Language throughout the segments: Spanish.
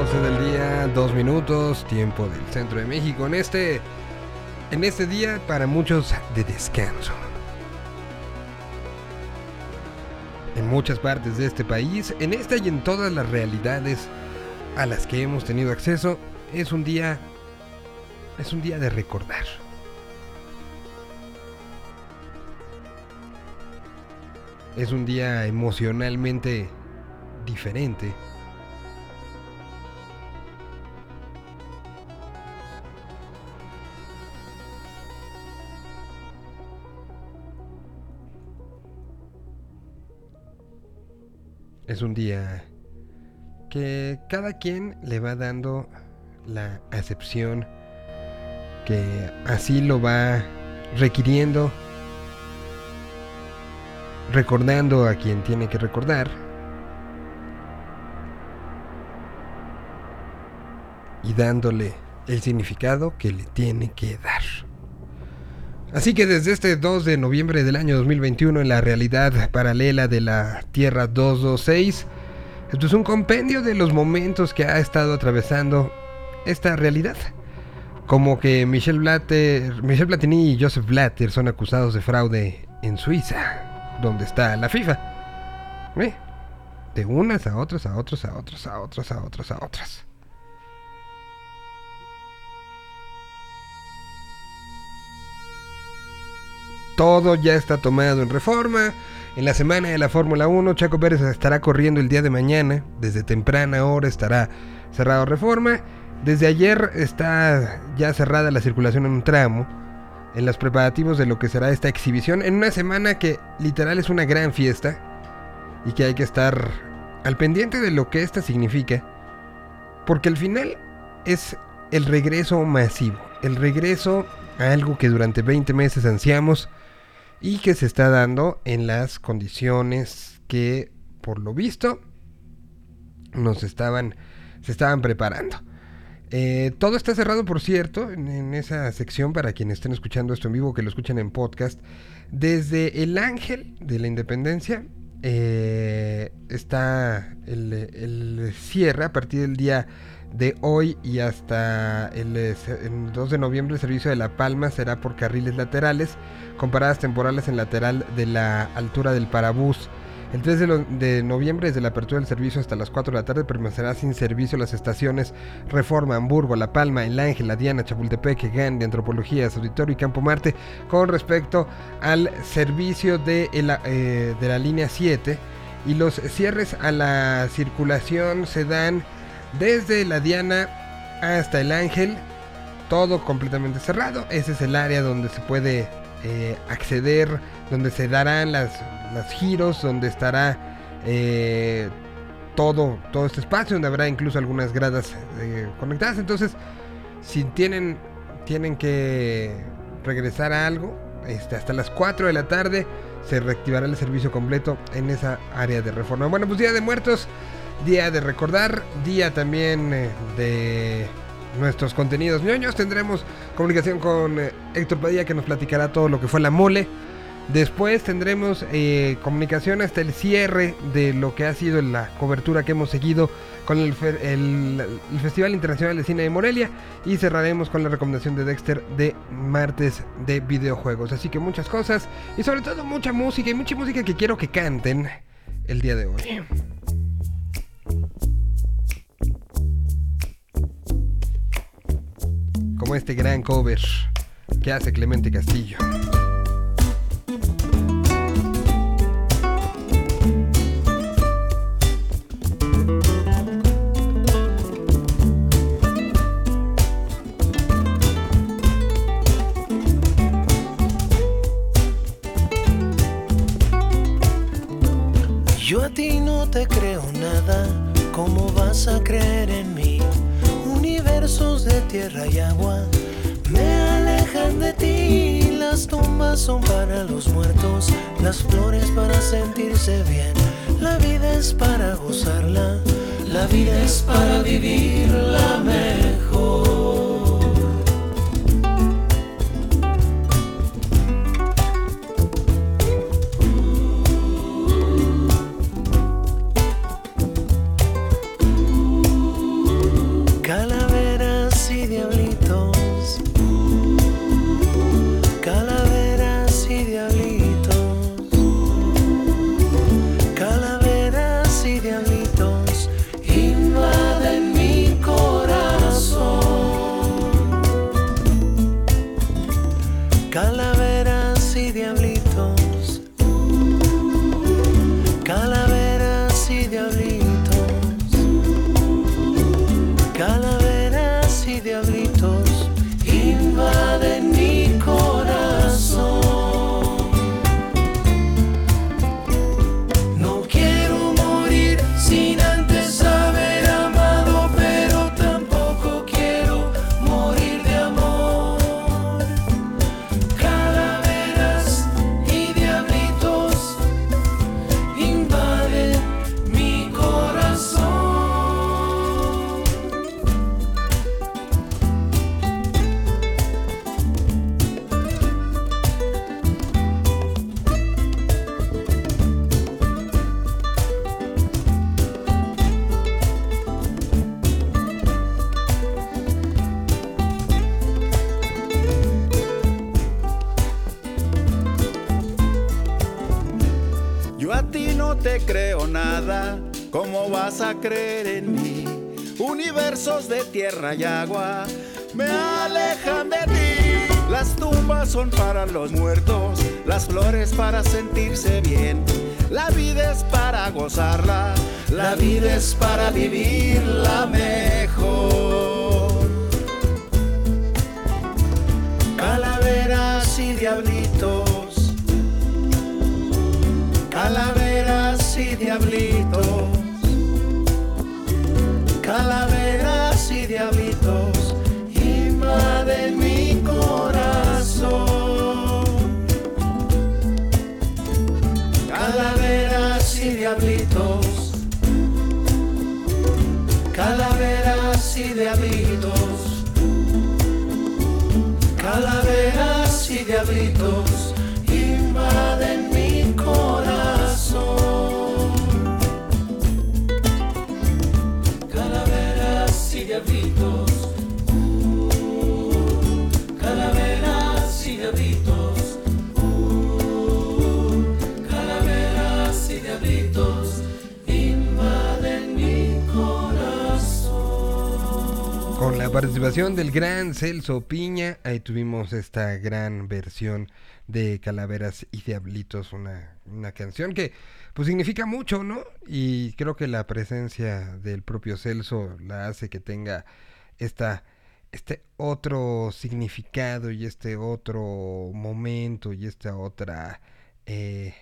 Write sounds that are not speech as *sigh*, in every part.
12 del día, 2 minutos, tiempo del centro de México. En este, en este día, para muchos, de descanso. En muchas partes de este país, en esta y en todas las realidades a las que hemos tenido acceso, es un día. Es un día de recordar. Es un día emocionalmente diferente. Es un día que cada quien le va dando la acepción que así lo va requiriendo, recordando a quien tiene que recordar y dándole el significado que le tiene que dar. Así que desde este 2 de noviembre del año 2021 en la realidad paralela de la Tierra 226, esto es un compendio de los momentos que ha estado atravesando esta realidad. Como que Michel, Blatter, Michel Platini y Joseph Blatter son acusados de fraude en Suiza, donde está la FIFA. ¿Eh? De unas a otras, a otras, a otras, a otras, a otras, a otras. Todo ya está tomado en reforma. En la semana de la Fórmula 1, Chaco Pérez estará corriendo el día de mañana. Desde temprana hora estará cerrado reforma. Desde ayer está ya cerrada la circulación en un tramo. En los preparativos de lo que será esta exhibición. En una semana que literal es una gran fiesta. Y que hay que estar al pendiente de lo que esta significa. Porque al final es el regreso masivo. El regreso a algo que durante 20 meses ansiamos y que se está dando en las condiciones que, por lo visto, nos estaban, se estaban preparando. Eh, todo está cerrado, por cierto, en, esa sección para quienes estén escuchando esto en vivo, que lo escuchen en podcast. Desde el Ángel de la Independencia eh, está el, el cierre a partir del día de hoy y hasta el, 2 de noviembre el servicio de La Palma será por carriles laterales, con paradas temporales en lateral de la altura del parabús. El 3 de, noviembre, desde la apertura del servicio hasta las 4 de la tarde, permanecerá sin servicio las estaciones Reforma, Hamburgo, La Palma, El Ángel, La Diana, Chapultepec, Gandhi, Antropología, Auditorio y Campo Marte, con respecto al servicio de, eh, de la línea 7. Y los cierres a la circulación se dan desde la Diana hasta el Ángel, todo completamente cerrado. Ese es el área donde se puede eh, acceder, donde se darán las, giros, donde estará eh, todo, todo este espacio, donde habrá incluso algunas gradas eh, conectadas. Entonces, si tienen, tienen que regresar a algo, este, hasta las 4 de la tarde se reactivará el servicio completo en esa área de reforma. Bueno, pues Día de Muertos día de recordar, día también eh, de nuestros contenidos ñoños. Tendremos comunicación con eh, Héctor Padilla que nos platicará todo lo que fue la mole. Después tendremos eh, comunicación hasta el cierre de lo que ha sido la cobertura que hemos seguido con el, Festival Internacional de Cine de Morelia y cerraremos con la recomendación de Dexter de martes de videojuegos. Así que muchas cosas y sobre todo mucha música y mucha música que quiero que canten el día de hoy. Como este gran cover que hace Clemente Castillo. Es creer en mí? Universos de tierra y agua me alejan de ti. Las tumbas son para los muertos, las flores para sentirse bien. La vida es para gozarla, la vida es para vivirla mejor. Calaveras Con la participación del gran Celso Piña, ahí tuvimos esta gran versión de Calaveras y Diablitos, una, una canción que pues significa mucho, ¿no? Y creo que la presencia del propio Celso la hace que tenga esta, este otro significado y este otro momento y esta otra... eh,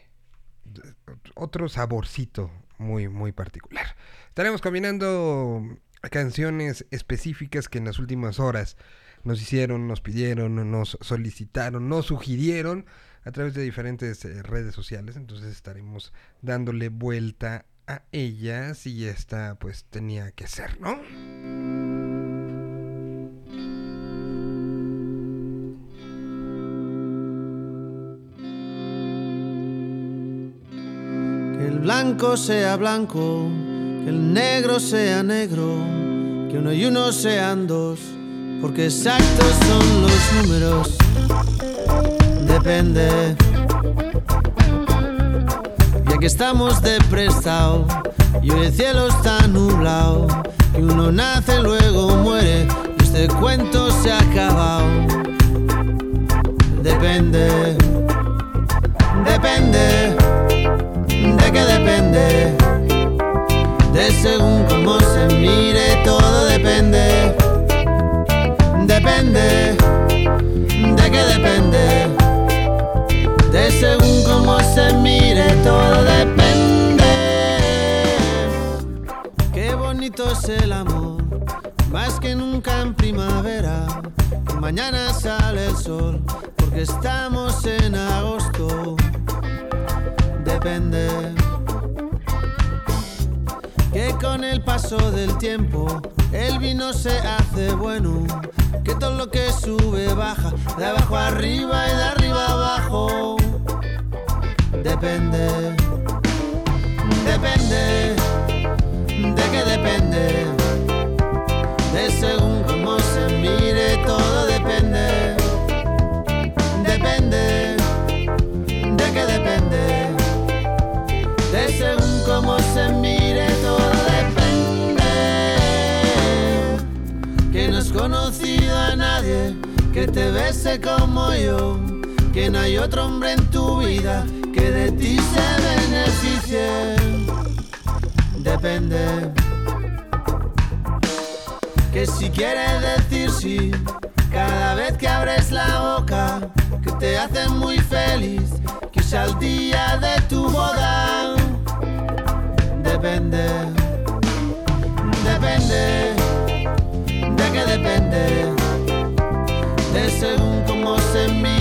otro saborcito muy, muy particular. Estaremos combinando canciones específicas que en las últimas horas nos hicieron, nos pidieron, nos solicitaron, nos sugirieron a través de diferentes eh, redes sociales. Entonces estaremos dándole vuelta a ellas y esta pues tenía que ser, ¿no? Que el blanco sea blanco, que el negro sea negro, que uno y uno sean dos, porque exactos son los números. Depende. Ya que estamos de prestado y hoy el cielo está nublado, y uno nace luego muere, y este cuento se ha acabado. Depende. Depende. ¿De qué depende? De según cómo se mire, todo depende. Depende. ¿De qué depende? De según cómo se mire, todo depende. Qué bonito es el amor, más que nunca en primavera. Mañana sale el sol, porque estamos en agosto depende. Con el paso del tiempo el vino se hace bueno. Que todo lo que sube baja, de abajo arriba y de arriba abajo. Depende. Depende. ¿De qué depende? De según que te bese como yo. Que no hay otro hombre en tu vida que de ti se beneficie. Depende. Que si quieres decir sí, cada vez que abres la boca, que te hace muy feliz, que sea el día de tu boda. Depende, depende, de qué depende, de según cómo se mire,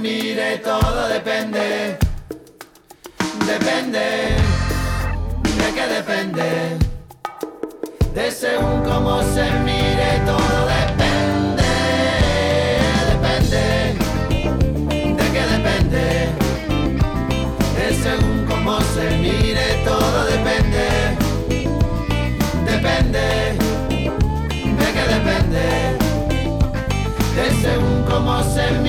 mire, todo depende. Depende. ¿De qué depende? De según cómo se mire, todo depende. Depende. ¿De qué depende? De según cómo se mire, todo depende. Depende. ¿De qué depende? De según cómo se mire,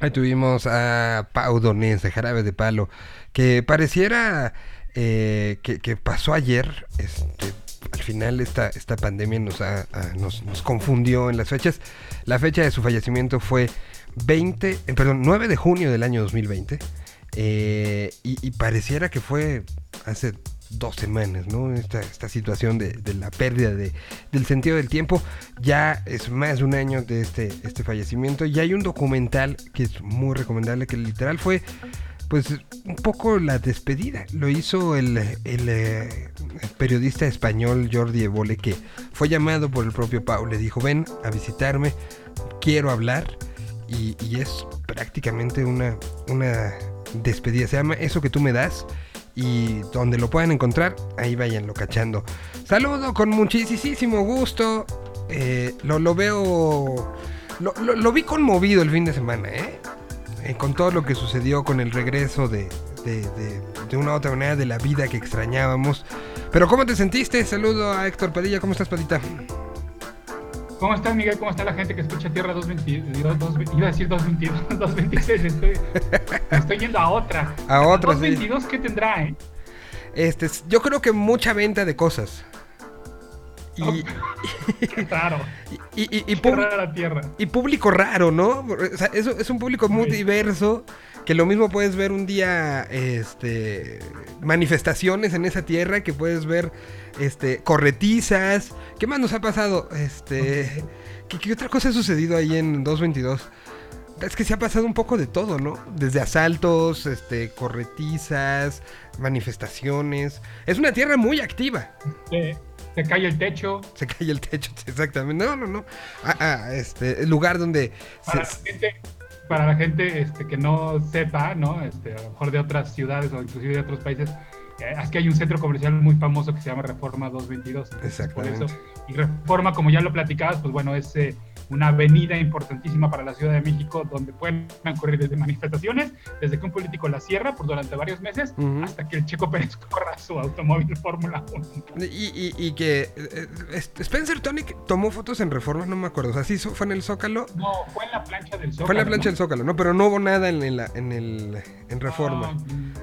Ahí tuvimos a Pau Donés de Jarabe de Palo, que pareciera eh, que, pasó ayer. Este, al final esta, esta pandemia nos, ha- a- nos confundió en las fechas. La fecha de su fallecimiento fue 20, eh, perdón, 9 de junio del año 2020. eh, y, y pareciera que fue hace dos semanas, ¿no? Esta, esta situación de, de la pérdida de, del sentido del tiempo. Ya es más de un año de este, este fallecimiento. Y hay un documental que es muy recomendable, que literal fue pues un poco la despedida. Lo hizo el, el, eh, periodista español Jordi Evole, que fue llamado por el propio Pau. Le dijo, ven a visitarme, quiero hablar. Y, y es prácticamente una, una despedida. Se llama Eso que tú me das. Y donde lo puedan encontrar, ahí váyanlo cachando. Saludo con muchísimo gusto. Eh, lo, lo veo... Lo, lo- lo vi conmovido el fin de semana, ¿eh? Eh, con todo lo que sucedió con el regreso de, de, de- de una u otra manera de la vida que extrañábamos. Pero ¿cómo te sentiste? Saludo a Héctor Padilla. ¿Cómo estás, Padita? ¿Cómo estás, Miguel? ¿Cómo está la gente que escucha Tierra 222? 2, iba a decir 222, 226. *laughs* Estoy, estoy yendo a otra. A otra, sí. 222, ¿qué tendrá, eh? Este, yo creo que mucha venta de cosas. Y, *laughs* Qué raro. y, y- y Qué pub- rara la Tierra. y público raro, ¿no? O sea, es, es un público muy Sí. diverso. Que lo mismo puedes ver un día, este, manifestaciones en esa tierra, que puedes ver, este, corretizas. ¿Qué más nos ha pasado? Este, ¿qué, qué otra cosa ha sucedido ahí en 222? Es que se ha pasado un poco de todo, ¿no? Desde asaltos, este, corretizas, manifestaciones. Es una tierra muy activa. Se, se cae el techo. Se cae el techo, *laughs* exactamente. No, no, no. Ah, ah, este, el lugar donde Para se- la gente, para la gente este, que no sepa, ¿no? Este, a lo mejor de otras ciudades o inclusive de otros países, que hay un centro comercial muy famoso que se llama Reforma 222. entonces, Por Exactamente. eso, y Reforma, como ya lo platicabas, pues bueno, es eh, una avenida importantísima para la Ciudad de México donde pueden ocurrir desde manifestaciones, desde que un político la cierra por durante varios meses, hasta que el Checo Pérez *laughs* corra su automóvil Fórmula 1. Y, y- y que eh, eh, Spencer Tonic tomó fotos en Reforma, no me acuerdo. O sea, sí fue en el Zócalo. No, fue en la plancha del Zócalo. Fue en la plancha ¿no? del Zócalo, ¿no? Pero no hubo nada en, en la- en el, en Reforma.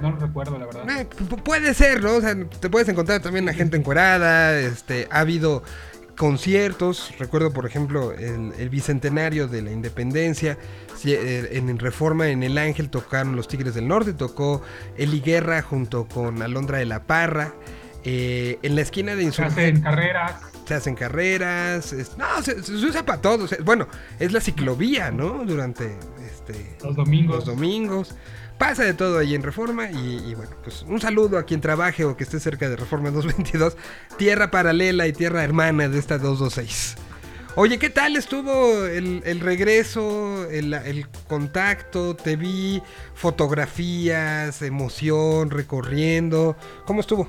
No, no lo recuerdo, la verdad. Eh, pu- puede ser, ¿no? O sea, te puedes encontrar también a gente encuerada, este, ha habido conciertos, recuerdo por ejemplo el, el bicentenario de la independencia, eh, en, en Reforma en El Ángel tocaron los Tigres del Norte, tocó Eli Guerra junto con Alondra de la Parra, eh, en la esquina de Se hacen Insurgentes carreras. se hacen carreras, es- no, se, se usa para todo, o sea, bueno, es la ciclovía, ¿no? Durante este, Los domingos. los domingos. Pasa de todo ahí en Reforma y, bueno, pues un saludo a quien trabaje o que esté cerca de Reforma *laughs* 222, tierra paralela y tierra hermana de esta 226. Oye, ¿qué tal estuvo el, regreso, el, el contacto? Te vi fotografías, emoción, recorriendo. ¿Cómo estuvo?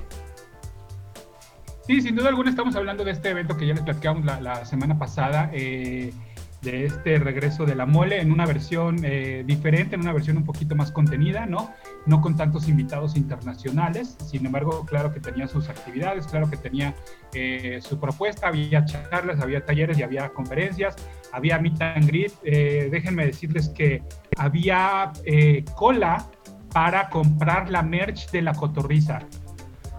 Sí, sin duda alguna estamos hablando de este evento que ya les platicamos la, la semana pasada, eh, de este regreso de la mole en una versión eh, diferente, en una versión un poquito más contenida, ¿no? No con tantos invitados internacionales, sin embargo, claro que tenía sus actividades, claro que tenía eh, su propuesta, había charlas, había talleres y había conferencias, había meet and greet. Eh, déjenme decirles que había eh, cola para comprar la merch de la cotorriza.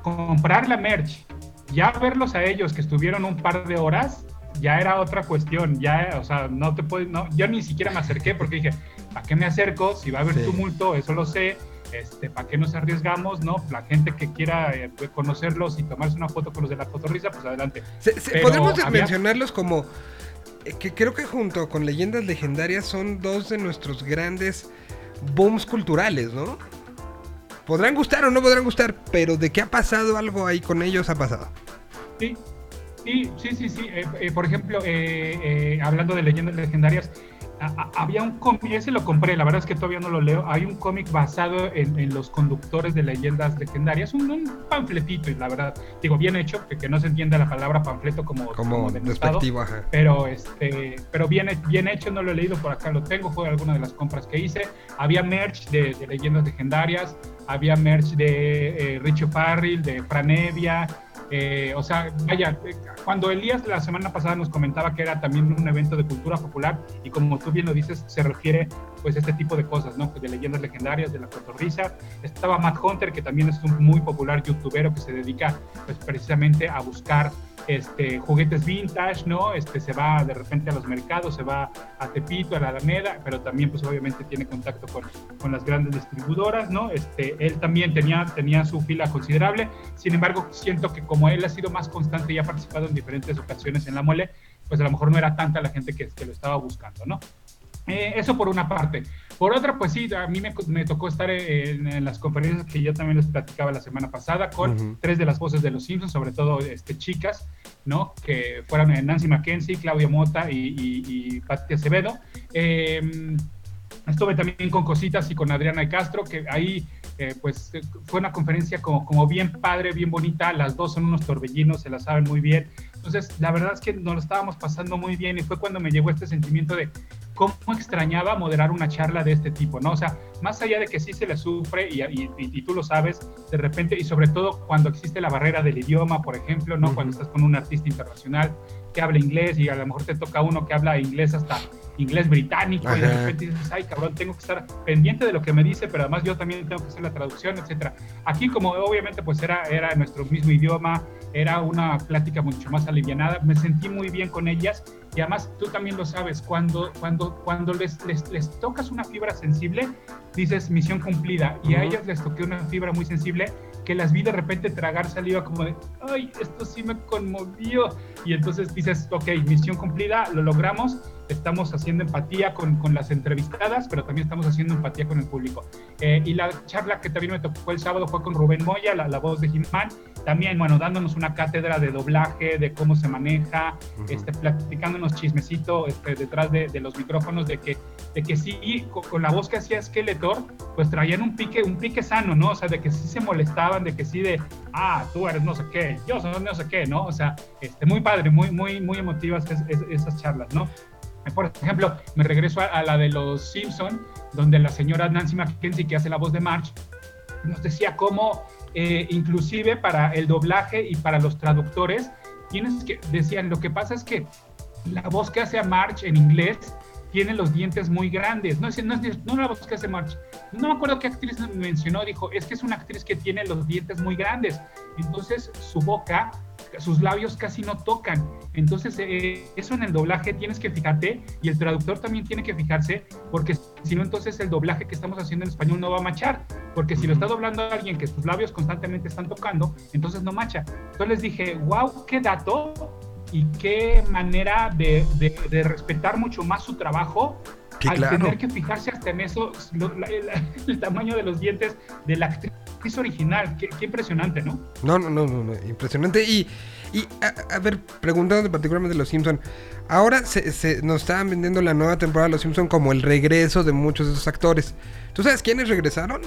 Comprar la merch ya verlos a ellos que estuvieron un par de horas, ya era otra cuestión, ya, o sea, no te puedes, no, yo ni siquiera me acerqué porque dije, ¿para qué me acerco? Si va a haber Sí. tumulto, eso lo sé, este, ¿para qué nos arriesgamos? No, la gente que quiera eh, conocerlos y tomarse una foto con los de la fotorrisa, pues adelante. Se- había- mencionarlos como eh, que creo que junto con leyendas legendarias son dos de nuestros grandes booms culturales, ¿no? podrán gustar o no podrán gustar, pero de que ha pasado algo ahí con ellos, ha pasado. Sí, sí, sí, sí, sí. Eh, eh, por ejemplo, eh, hablando de leyendas legendarias, había un cómic, ese lo compré, la verdad es que todavía no lo leo. Hay un cómic basado en, los conductores de leyendas legendarias, un, un, panfletito, y la verdad, digo, bien hecho, que, no se entienda la palabra panfleto como, como, despectivo, pero este, pero bien, bien hecho, no lo he leído, por acá lo tengo, fue alguna de las compras que hice. Había merch de, leyendas legendarias, había merch de eh, Richie Farrell, de Franevia, eh, o sea, vaya, cuando Elías la semana pasada nos comentaba que era también un evento de cultura popular y como tú bien lo dices, se refiere pues a este tipo de cosas, ¿no? De leyendas legendarias, de la cotorriza. Estaba Matt Hunter, que también es un muy popular youtubero que se dedica pues precisamente a buscar este, juguetes vintage, ¿no? Este, se va de repente a los mercados, se va a Tepito, a la Alameda, pero también pues obviamente tiene contacto con, con las grandes distribuidoras, ¿no? Este, él también tenía, tenía su fila considerable, sin embargo siento que como él ha sido más constante y ha participado en diferentes ocasiones en la mole, pues a lo mejor no era tanta la gente que, que lo estaba buscando, ¿no? Eh, eso por una parte. Por otra, pues sí, a mí me, tocó estar en, las conferencias que yo también les platicaba la semana pasada con tres de las voces de los Simpsons, sobre todo este, chicas, ¿no? Que fueron Nancy McKenzie, Claudia Mota y, y, Patti Acevedo. Em, estuve también con Cositas y con Adriana de Castro, que ahí eh, pues fue una conferencia como, como bien padre, bien bonita. Las dos son unos torbellinos, se la saben muy bien. Entonces, la verdad es que nos lo estábamos pasando muy bien y fue cuando me llegó este sentimiento de cómo extrañaba moderar una charla de este tipo, ¿no? O sea, más allá de que sí se le sufre y, y, tú lo sabes, de repente, y sobre todo cuando existe la barrera del idioma, por ejemplo, ¿no? Cuando estás con un artista internacional que habla inglés y a lo mejor te toca uno que habla inglés hasta inglés británico y de repente dices, ay cabrón, tengo que estar pendiente de lo que me dice, pero además yo también tengo que hacer la traducción, etcétera. Aquí como obviamente pues era, era nuestro mismo idioma, era una plática mucho más alivianada, me sentí muy bien con ellas y además tú también lo sabes, cuando, cuando, cuando les, les, les tocas una fibra sensible, dices misión cumplida y a ellas les toqué una fibra muy sensible que las vi de repente tragar saliva como de, ay, esto sí me conmovió. Y entonces dices, ok, misión cumplida, lo logramos, estamos haciendo empatía con, con las entrevistadas, pero también estamos haciendo empatía con el público. Eh, y la charla que también me tocó el sábado fue con Rubén Moya, la, la voz de Jimán, también, bueno, dándonos una cátedra de doblaje, de cómo se maneja, este, platicándonos chismecito este, detrás de, de, los micrófonos, de que, de que sí, con, la voz que hacía Skeletor, pues traían un pique, un pique sano, ¿no? O sea, de que sí se molestaban, de que sí de, ah, tú eres no sé qué, yo soy no sé qué, ¿no? O sea, este, muy padre, muy, muy, muy emotivas esas charlas, ¿no? Por ejemplo, me regreso a, la de los Simpson, donde la señora Nancy McKenzie, que hace la voz de March, nos decía cómo eh, inclusive para el doblaje y para los traductores, tienes que, decían, lo que pasa es que la voz que hace a March en inglés tiene los dientes muy grandes. No es, no es no la voz que hace March. No me acuerdo qué actriz mencionó, dijo, es que es una actriz que tiene los dientes muy grandes. Entonces su boca sus labios casi no tocan. Entonces, eh, eso en el doblaje tienes que fijarte y el traductor también tiene que fijarse, porque si no, entonces el doblaje que estamos haciendo en español no va a machar. Porque si lo está doblando alguien que sus labios constantemente están tocando, entonces no macha. Entonces les dije, wow, qué dato y qué manera de, de, respetar mucho más su trabajo al tener que fijarse hasta en eso, *laughs* el tamaño de los dientes de la actriz original. Qué, impresionante, ¿no? No, no, no, no, impresionante. Y, y a, ver, preguntando particularmente de los Simpsons, ahora se, nos estaban vendiendo la nueva temporada de los Simpsons como el regreso de muchos de esos actores. ¿Tú sabes quiénes regresaron?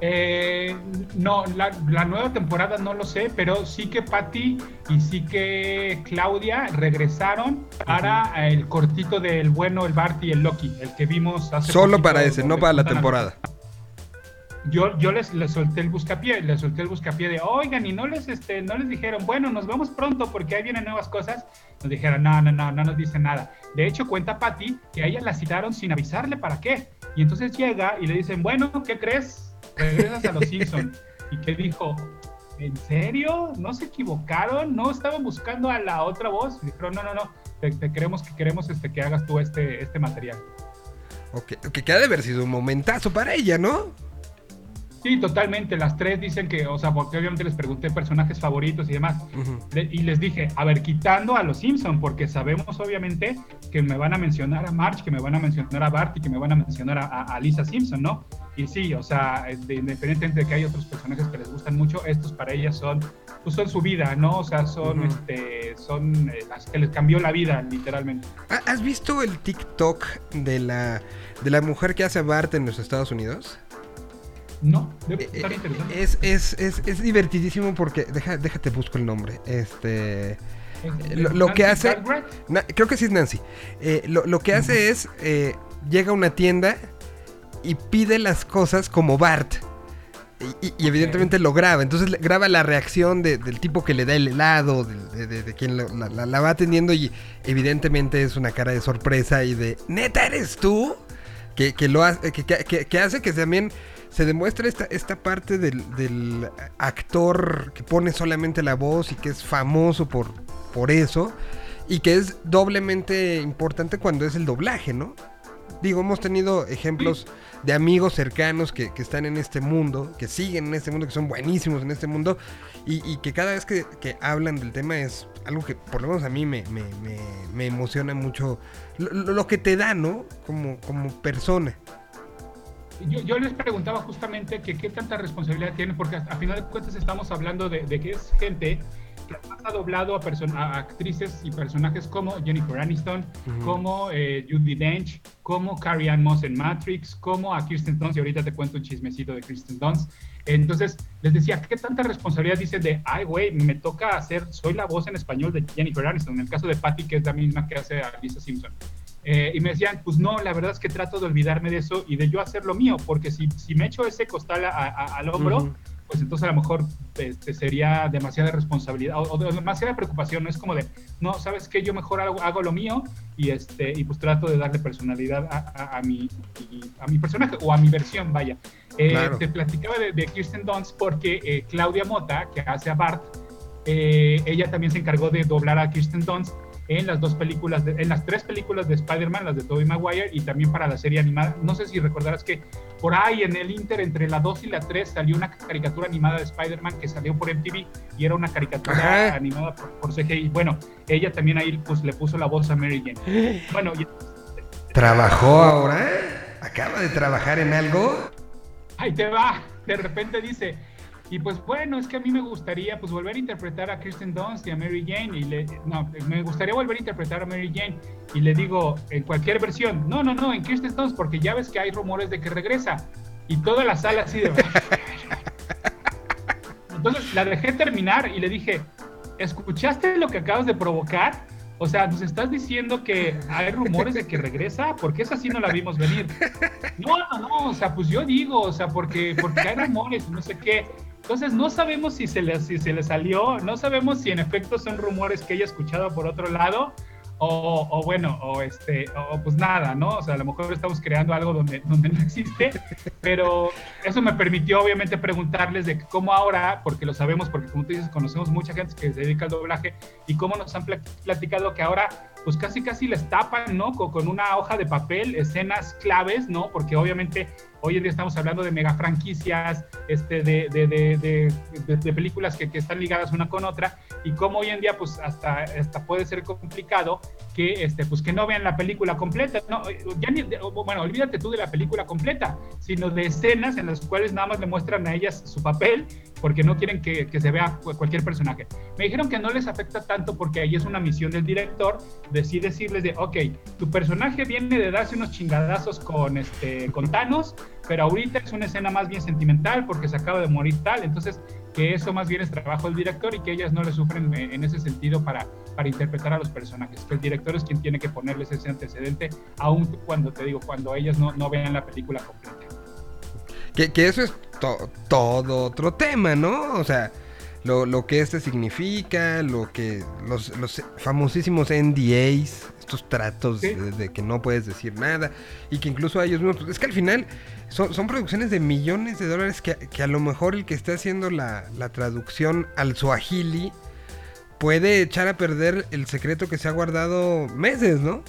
Eh, no, la, nueva temporada no lo sé, pero sí que Patty y sí que Claudia regresaron para el cortito del bueno, el Bart y el Loki, el que vimos hace Solo para ese, no para la temporada yo, yo les, les solté el buscapié, les solté el buscapié de, oigan, y no les, este, no les dijeron, bueno, nos vemos pronto porque ahí vienen nuevas cosas. Nos dijeron, no, no, no, no nos dice nada. De hecho, cuenta Patty que a ella la citaron sin avisarle para qué. Y entonces llega y le dicen, bueno, ¿qué crees? Regresas a los Simpsons. y que dijo, ¿en serio? ¿No se equivocaron? ¿No estaban buscando a la otra voz? Dijeron, no, no, no, te, queremos, que queremos este, que hagas tú este, este material. Ok, que ha de haber sido un momentazo para ella, ¿no? Sí, totalmente. Las tres dicen que, o sea, porque obviamente les pregunté personajes favoritos y demás. y les dije, a ver, quitando a los Simpson, porque sabemos obviamente que me van a mencionar a March, que me van a mencionar a Bart y que me van a mencionar a, Lisa Simpson, ¿no? Y sí, o sea, independientemente de que hay otros personajes que les gustan mucho, estos para ellas son, pues son su vida, ¿no? O sea, son, este, son eh, las que les cambió la vida, literalmente. ¿Has visto el TikTok de la, de la mujer que hace Bart en los Estados Unidos? No, debe eh, estar interesante. Es, es, es, es, divertidísimo porque, deja, déjate busco el nombre, este... Lo, que hace... creo que sí es Nancy. Eh, lo, lo, que hace es, llega a una tienda y pide las cosas como Bart. Y, evidentemente lo graba. Entonces graba la reacción del tipo que le da el helado, de, quien la, va atendiendo. Y evidentemente es una cara de sorpresa y de ¿Neta eres tú? Que, lo hace, que, hace que también se demuestre esta, esta parte del, actor que pone solamente la voz y que es famoso por, por eso. Y que es doblemente importante cuando es el doblaje, ¿no? Digo, hemos tenido ejemplos de amigos cercanos que, están en este mundo, que siguen en este mundo, que son buenísimos en este mundo, y, que cada vez que, hablan del tema es algo que por lo menos a mí me, emociona mucho, lo, que te da, ¿no? Como, como persona. Yo, les preguntaba justamente que qué tanta responsabilidad tienen, porque a, final de cuentas estamos hablando de, de que es gente que ha doblado a, actrices y personajes como Jennifer Aniston, como eh, Judy Dench, como Carrie Ann Moss en Matrix, como a Kirsten Dunst, y ahorita te cuento un chismecito de Kirsten Dunst. Entonces, les decía, ¿qué tanta responsabilidad dicen de, ay, güey, me toca hacer, soy la voz en español de Jennifer Aniston, en el caso de Patty, que es la misma que hace a Lisa Simpson? Eh, y me decían, pues no, la verdad es que trato de olvidarme de eso y de yo hacer lo mío, porque si, si me echo ese costal al hombro, pues entonces a lo mejor este, sería demasiada responsabilidad o, demasiada preocupación. No es como de, no, ¿sabes qué? Yo mejor hago, lo mío y, este, y pues trato de darle personalidad a, a, mi, a mi personaje o a mi versión, vaya. Eh, te platicaba de, Kirsten Dunst porque eh, Claudia Mota, que hace a Bart, eh, ella también se encargó de doblar a Kirsten Dunst en las dos películas, en las tres películas de Spider-Man, las de Tobey Maguire y también para la serie animada. No sé si recordarás que por ahí en el Inter, entre la 2 y la 3, salió una caricatura animada de Spider-Man que salió por MTV y era una caricatura animada por, CGI. Bueno, ella también ahí pues, le puso la voz a Mary Jane. Bueno, ¿Trabajó ahora? ¿Acaba de trabajar en algo? Ahí te va. De repente dice, y pues bueno, es que a mí me gustaría pues volver a interpretar a Kristen Dunst y a Mary Jane. Y le, no, me gustaría volver a interpretar a Mary Jane. Y le digo, en cualquier versión, no, no, no, en Kristen Dunst, porque ya ves que hay rumores de que regresa. Y toda la sala así de... *laughs* Entonces la dejé terminar y le dije, ¿escuchaste lo que acabas de provocar? O sea, nos estás diciendo que hay rumores de que regresa, porque esa sí no la vimos venir. No, no, no, o sea, pues yo digo, o sea, porque, porque hay rumores, no sé qué. Entonces no sabemos si se, le, si se le salió, no sabemos si en efecto son rumores que ella ha escuchado por otro lado, o, bueno, o este, o pues nada, ¿no? O sea, a lo mejor estamos creando algo donde, donde no existe, pero eso me permitió obviamente preguntarles de cómo ahora, porque lo sabemos, porque como tú dices, conocemos mucha gente que se dedica al doblaje, y cómo nos han platicado que ahora pues casi casi les tapan, ¿no? Con, una hoja de papel, escenas claves, ¿no? Porque obviamente hoy en día estamos hablando de mega franquicias, este, de, de, de, de películas que, que, están ligadas una con otra, y cómo hoy en día pues hasta, hasta puede ser complicado que, este, pues, que no vean la película completa, ¿no? Ya ni, bueno, olvídate tú de la película completa, sino de escenas en las cuales nada más le muestran a ellas su papel porque no quieren que, que, se vea cualquier personaje. Me dijeron que no les afecta tanto porque ahí es una misión del director de sí decirles de, ok, tu personaje viene de darse unos chingadazos con, este, con Thanos, pero ahorita es una escena más bien sentimental porque se acaba de morir tal, entonces que eso más bien es trabajo del director y que ellas no le sufren en ese sentido para, para interpretar a los personajes, que el director es quien tiene que ponerles ese antecedente, aun cuando te digo, cuando ellas no, no vean la película completa. Que, que eso es todo otro tema, ¿no? O sea, lo, lo, que este significa, lo que los, los famosísimos NDAs, estos tratos de, que no puedes decir nada y que incluso a ellos mismos, pues, es que al final son, son producciones de millones de dólares que, que, a lo mejor el que está haciendo la, la traducción al suajili puede echar a perder el secreto que se ha guardado meses, ¿no?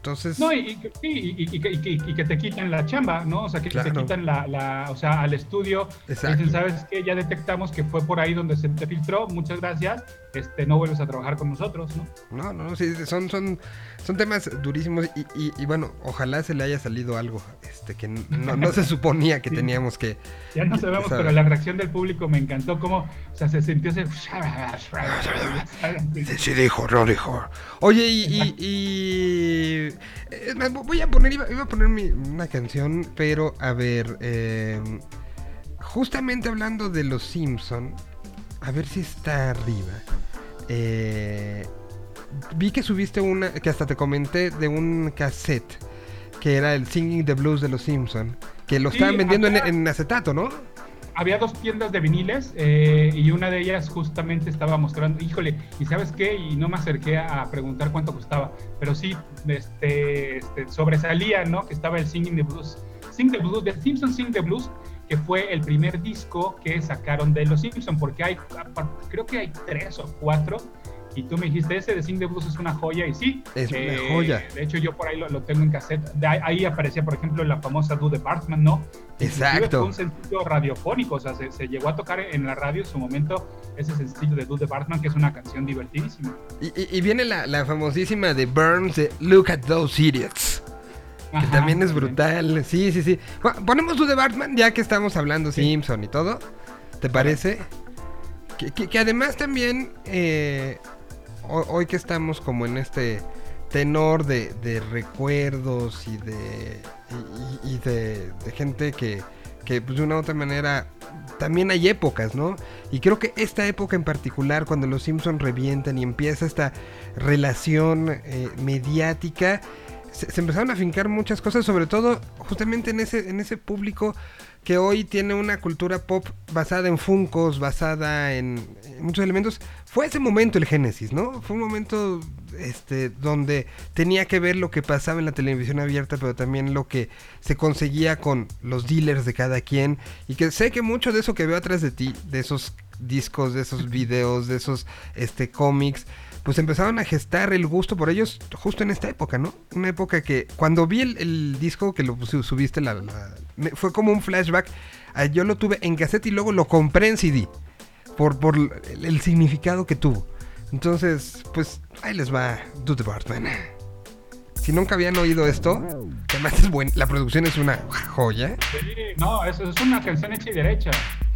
Entonces... No, y, y, que te quiten la chamba, ¿no? O sea, que te quitan la, o sea, al estudio. Dicen, ¿sabes qué? Ya detectamos que fue por ahí donde se te filtró, muchas gracias. Este, no vuelves a trabajar con nosotros, ¿no? No, no, sí, son, son, son temas durísimos y, y, y bueno, ojalá se le haya salido algo este, que no, no se *laughs* suponía que Sí. teníamos que... Ya no sabemos, ¿sabes? pero la reacción del público me encantó, como, o sea, se sintió ese... Sí, sí dijo, no dijo. Oye, y... y- y- es más, voy a poner, iba, iba a poner mi- una canción, pero a ver, eh, justamente hablando de los Simpson, a ver si está arriba. Eh, vi que subiste una, que hasta te comenté de un cassette, que era el Singing the Blues de los Simpson, que lo Sí, estaban vendiendo en, acetato, ¿no? había dos tiendas de viniles eh, y una de ellas justamente estaba mostrando, híjole, ¿y sabes qué? Y no me acerqué a preguntar cuánto costaba, pero sí, este, este, sobresalía, ¿no? Que estaba el Singing the Blues, Sing the Blues, The Simpsons Sing the Blues, que fue el primer disco que sacaron de los Simpsons, porque hay, creo que hay tres o cuatro, y tú me dijiste, ese de Sing the Blues es una joya, y sí. eh, Es una joya. De hecho, yo por ahí lo, lo tengo en cassette. De ahí, aparecía, por ejemplo, la famosa Do the Bartman, ¿no? Exacto. Fue un sencillo radiofónico, o sea, se, se llegó a tocar en la radio en su momento ese sencillo de Do the Bartman, que es una canción divertidísima. Y, y- y viene la, la famosísima de Burns de Look at Those Idiots. Que también es brutal. Sí, sí, sí. Bueno, ponemos tú de Batman ya que estamos hablando Sí. Simpson y todo. ¿Te parece? Que, que- que además también, eh, ho- hoy que estamos como en este tenor de, de recuerdos y de, y, y- y de, de gente que, que pues, de una u otra manera también hay épocas, ¿no? Y creo que esta época en particular, cuando los Simpsons revientan y empieza esta relación eh, mediática, se, se empezaron a fincar muchas cosas, sobre todo justamente en ese, en ese público que hoy tiene una cultura pop basada en funcos, basada en, en muchos elementos. Fue ese momento el Génesis, ¿no? Fue un momento este, donde tenía que ver lo que pasaba en la televisión abierta, pero también lo que se conseguía con los dealers de cada quien. Y que sé que mucho de eso que veo atrás de ti, de esos discos, de esos videos, de esos este, cómics, pues empezaron a gestar el gusto por ellos justo en esta época, ¿no? Una época que cuando vi el, el disco que lo su- subiste, la, la- me- fue como un flashback. Yo lo tuve en cassette y luego lo compré en CD por, por el, el significado que tuvo. Entonces, pues ahí les va Do the Bartman. Si nunca habían oído esto, además es buen, la producción es una joya. Sí, no, eso es una canción hecha y derecha.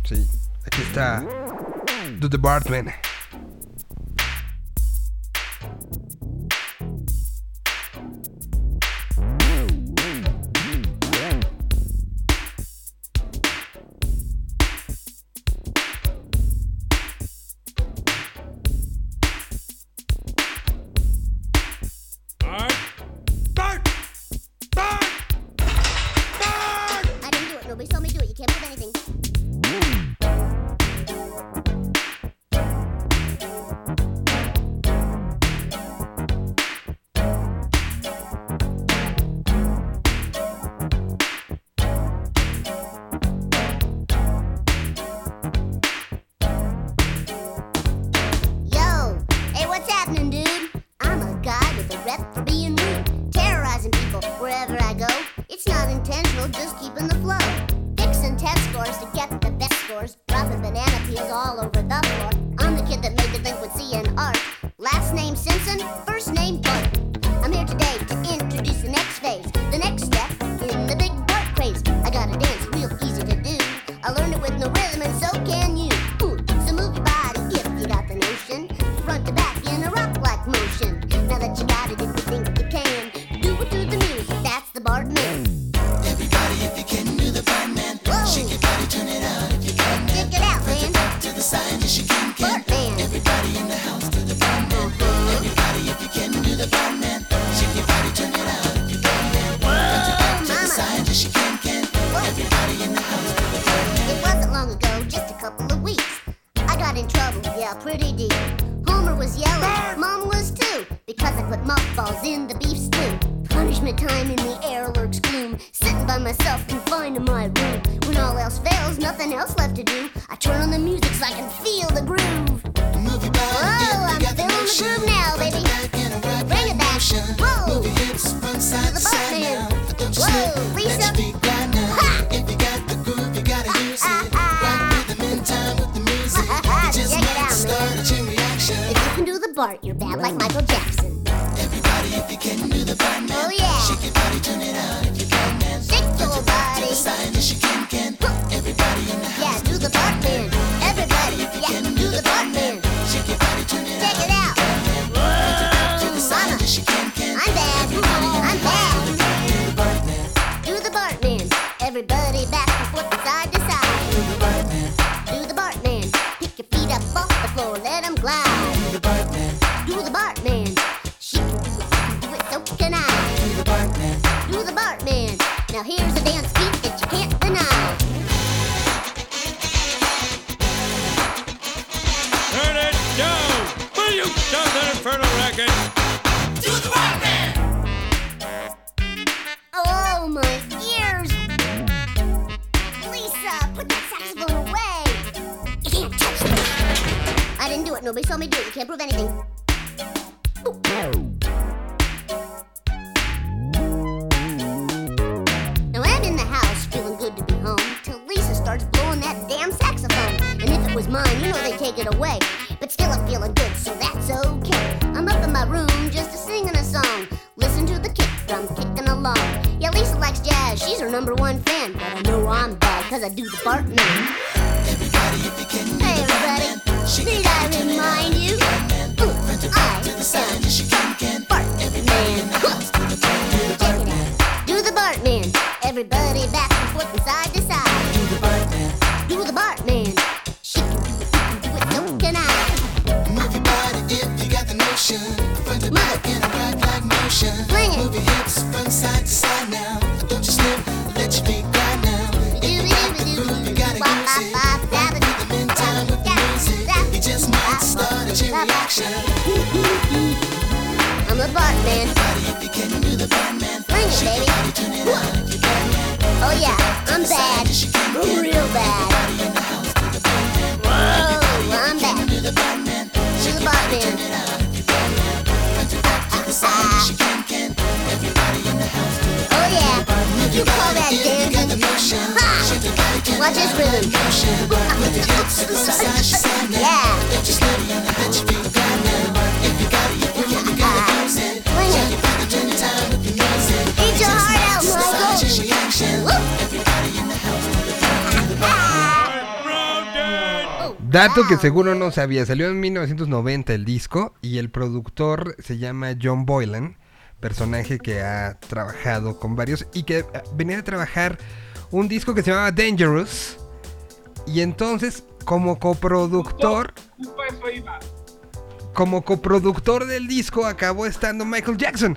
Sí, aquí está Do the Bartman. Else left to do. I turn on the music so I can feel the groove. Whoa, I'm feeling the groove now, baby. Bring it back. Whoa, to the Buckman. Whoa, Lisa. Ha! Check it out, man. Bart, you're bad like Michael Jackson. Everybody, if you can do the Bartman. Oh yeah. Shake your body, turn it out Que seguro no sabía, salió en 1990 el disco y el productor se llama John Boylan, personaje que ha trabajado con varios y que eh, venía de trabajar un disco que se llamaba Dangerous y entonces como coproductor, a como coproductor del disco acabó estando Michael Jackson.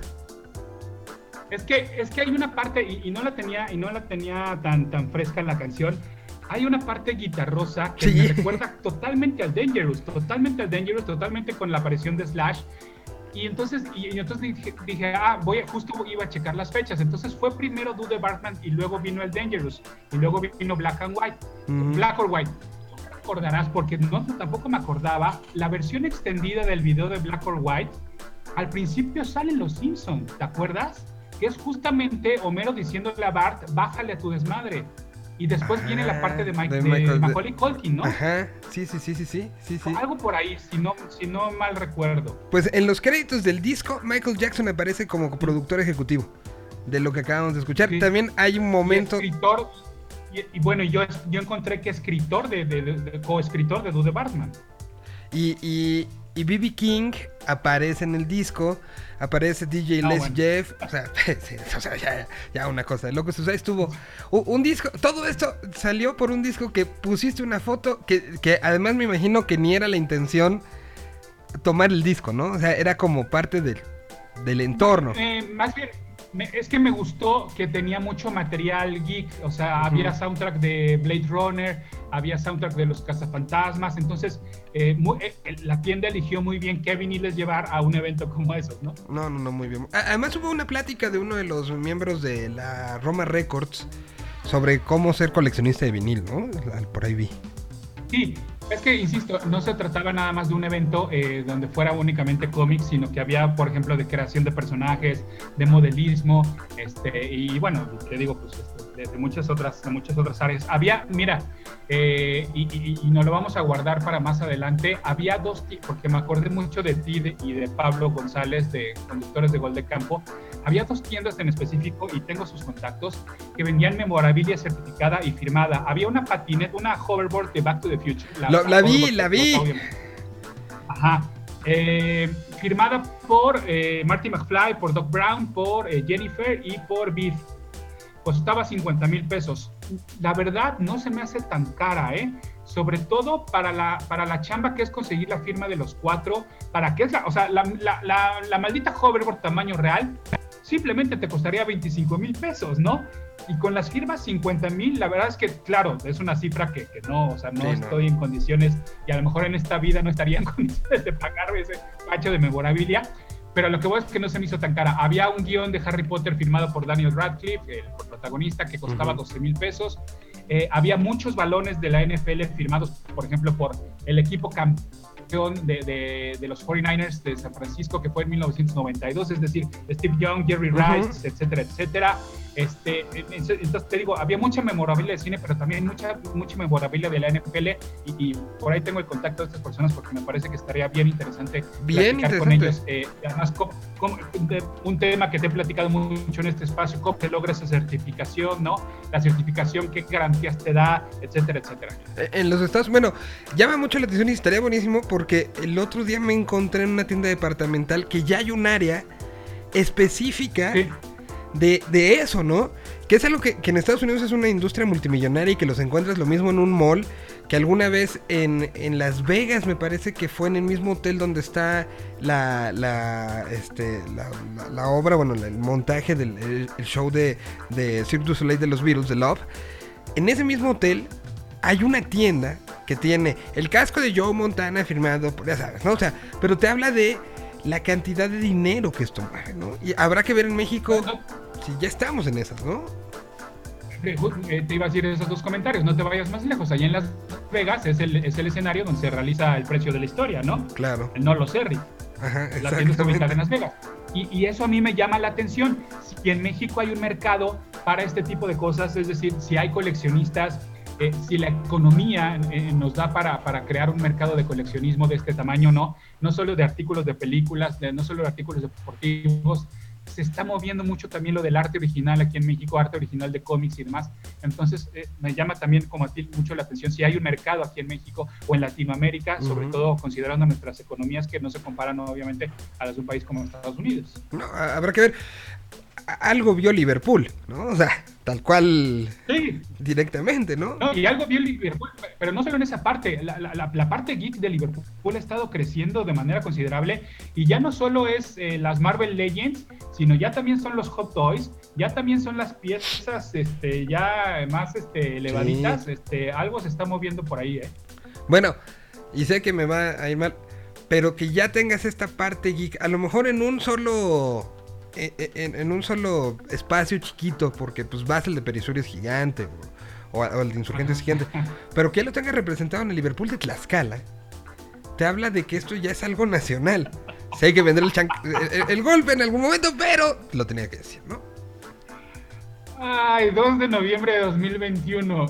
Es que, es que hay una parte, y, y no la tenía, y no la tenía tan, tan fresca la canción. Hay una parte guitarrosa que Sí. me recuerda totalmente al Dangerous, totalmente al Dangerous, totalmente con la aparición de Slash. Y entonces, y, y entonces dije, dije, ah, voy justo iba a checar las fechas. Entonces fue primero Do the Bartman y luego vino el Dangerous. Y luego vino Black and White. Ujú. Black or White. Te recordarás, porque no, tampoco me acordaba, la versión extendida del video de Black or White, al principio salen los Simpsons, ¿te acuerdas? Que es justamente Homero diciéndole a Bart, bájale a tu desmadre. Y después viene la parte de, Mike, de de Michael- de- Macaulay Culkin, ¿no? Ajá, sí, sí, sí, sí, sí, sí, sí. Algo por ahí, si no, si no mal recuerdo. Pues en los créditos del disco, Michael Jackson aparece como productor ejecutivo de lo que acabamos de escuchar. Sí. También hay un momento... Y escritor, y, y bueno, yo, yo encontré que escritor de, de, de- de- coescritor de the Bartman. Y, y, y B.B. King aparece en el disco, aparece DJ Ah, Les bueno. Jeff, o sea, *laughs* sí, o sea, ya, ya una cosa de locos. O sea, estuvo un disco, todo esto salió por un disco que pusiste una foto que, que además me imagino que ni era la intención tomar el disco, ¿no? O sea, era como parte del, del entorno. Eh, más bien, me- es que me gustó que tenía mucho material geek, o sea, había soundtrack de Blade Runner, había soundtrack de los cazafantasmas, entonces eh, muy- eh, la tienda eligió muy bien qué viniles llevar a un evento como esos, ¿no? No, no, no, muy bien. Además hubo una plática de uno de los miembros de la Roma Records sobre cómo ser coleccionista de vinil, ¿no? Por ahí vi. Sí, Es que, insisto, no se trataba nada más de un evento eh, donde fuera únicamente cómics, sino que había, por ejemplo, de creación de personajes, de modelismo, este, y bueno, te digo, pues este, de, muchas otras, de muchas otras áreas. Había, mira, eh, y, y, nos lo vamos a guardar para más adelante, había dos, porque me acordé mucho de ti y de Pablo González, de conductores de Gol de Campo, había dos tiendas en específico, y tengo sus contactos, que vendían memorabilia certificada y firmada. Había una patineta, una hoverboard de Back to the Future. La, la, vi, la vi. Ajá. Eh, firmada por eh, Marty McFly, por Doc Brown, por eh, Jennifer y por Biff. Costaba 50 mil pesos. La verdad no se me hace tan cara, ¿eh? Sobre todo para la, para la chamba que es conseguir la firma de los cuatro, para que es la, o sea, la, la, la maldita hoverboard tamaño real simplemente te costaría 25 mil pesos, ¿no? Y con las firmas 50 mil, la verdad es que, claro, es una cifra que, que no, o sea, no estoy en condiciones, y a lo mejor en esta vida no estaría en *laughs* condiciones de pagar ese pacho de memorabilia, pero lo que voy es que no se me hizo tan cara. Había un guion de Harry Potter firmado por Daniel Radcliffe, el protagonista, que costaba 12 mil pesos. Eh, había muchos balones de la NFL firmados, por ejemplo, por el equipo campeón de, de, los 49ers de San Francisco, que fue en 1992, es decir, Steve Young, Jerry Rice, etcétera, etcétera. Este, entonces te digo, había mucha memorabilia de cine, pero también mucha, mucha memorabilia de la NFL y, por ahí tengo el contacto de estas personas porque me parece que estaría bien interesante bien platicar con ellos. Eh, además, un tema que te he platicado mucho en este espacio, cómo se logra esa certificación, ¿no? La certificación, qué garantías te da, etcétera, etcétera. Eh, en los estados, bueno, llama mucho la atención y estaría buenísimo porque el otro día me encontré en una tienda departamental que ya hay un área específica de, eso, ¿no? Que es algo que, en Estados Unidos es una industria multimillonaria y que los encuentras lo mismo en un mall que alguna vez en, Las Vegas me parece que fue en el mismo hotel donde está la, la, este, la, obra, bueno, el montaje del show de, de Cirque du Soleil de los Beatles, de Love. En ese mismo hotel hay una tienda que tiene el casco de Joe Montana firmado, ya sabes, ¿no? O sea, pero te habla de la cantidad de dinero que esto mueve, ¿no? Y habrá que ver en México si ya estamos en esas, ¿no? Eh, te iba a decir esos dos comentarios, no te vayas más lejos. Allá en Las Vegas es el, es el escenario donde se realiza el precio de la historia, ¿no? Claro. No lo sé, Rick. Ajá, la tienda en Las Vegas. Y, y, eso a mí me llama la atención. Si en México hay un mercado para este tipo de cosas, es decir, si hay coleccionistas, eh, si la economía eh, nos da para, para, crear un mercado de coleccionismo de este tamaño, no, no solo de artículos de películas, no solo de artículos deportivos, se está moviendo mucho también lo del arte original aquí en México, arte original de cómics y demás. Entonces, eh, me llama también como a ti mucho la atención si hay un mercado aquí en México o en Latinoamérica, sobre todo considerando nuestras economías que no se comparan obviamente a las de un país como Estados Unidos. No, habrá que ver algo vio Liverpool, ¿no? O sea, tal cual directamente, ¿no? ¿no? Y algo vio Liverpool, pero no solo en esa parte, la, la, la, parte geek de Liverpool ha estado creciendo de manera considerable y ya no solo es eh, las Marvel Legends, sino ya también son los Hot Toys, ya también son las piezas este, ya más este, elevaditas, este, algo se está moviendo por ahí, ¿eh? Bueno, y sé que me va a ir mal, pero que ya tengas esta parte geek, a lo mejor en un solo en, un solo espacio chiquito, porque pues vas el de Perisur es gigante, o, el de Insurgentes es gigante, *laughs* pero que lo tenga representado en el Liverpool de Tlaxcala, te habla de que esto ya es algo nacional. Si hay que vender el, el, golpe en algún momento, pero lo tenía que decir, ¿no? Ay, 2 de noviembre de 2021.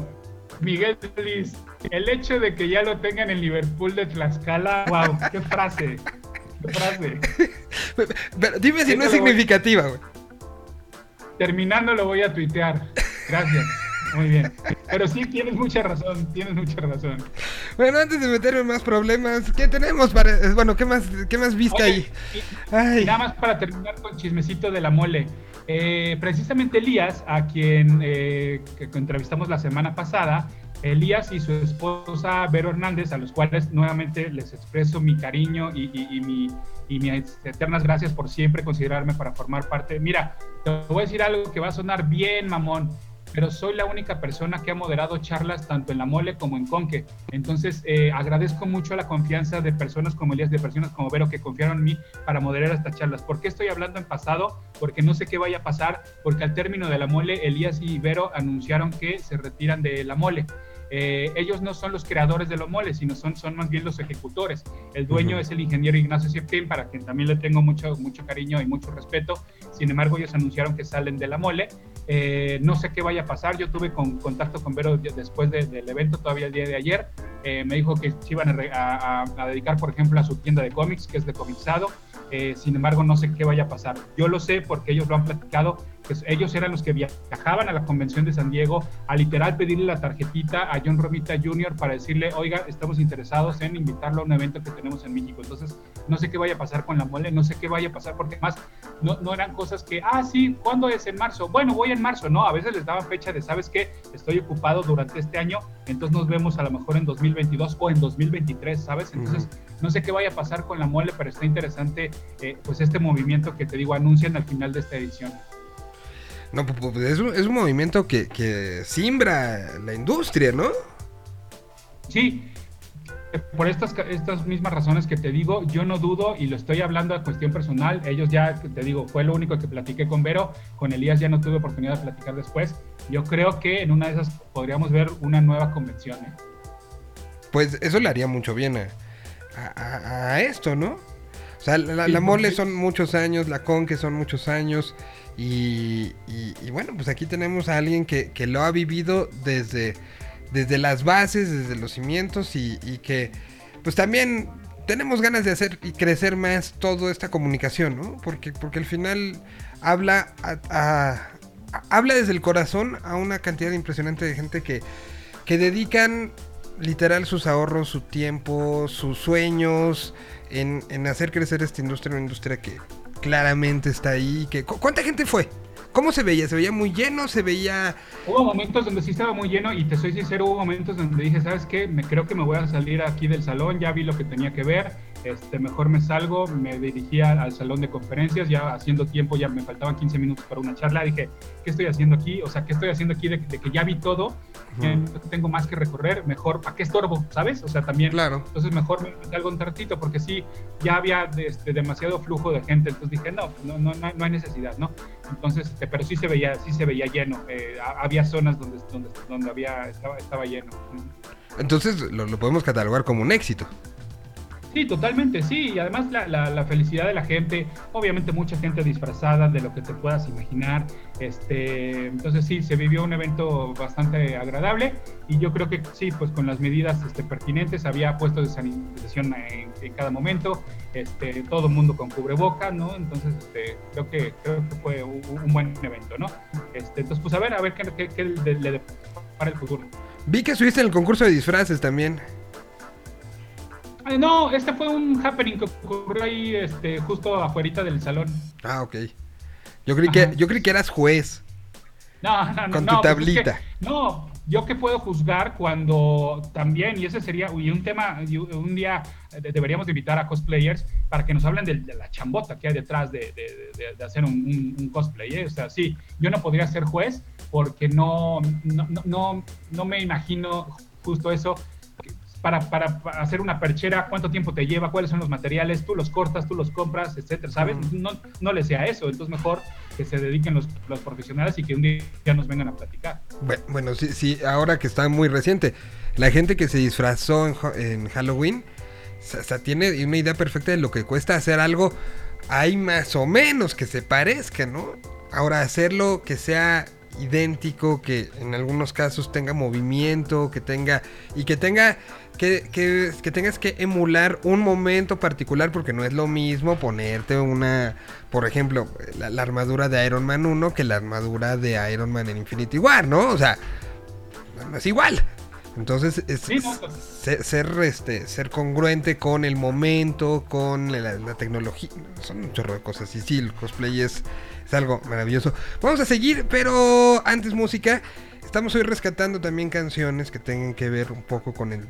Miguel Feliz, el hecho de que ya lo tengan en Liverpool de Tlaxcala, wow, qué frase. Frase. *laughs* Pero dime si no es significativa, güey. Terminando lo voy a tuitear. Gracias. Muy bien. Pero sí, tienes mucha razón, tienes mucha razón. Bueno, antes de meterme en más problemas, ¿qué tenemos para... Bueno, ¿qué más, qué más viste ahí? nada más para terminar con chismecito de la mole. Eh, precisamente Elías, a quien eh, entrevistamos la semana pasada, Elías y su esposa Vero Hernández, a los cuales nuevamente les expreso mi cariño y, mi, mis eternas gracias por siempre considerarme para formar parte. Mira, te voy a decir algo que va a sonar bien, mamón, pero soy la única persona que ha moderado charlas tanto en la mole como en Conque. Entonces, eh, agradezco mucho la confianza de personas como Elías, de personas como Vero, que confiaron en mí para moderar estas charlas. ¿Por qué estoy hablando en pasado? Porque no sé qué vaya a pasar, porque al término de la mole, Elías y Vero anunciaron que se retiran de la mole. Eh, ellos no son los creadores de los moles, sino son, son más bien los ejecutores. El dueño es el ingeniero Ignacio Septim, para quien también le tengo mucho, mucho cariño y mucho respeto. Sin embargo, ellos anunciaron que salen de la mole. Eh, no sé qué vaya a pasar. Yo tuve con, contacto con Vero después del evento, todavía el día de ayer. Eh, me dijo que se iban a, a, dedicar, por ejemplo, a su tienda de cómics, que es de comixado. sin embargo, no sé qué vaya a pasar. Yo lo sé porque ellos lo han platicado ellos eran los que viajaban a la convención de San Diego a literal pedirle la tarjetita a John Romita Jr. para decirle, oiga, estamos interesados en invitarlo a un evento que tenemos en México. Entonces, no sé qué vaya a pasar con la mole, no sé qué vaya a pasar, porque más no, no eran cosas que, ah, sí, ¿cuándo es en marzo? Bueno, voy en marzo, no, a veces les daban fecha de, ¿sabes qué? Estoy ocupado durante este año, entonces nos vemos a lo mejor en 2022 o en 2023, ¿sabes? Entonces, no sé qué vaya a pasar con la mole, pero está interesante, eh, pues este movimiento que te digo, anuncian al final de esta edición. No, pues, pues es un, es un movimiento que, que simbra la industria, ¿no? Sí, por estas, estas mismas razones que te digo, yo no dudo y lo estoy hablando a cuestión personal. Ellos ya, te digo, fue lo único que platiqué con Vero. Con Elías ya no tuve oportunidad de platicar después. Yo creo que en una de esas podríamos ver una nueva convención. ¿eh? Pues eso le haría mucho bien a, a, esto, ¿no? O sea, la, mole son muchos años, la con que son muchos años. Y, bueno, pues aquí tenemos a alguien que, lo ha vivido desde, desde las bases, desde los cimientos y, que pues también tenemos ganas de hacer y crecer más toda esta comunicación, ¿no? Porque, porque al final habla, habla desde el corazón a una cantidad impresionante de gente que, que dedican literal sus ahorros, su tiempo, sus sueños en, en hacer crecer esta industria, una industria que, claramente está ahí. Que, ¿Cuánta gente fue? ¿Cómo se veía? ¿Se veía muy lleno? ¿Se veía...? Hubo momentos donde sí estaba muy lleno y te soy sincero, hubo momentos donde dije, ¿sabes qué? Me creo que me voy a salir aquí del salón, ya vi lo que tenía que ver este, mejor me salgo, me dirigía al salón de conferencias, ya haciendo tiempo, ya me faltaban 15 minutos para una charla, dije, ¿qué estoy haciendo aquí? O sea, ¿qué estoy haciendo aquí de, que ya vi todo? tengo más que recorrer, mejor, ¿para qué estorbo? ¿Sabes? O sea, también, claro. entonces mejor me salgo un ratito, porque sí, ya había este, demasiado flujo de gente, entonces dije, no, no, no, no hay necesidad, ¿no? Entonces, este, pero sí se veía, sí se veía lleno, eh, había zonas donde, donde, donde había, estaba, estaba lleno. Entonces, lo, lo podemos catalogar como un éxito. Sí, totalmente, sí. Y además la, la, felicidad de la gente, obviamente mucha gente disfrazada de lo que te puedas imaginar. Este, entonces sí, se vivió un evento bastante agradable y yo creo que sí, pues con las medidas este, pertinentes, había puestos de sanitización en, cada momento, este, todo el mundo con cubreboca, ¿no? Entonces este, creo, que, creo que fue un, buen evento, ¿no? Este, entonces, pues a ver, a ver qué, qué, le, le para el futuro. Vi que estuviste en el concurso de disfraces también. No, este fue un happening que ocurrió ahí este, justo afuera del salón. Ah, ok. Yo creí, que, yo creí que eras juez. No, no, no. Con tu pues tablita. no, yo que puedo juzgar cuando también, y ese sería y un tema, un día deberíamos invitar a cosplayers para que nos hablen de, la chambota que hay detrás de, hacer un, cosplay. ¿eh? O sea, sí, yo no podría ser juez porque no, no, no, no me imagino justo eso para, para, hacer una perchera, cuánto tiempo te lleva, cuáles son los materiales, tú los cortas, tú los compras, etcétera, ¿sabes? No, no le sea eso, entonces mejor que se dediquen los, los profesionales y que un día nos vengan a platicar. Bueno, sí, sí, ahora que está muy reciente, la gente que se disfrazó en, Halloween, o sea, tiene una idea perfecta de lo que cuesta hacer algo, hay más o menos que se parezca, ¿no? Ahora hacerlo que sea idéntico, que en algunos casos tenga movimiento, que tenga y que tenga que, que, tengas que emular un momento particular porque no es lo mismo ponerte una, por ejemplo, la, armadura de Iron Man 1 que la armadura de Iron Man en Infinity War, ¿no? O sea, no es igual. Entonces, es, pues. ser, este, ser congruente con el momento, con la, tecnología, son un chorro de cosas. Y sí, el cosplay es, es algo maravilloso. Vamos a seguir, pero antes música. Estamos hoy rescatando también canciones que tengan que ver un poco con el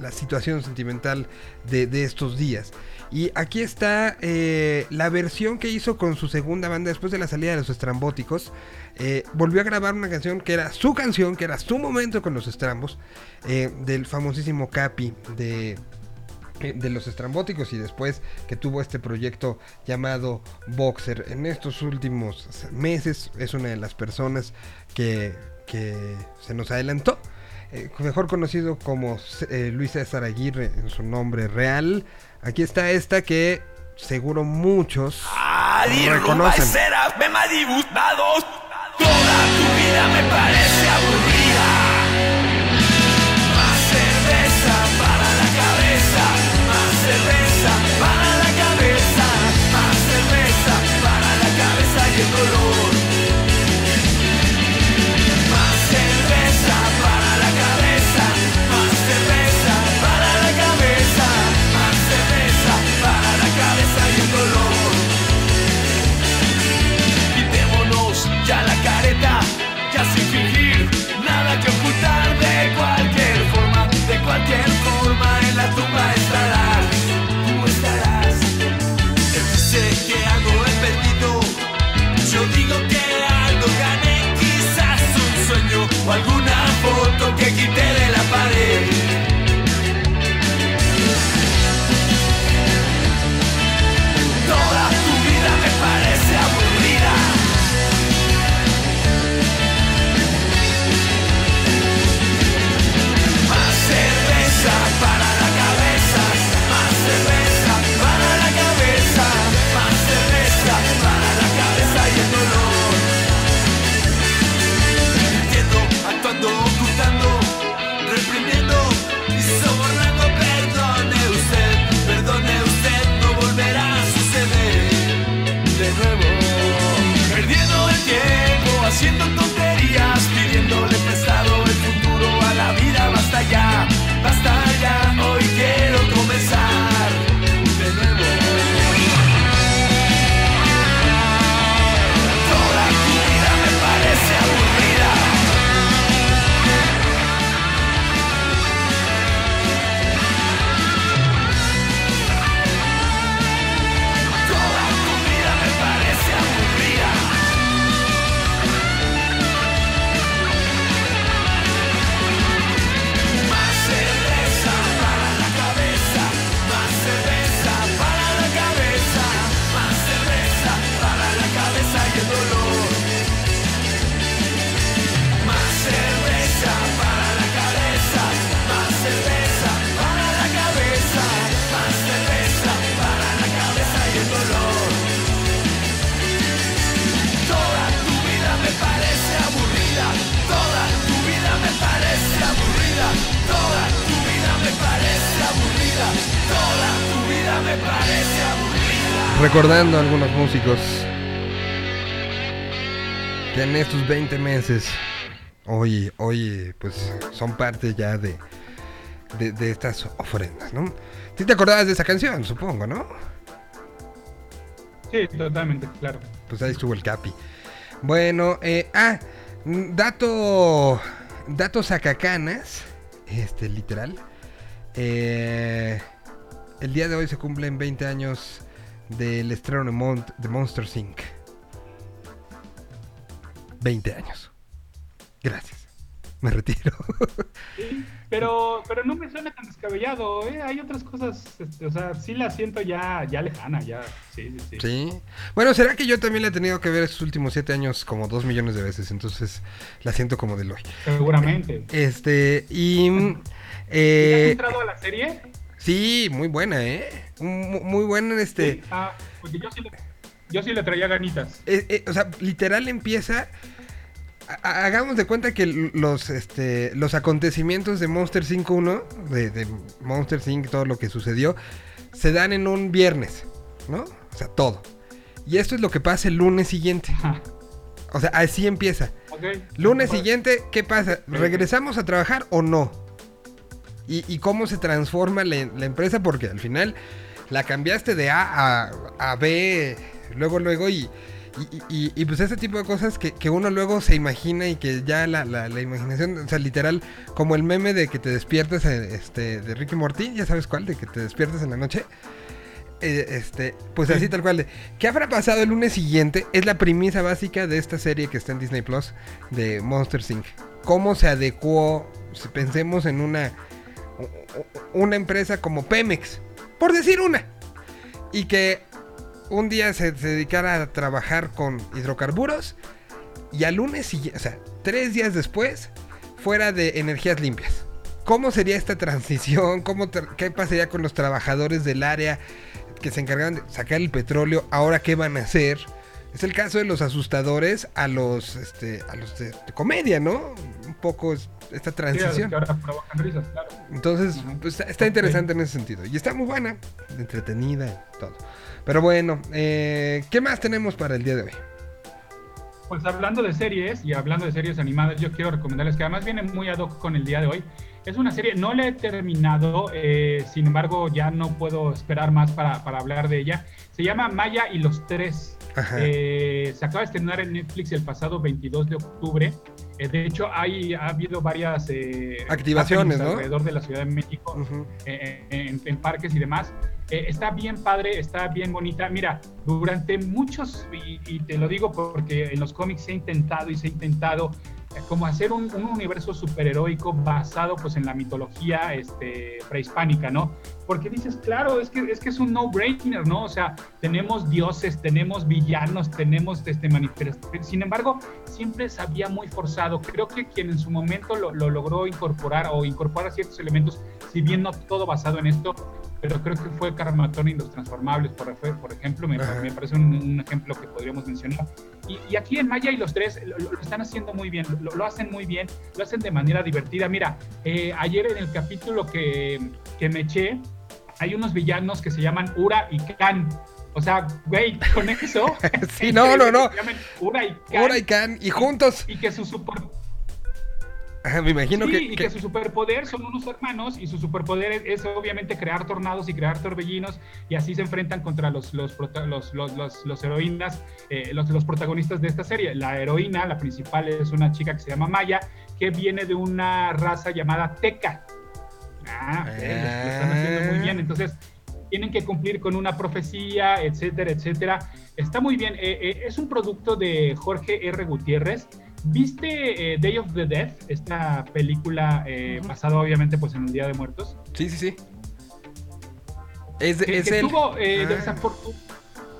la situación sentimental de, estos días. Y aquí está eh, la versión que hizo con su segunda banda después de la salida de los estrambóticos. Eh, volvió a grabar una canción que era su canción, que era su momento con los estrambos, eh, del famosísimo Capi de, de los estrambóticos y después que tuvo este proyecto llamado Boxer. En estos últimos meses es una de las personas que, que se nos adelantó eh, mejor conocido como eh, Luis César Aguirre en su nombre real. Aquí está esta que seguro muchos reconocen. Toda tu vida me parece aburrida. Más cerveza para la cabeza, más cerveza para la cabeza, más cerveza para la cabeza y el dolor. Recordando a algunos músicos que en estos 20 meses, hoy, hoy, pues son parte ya de, de, de estas ofrendas, ¿no? ¿Sí te acordabas de esa canción, supongo, no? Sí, totalmente, claro. Pues ahí estuvo el Capi. Bueno, eh, ah, dato, datos sacacanas, este, literal. Eh, el día de hoy se cumplen 20 años del estreno de, Mon- de Monster Inc. 20 años. Gracias. Me retiro. Sí, pero, pero no me suena tan descabellado, ¿eh? Hay otras cosas, este, o sea, sí la siento ya, ya lejana, ya, sí, sí, sí. sí. Bueno, será que yo también la he tenido que ver estos últimos 7 años como 2 millones de veces, entonces la siento como del hoy. Seguramente. Este, y... *laughs* ¿Ya has Eh, entrado a la serie? Sí, muy buena, ¿eh? Muy buena, este... Sí. Ah, porque yo sí le, yo sí le traía ganitas. eh, eh, o sea, literal empieza... a- Hagamos de cuenta que los, este, los acontecimientos de Monster 5.1, de, de Monster Inc., todo lo que sucedió, se dan en un viernes, ¿no? O sea, todo. Y esto es lo que pasa el lunes siguiente. O sea, así empieza. Lunes Pues, siguiente, ¿qué pasa? ¿Regresamos a trabajar o no? ¿Y, y cómo se transforma la, la empresa? Porque al final la cambiaste de A a, a B, luego, luego, y, y, pues ese tipo de cosas que, que uno luego se imagina y que ya la, la- la imaginación, o sea, literal, como el meme de que te despiertas eh, este, de Ricky Morty, ya sabes cuál, de que te despiertas en la noche. Eh, este, pues así tal cual. de, ¿Qué habrá pasado el lunes siguiente? Es la premisa básica de esta serie que está en Disney Plus de Monster Inc. ¿Cómo se adecuó? Si pensemos en una una empresa como Pemex, por decir una, y que un día se, dedicara a trabajar con hidrocarburos y al lunes o sea, tres días después, fuera de energías limpias. ¿Cómo sería esta transición? ¿Cómo ¿Qué pasaría con los trabajadores del área que se encargaban de sacar el petróleo? ¿Ahora qué van a hacer? Es el caso de los asustadores a los, este, a los de, de comedia, ¿no? Un poco es- esta Sí, transición. que ahora provocan risas, claro. Entonces, pues, está, interesante en ese sentido. Y está muy buena, entretenida, todo. Pero bueno, eh, ¿qué más tenemos para el día de hoy? Pues hablando de series y hablando de series animadas, yo quiero recomendarles que además viene muy ad hoc con el día de hoy. Es una serie, no la he terminado, eh, sin embargo ya no puedo esperar más para, para hablar de ella. Se llama Maya y los Tres. Eh, se acaba de estrenar en Netflix el pasado 22 de octubre. Eh, de hecho, hay, ha habido varias eh, Activaciones, ¿no? alrededor de la Ciudad de México Ujú. eh, en, en parques y demás. Eh, está bien padre, está bien bonita. Mira, durante muchos, y, y te lo digo porque en los cómics se ha intentado y se ha intentado eh, como hacer un, un universo superheroico basado pues en la mitología este, prehispánica, ¿no? Porque dices, claro, es que es, que es un no-brainer, ¿no? O sea, tenemos dioses, tenemos villanos, tenemos este, manifestaciones. Sin embargo, siempre se había muy forzado. Creo que quien en su momento lo, lo logró incorporar o incorporar ciertos elementos, si bien no todo basado en esto, pero creo que fue Carmatón y los Transformables, por, por ejemplo, me, parece un, un ejemplo que podríamos mencionar. Y, y aquí en Maya y los tres lo, lo están haciendo muy bien, lo, lo hacen muy bien, lo hacen de manera divertida. Mira, eh, ayer en el capítulo que, que me eché, hay unos villanos que se llaman Ura y Khan. O sea, güey, con eso. *laughs* Sí, *laughs* no, no, no. Ura y Khan. Ora y Can, y juntos. Y que su super, Ajá, *laughs* me imagino sí, que, y que- que su superpoder son unos hermanos y su superpoder es, es obviamente crear tornados y crear torbellinos y así se enfrentan contra los, los, los, los, los- heroínas, eh, los, los protagonistas de esta serie. La heroína, la principal, es una chica que se llama Maya, que viene de una raza llamada Teca. Ah, ok, lo- lo están haciendo muy bien. Entonces, tienen que cumplir con una profecía, etcétera, etcétera. Está muy bien. Eh, eh, es un producto de Jorge R. Gutiérrez. ¿Viste eh, Day of the Dead? Esta película eh, basada obviamente pues en el Día de Muertos. Sí, sí, sí. Es, de- Que, es que él. tuvo eh, Ah.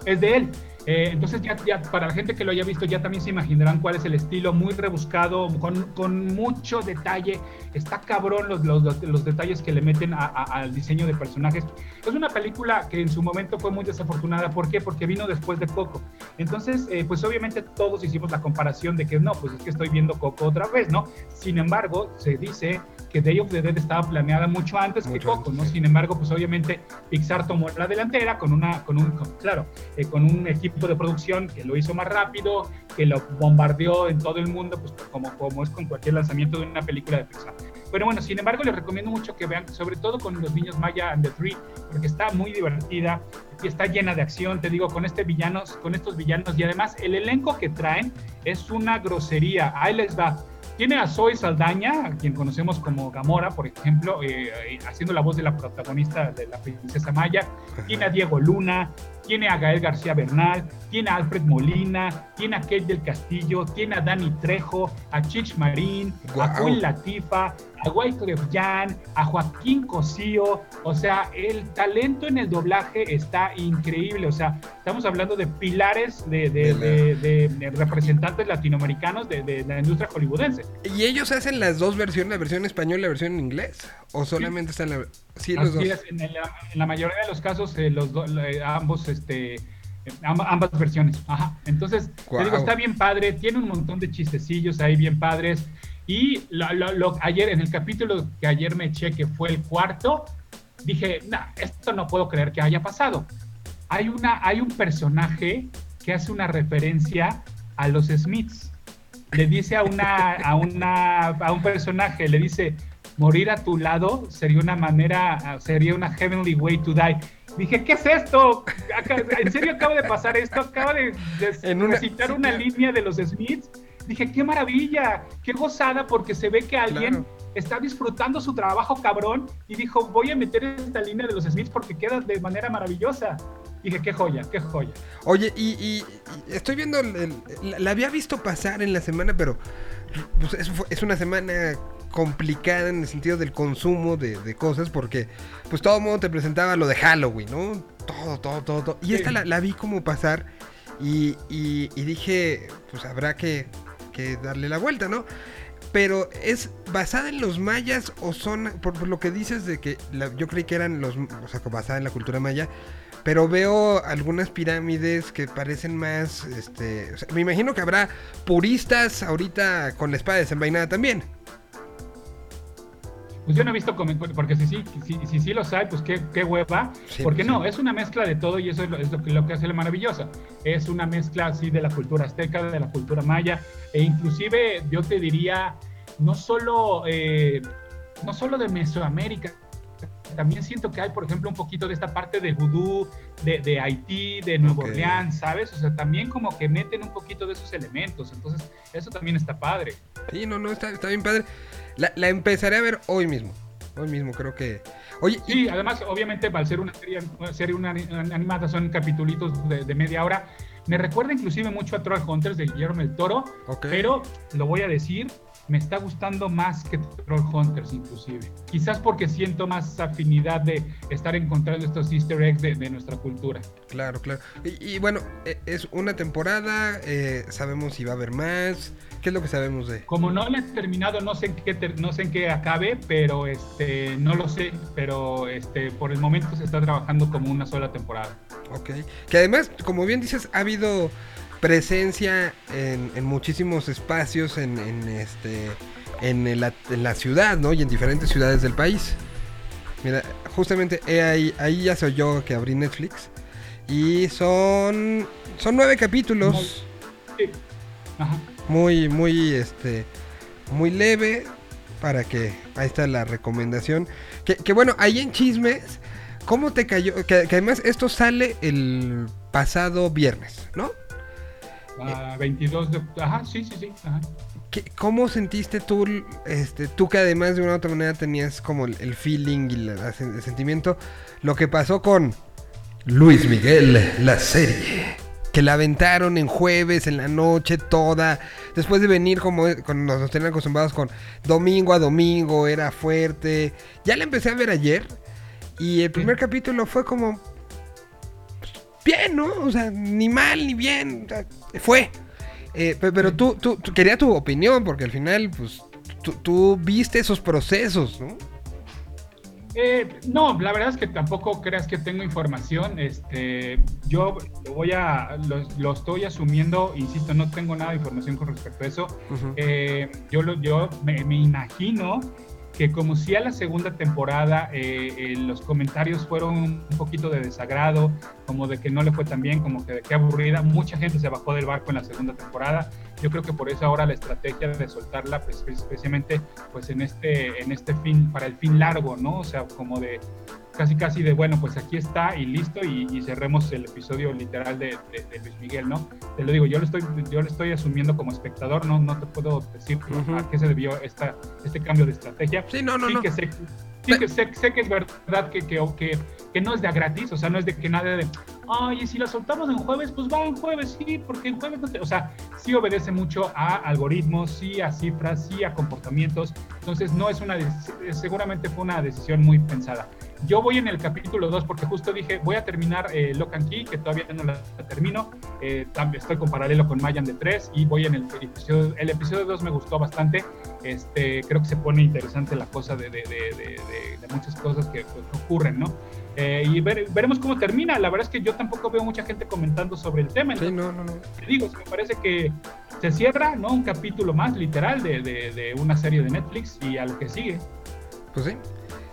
Es de él. Eh, entonces ya, ya para la gente que lo haya visto ya también se imaginarán cuál es el estilo, muy rebuscado, con, con mucho detalle. Está cabrón los, los, los- detalles que le meten a- a- al diseño de personajes. Es una película que en su momento fue muy desafortunada. ¿Por qué? Porque vino después de Coco. Entonces, eh, pues obviamente todos hicimos la comparación de que no, pues es que estoy viendo Coco otra vez, ¿no? Sin embargo, se dice que Day of the Dead estaba planeada mucho antes que Mucho Coco, antes, ¿no? sí. Sin embargo, pues obviamente Pixar tomó la delantera con una, con un, con- claro, eh, con un equipo de producción que lo hizo más rápido, que lo bombardeó en todo el mundo, pues como, como es con cualquier lanzamiento de una película de Pixar. Pero bueno, sin embargo, les recomiendo mucho que vean, sobre todo con los niños Maya and the Three, porque está muy divertida y está llena de acción, te digo, con este villanos, con estos villanos y además el elenco que traen es una grosería. Ahí les va. Tiene a Zoe Saldaña, a quien conocemos como Gamora, por ejemplo, eh, eh, haciendo la voz de la protagonista de la princesa Maya. Tiene a Diego Luna, tiene a Gael García Bernal, tiene a Alfred Molina, tiene a Kate del Castillo, tiene a Dani Trejo, a Chich Marín, a. Queen Latifa, a Wyclef Jan, a Joaquín Cosío. O sea, el talento en el doblaje está increíble. O sea, estamos hablando de pilares de, representantes latinoamericanos de la industria hollywoodense. ¿Y ellos hacen las dos versiones, la versión en español y la versión en inglés? ¿O solamente están la... Sí, los dos. es, en, la, en la mayoría de los casos, eh, los do- eh, ambos, este, amb- ambas versiones. Ajá. Entonces, te digo, está bien padre, tiene un montón de chistecillos ahí bien padres. Y lo- lo- lo- ayer, en el capítulo que ayer me eché, que fue el cuarto, dije, nah, esto no puedo creer que haya pasado. Hay, una, hay un personaje que hace una referencia a los Smiths. Le dice a, una, a, una, a un personaje, le dice, morir a tu lado sería una manera, sería una heavenly way to die. Dije, ¿qué es esto? ¿En serio acaba de pasar esto? Acaba de, de En una- recitar sí, una línea de los Smiths. Dije, qué maravilla, qué gozada, porque se ve que alguien Claro. Está disfrutando su trabajo cabrón y dijo, voy a meter esta línea de los Smiths porque queda de manera maravillosa. Dije, qué joya, qué joya. Oye, y, y- y estoy viendo, el- el- la, la había visto pasar en la semana, pero pues, es, una semana complicada en el sentido del consumo de, de cosas, porque pues todo el mundo te presentaba lo de Halloween, ¿no? Todo, todo, todo, todo. Y Sí. esta la, la vi como pasar y dije, pues habrá que, que darle la vuelta, ¿no? Pero ¿es basada en los mayas o son, por, lo que dices de que la- yo creí que eran los, o sea, basada en la cultura maya, pero veo algunas pirámides que parecen más, este, o sea, me imagino que habrá puristas ahorita con la espada desenvainada también. Pues yo no he visto comentarios, porque si sí, si, si, sí los hay, pues qué, qué hueva. Sí, porque pues no, sí. es una mezcla de todo y eso es lo, es lo que, lo que hace la maravillosa. Es una mezcla así de la cultura azteca, de la cultura maya, e inclusive yo te diría, no solo, eh, no solo de Mesoamérica, también siento que hay, por ejemplo, un poquito de esta parte de vudú, de, de Haití, de Nueva Ok. Orleans, ¿sabes? O sea, también como que meten un poquito de esos elementos. Entonces, eso también está padre. Sí, no, no, está, está bien padre. La, la empezaré a ver hoy mismo. Hoy mismo creo que... Oye, y- Sí, además, obviamente, al ser una serie, una serie una, una animada, son capitulitos de, de media hora. Me recuerda inclusive mucho a Troll Hunters de Guillermo el Toro, Ok. pero lo voy a decir, me está gustando más que Troll Hunters inclusive. Quizás porque siento más afinidad de estar encontrando estos easter eggs de, de nuestra cultura. Claro, claro. Y, y bueno, e- es una temporada, eh, sabemos si va a haber más. ¿Qué es lo que sabemos de? Como no le he terminado, no sé en qué, ter- no sé en qué acabe, pero este, no lo sé, pero este, por el momento se está trabajando como una sola temporada. Ok. Que además, como bien dices, ha habido presencia en, en muchísimos espacios en, en este en, el- en la ciudad, ¿no? Y en diferentes ciudades del país. Mira, justamente he ahí, ahí ya soy yo que abrí Netflix. Y son. Son nueve capítulos. Sí. Ajá. Muy, muy, este. Muy leve. Para que. Ahí está la recomendación. Que, que bueno, ahí en chismes. ¿Cómo te cayó? Que, que además esto sale el pasado viernes, ¿no? Ah, 22 de... Ajá, sí, sí, sí. Ajá. ¿Qué- ¿Cómo sentiste tú, este, tú que además de una u otra manera tenías como el, el feeling y la- la sen- el sentimiento, lo que pasó con Luis Miguel, la serie? Que la aventaron en jueves, en la noche, toda. Después de venir como con, nos, nos tenían acostumbrados con domingo a domingo, era fuerte. Ya la empecé a ver ayer. Y el primer capítulo fue como. Bien, ¿no? O sea, ni mal ni bien. o sea, fue. Eh, pe- pero tú, tú, tú quería tu opinión, porque al final, pues, tú, tú viste esos procesos, ¿no? Eh, no, la verdad es que tampoco creas que tengo información. Este, yo lo voy a, lo, lo estoy asumiendo, insisto, no tengo nada de información con respecto a eso. Eh, yo lo, yo me, me imagino que como si a la segunda temporada eh, eh, los comentarios fueron un poquito de desagrado, como de que no le fue tan bien, como que de qué aburrida, mucha gente se bajó del barco en la segunda temporada. Yo creo que por eso ahora la estrategia de soltarla, pues, especialmente pues en este, en este fin, para el fin largo, ¿no? O sea, como de casi casi de, bueno, pues aquí está y listo y, y cerremos el episodio literal de, de- de Luis Miguel, ¿no? Te lo digo, yo lo estoy, yo lo estoy asumiendo como espectador, no, no te puedo decir Ujú. a qué se debió esta, este cambio de estrategia. Sí, no, no, sí no. que sé, sí que sé, sé que es verdad que, que, que, que no es de a gratis, o sea, no es de que nada de, y si la soltamos en jueves, pues va en jueves, sí, porque en jueves no te... O sea, sí obedece mucho a algoritmos, sí a cifras, sí a comportamientos, entonces no es una, seguramente fue una decisión muy pensada. Yo voy en el capítulo 2 porque justo dije, voy a terminar eh, Lock and Key, que todavía no la, termino. Eh, estoy con paralelo con Mayan de 3 y voy en el episodio, el episodio 2 me gustó bastante. Este, creo que se pone interesante la cosa de, de, de, de- muchas cosas que, que ocurren, ¿no? Eh, y ver- veremos cómo termina. La verdad es que yo tampoco veo mucha gente comentando sobre el tema. Sí, Entonces, no, no, no. te digo, me parece que se cierra, ¿no? Un capítulo más, literal, de, de, de una serie de Netflix y a lo que sigue. Pues sí.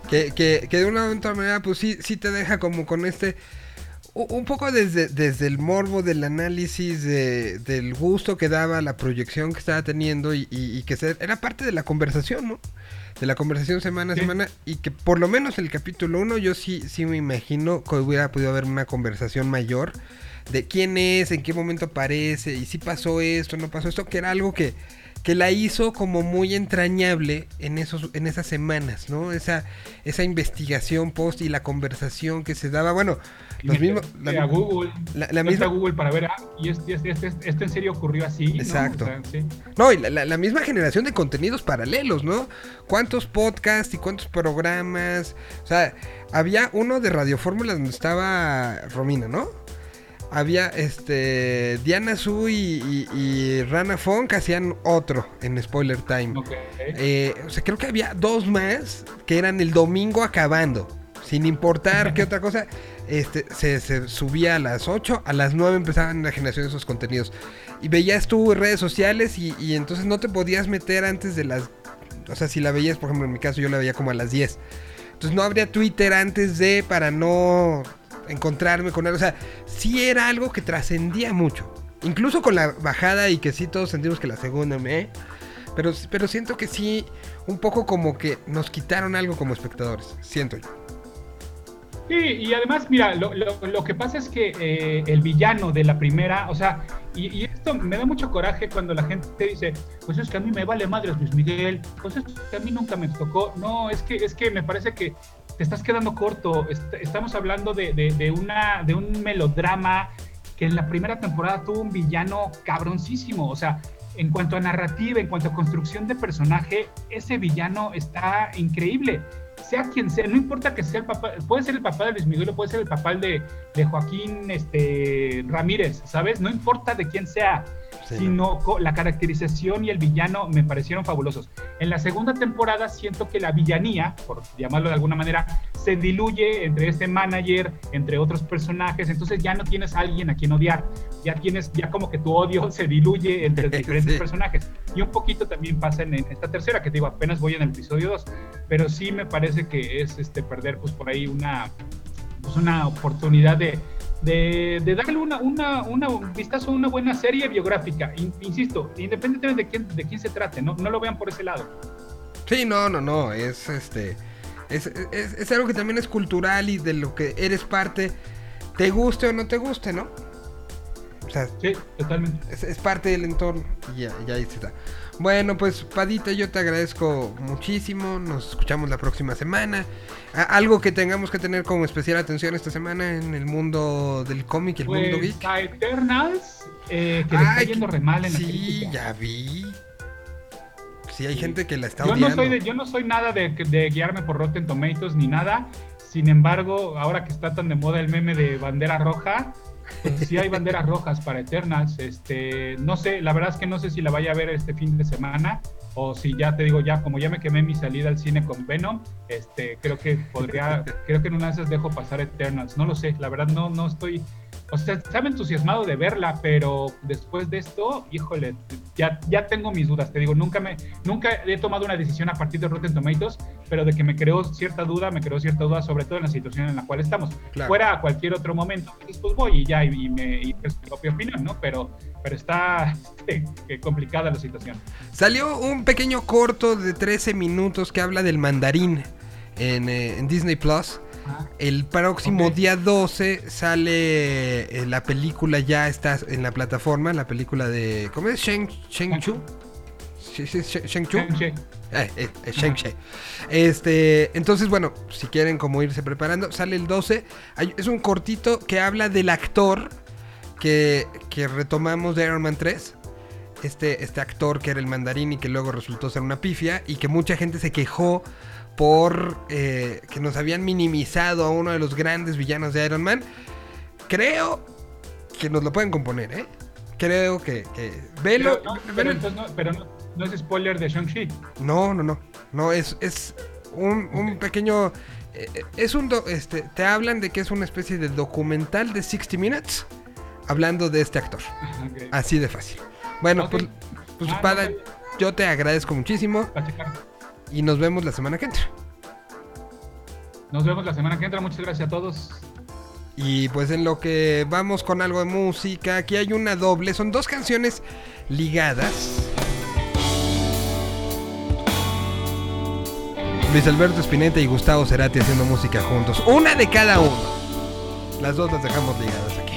Que, que, que de una u otra manera, pues sí, sí te deja como con este. Un poco desde, desde el morbo del análisis, de- del gusto que daba la proyección que estaba teniendo y, y- y que se- era parte de la conversación, ¿no? De la conversación semana a Sí. semana y que por lo menos el capítulo 1 yo sí, sí me imagino que hubiera podido haber una conversación mayor de quién es, en qué momento aparece y si pasó esto, no pasó esto, que era algo que, que la hizo como muy entrañable en esos en esas semanas, ¿no? Esa esa investigación post y la conversación que se daba, bueno, los mismos a Google. la- misma- a Google para ver, ah, y este, este, este, este en serio ocurrió así. ¿no? Exacto. O sea, sí. No, y la, misma generación de contenidos paralelos, ¿no? ¿Cuántos podcasts y cuántos programas? O sea, había uno de Radio Fórmula donde estaba Romina, ¿no? había este Diana Su y, y- y Rana Funk hacían otro en Spoiler Time. Eh, o sea, creo que había dos más que eran el domingo acabando. Sin importar qué otra cosa. Este, se, subía a las 8, a las 9 empezaban la generación de esos contenidos. Y veías tú redes sociales y, y entonces no te podías meter antes de las... O sea, si la veías, por ejemplo, en mi caso yo la veía como a las 10. Entonces no habría Twitter antes de para no encontrarme con él. O sea, sí era algo que trascendía mucho. Incluso con la bajada y que sí todos sentimos que la segunda me... Pero, pero siento que sí, un poco como que nos quitaron algo como espectadores. Siento yo. Sí, y además, mira, lo, lo- lo que pasa es que eh, el villano de la primera, o sea, y, esto me da mucho coraje cuando la gente dice, pues es que a mí me vale madre Luis Miguel, pues es que a mí nunca me tocó. No, es que, es que me parece que te estás quedando corto. Est- estamos hablando de, de- de una, de un melodrama que en la primera temporada tuvo un villano cabroncísimo. O sea, en cuanto a narrativa, en cuanto a construcción de personaje, ese villano está increíble. Sea quien sea, no importa que sea el papá, puede ser el papá de Luis Miguel o puede ser el papá de, de Joaquín este, Ramírez, ¿sabes? No importa de quién sea, Sí, sino la caracterización y el villano me parecieron fabulosos. En la segunda temporada siento que la villanía, por llamarlo de alguna manera, se diluye entre este manager, entre otros personajes, entonces ya no tienes a alguien a quien odiar, ya tienes, ya como que tu odio *laughs* se diluye entre *laughs* diferentes Sí. personajes. Y un poquito también pasa en, esta tercera, que te digo, apenas voy en el episodio 2, pero sí me parece que es este perder pues por ahí una, pues, una oportunidad de, de, darle una, una, una un vistazo a una buena serie biográfica. In- insisto, independientemente de quién, de quién se trate, no, no lo vean por ese lado. Sí, no, no, no. Es este. Es, es- es algo que también es cultural y de lo que eres parte. Te guste o no te guste, ¿no? O sea, Sí, totalmente. es, es parte del entorno. Y ya, ya ahí está. Bueno, pues Padita, yo te agradezco muchísimo. Nos escuchamos la próxima semana. A- algo que tengamos que tener como especial atención esta semana en el mundo del cómic el mundo Pues geek. a Eternals, eh, que le está yendo re mal en la sí, ya vi. Sí, hay gente que la está Yo no, soy de- yo no soy nada de, de guiarme por Rotten Tomatoes ni nada. Sin embargo, ahora que está tan de moda el meme de bandera roja, pues sí hay banderas rojas para Eternals. Este, no sé, la verdad es que no sé si la vaya a ver este fin de semana o si ya te digo ya, como ya me quemé mi salida al cine con Venom, este, creo que podría, creo que en una dejo pasar Eternals. No lo sé, la verdad no, no estoy, o sea, estaba entusiasmado de verla, pero después de esto, híjole, ya, ya tengo mis dudas. Te digo, nunca me, nunca he tomado una decisión a partir de Rotten Tomatoes, pero de que me creó cierta duda, me creó cierta duda, sobre todo en la situación en la cual estamos. Claro. Fuera a cualquier otro momento, pues, pues voy y ya, y, y me y es mi propia opinión, ¿no? Pero, pero está este, complicada la situación. Salió un pequeño corto de 13 minutos que habla del mandarín en, eh, en Disney Plus. El próximo día 12 sale eh, la película, ya está en la plataforma, la película de... ¿Cómo es? Sí, sí, Shang- Shang-Chu. Shang-Chi. Eh, eh, eh. Este, entonces, bueno, si quieren como irse preparando, sale el 12. Hay- es un cortito que habla del actor que, que retomamos de Iron Man 3. Este, este actor que era el mandarín y que luego resultó ser una pifia y que mucha gente se quejó por eh, que nos habían minimizado a uno de los grandes villanos de Iron Man. Creo que nos lo pueden componer, ¿eh? Creo que... que velo, Pero, no, velo- pero entonces no, pero no, no es spoiler de Shang-Chi. no, no, no. No, es, es un, un pequeño. eh, es un. do- este, te hablan de que es una especie de documental de 60 Minutes hablando de este actor. *laughs* Así de fácil. Bueno, pues, pues Ah, Pada, yo te agradezco muchísimo. Y nos vemos la semana que entra. Nos vemos la semana que entra. Muchas gracias a todos. Y pues en lo que vamos con algo de música, aquí hay una doble, son dos canciones ligadas. Luis Alberto Spinetta y Gustavo Cerati haciendo música juntos, una de cada uno. Las dos las dejamos ligadas aquí.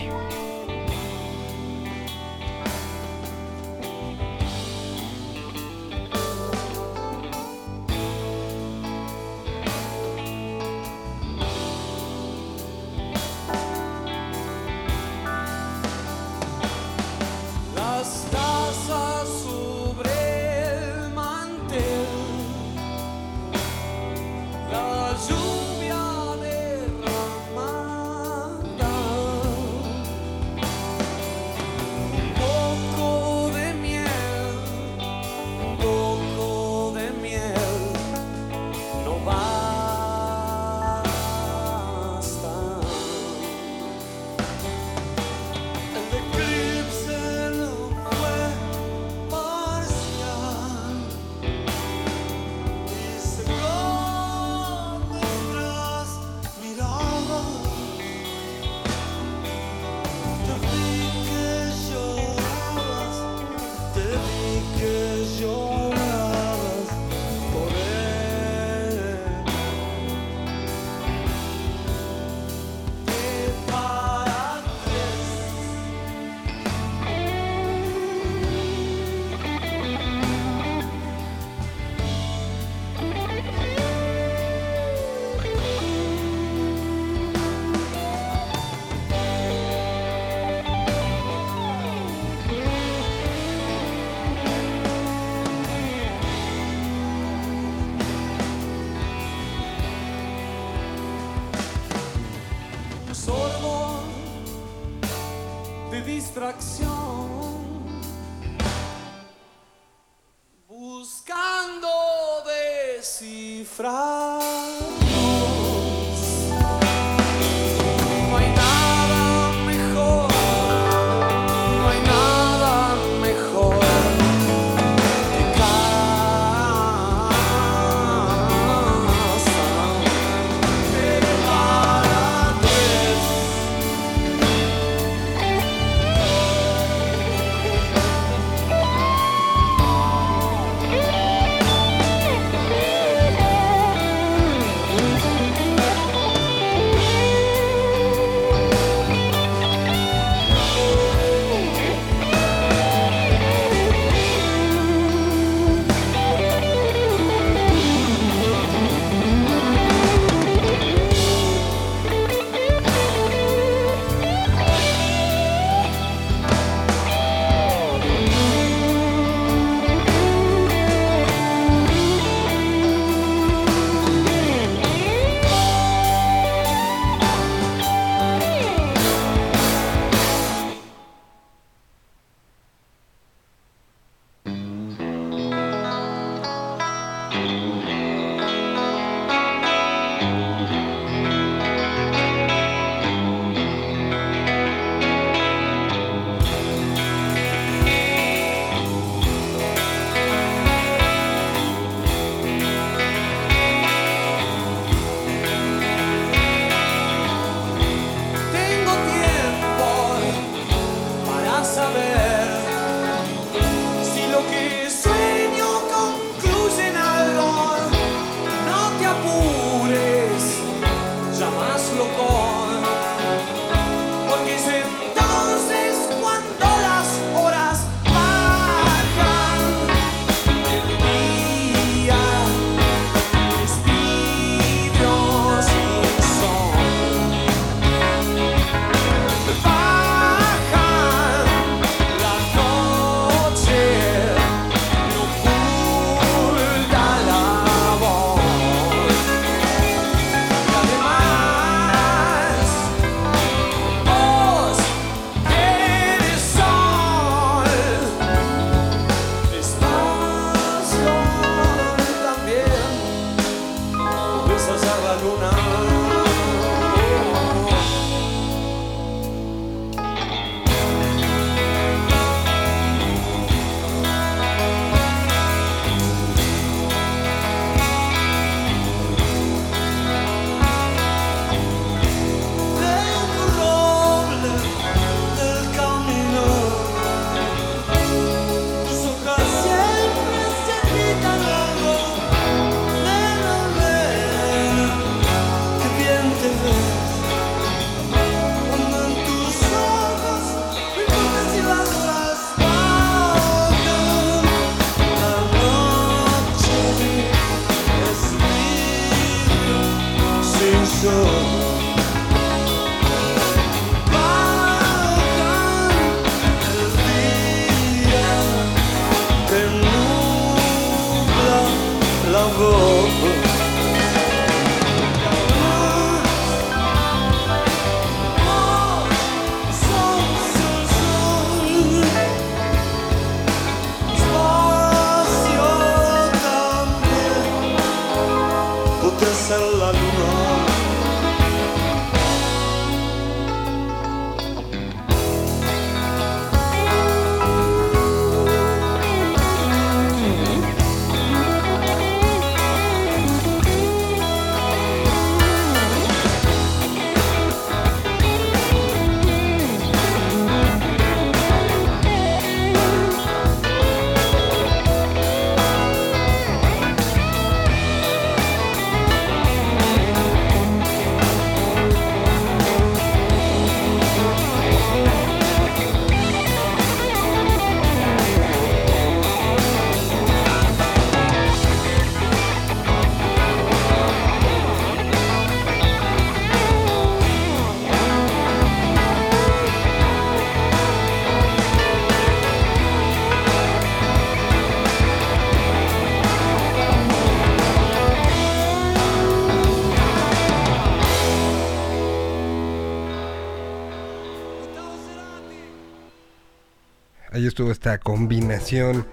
Esta combinación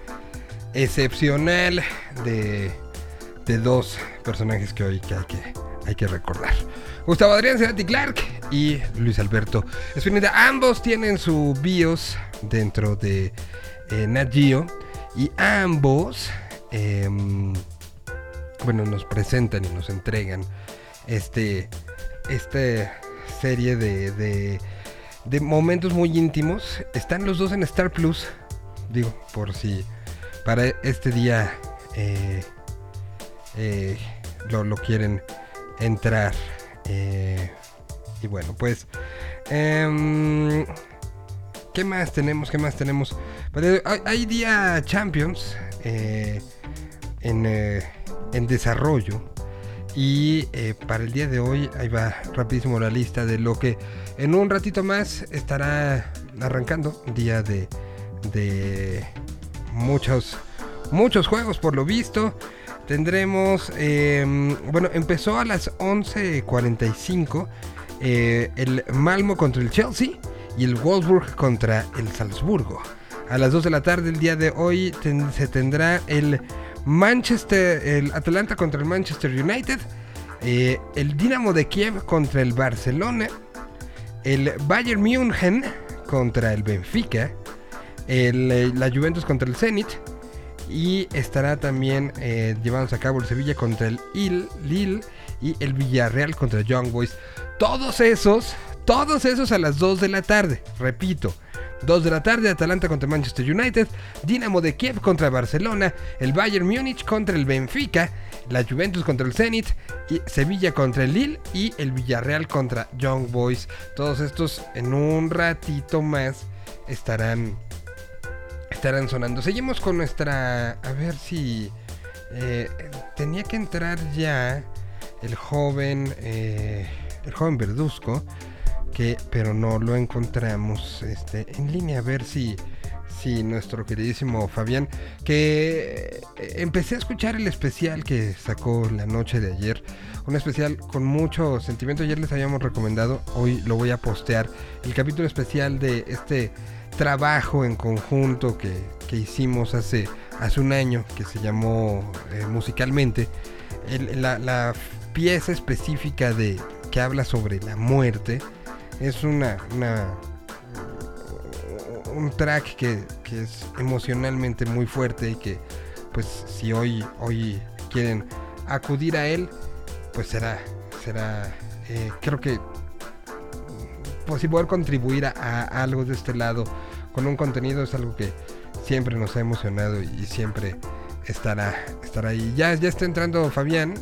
excepcional de, de dos personajes que hoy que hay que, hay que recordar. Gustavo Adrián Cerati Clark y Luis Alberto Espineta. Ambos tienen su bios dentro de eh, y ambos, em, bueno, nos presentan y nos entregan este, esta serie de, de momentos muy íntimos. Están los dos en Star Plus, digo, por si para este día eh, eh, lo, lo quieren entrar. Eh, y bueno, pues. em, ¿Qué más tenemos? ¿Qué más tenemos? Pues, hay, día Champions en, en desarrollo. Y para el día de hoy, ahí va rapidísimo la lista de lo que en un ratito más estará arrancando. Día de, de muchos, muchos juegos por lo visto. Tendremos, eh, bueno, empezó a las 11.45 eh, el Malmo contra el Chelsea y el Wolfsburg contra el Salzburgo. A las 2 de la tarde el día de hoy se tendrá el Manchester, el Atalanta contra el Manchester United, eh, el Dinamo de Kiev contra el Barcelona, el Bayern München contra el Benfica, eh, la Juventus contra el Zenit y estará también eh, a cabo el Sevilla contra el Il, Lille y el Villarreal contra Young Boys. Todos esos, todos esos a las 2 de la tarde. Repito, 2 de la tarde, Atalanta contra Manchester United, Dinamo de Kiev contra Barcelona, el Bayern Múnich contra el Benfica, la Juventus contra el Zenit, y Sevilla contra el Lille y el Villarreal contra Young Boys. Todos estos en un ratito más estarán estarán sonando. Seguimos con nuestra. A ver si. eh, tenía que entrar ya el joven. eh, el joven Verduzco. Que, pero no lo encontramos este, en línea. A ver si. Si nuestro queridísimo Fabián. Que eh, empecé a escuchar el especial que sacó la noche de ayer. Un especial con mucho sentimiento. Ayer les habíamos recomendado. Hoy lo voy a postear. El capítulo especial de este trabajo en conjunto que, que hicimos hace, hace un año que se llamó eh, musicalmente. La, la pieza específica de que habla sobre la muerte es una, una un track que, que es emocionalmente muy fuerte y que pues si hoy hoy quieren acudir a él pues será será eh, creo que pues si poder contribuir a, algo de este lado. Con un contenido es algo que siempre nos ha emocionado y siempre estará estará ahí. Ya ya está entrando Fabián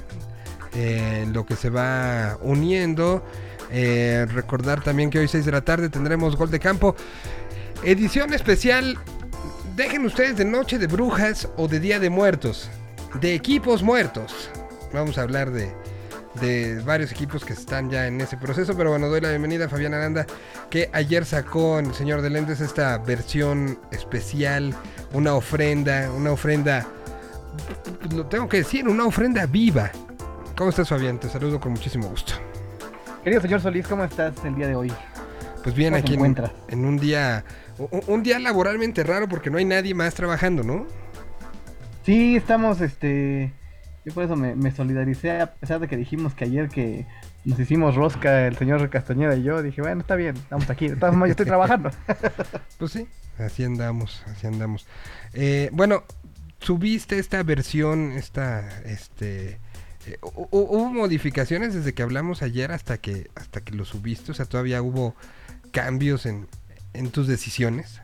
eh, lo que se va uniendo. Eh, recordar también que hoy 6 de la tarde tendremos gol de campo. Edición especial dejen ustedes de noche de brujas o de día de muertos de equipos muertos. Vamos a hablar de de varios equipos que están ya en ese proceso. Pero bueno, doy la bienvenida a Fabián Aranda, que ayer sacó en El Señor de Lentes esta versión especial, una ofrenda, una ofrenda, lo tengo que decir, una ofrenda viva. ¿Cómo estás, Fabián? Te saludo con muchísimo gusto. Querido señor Solís, ¿cómo estás el día de hoy? Pues bien, ¿Cómo te aquí en, un día, un, un día laboralmente raro porque no hay nadie más trabajando, ¿no? Sí, estamos, este... Yo por eso me, me solidaricé, a pesar de que dijimos que ayer que nos hicimos rosca el señor Castañeda y yo, dije, bueno, está bien, estamos aquí, de todas formas yo estoy trabajando. *laughs* Pues sí, así andamos, así andamos. Eh, bueno, subiste esta versión, esta, este, eh, hu- hu- hubo modificaciones desde que hablamos ayer hasta que, hasta que lo subiste, o sea, todavía hubo cambios en, en tus decisiones.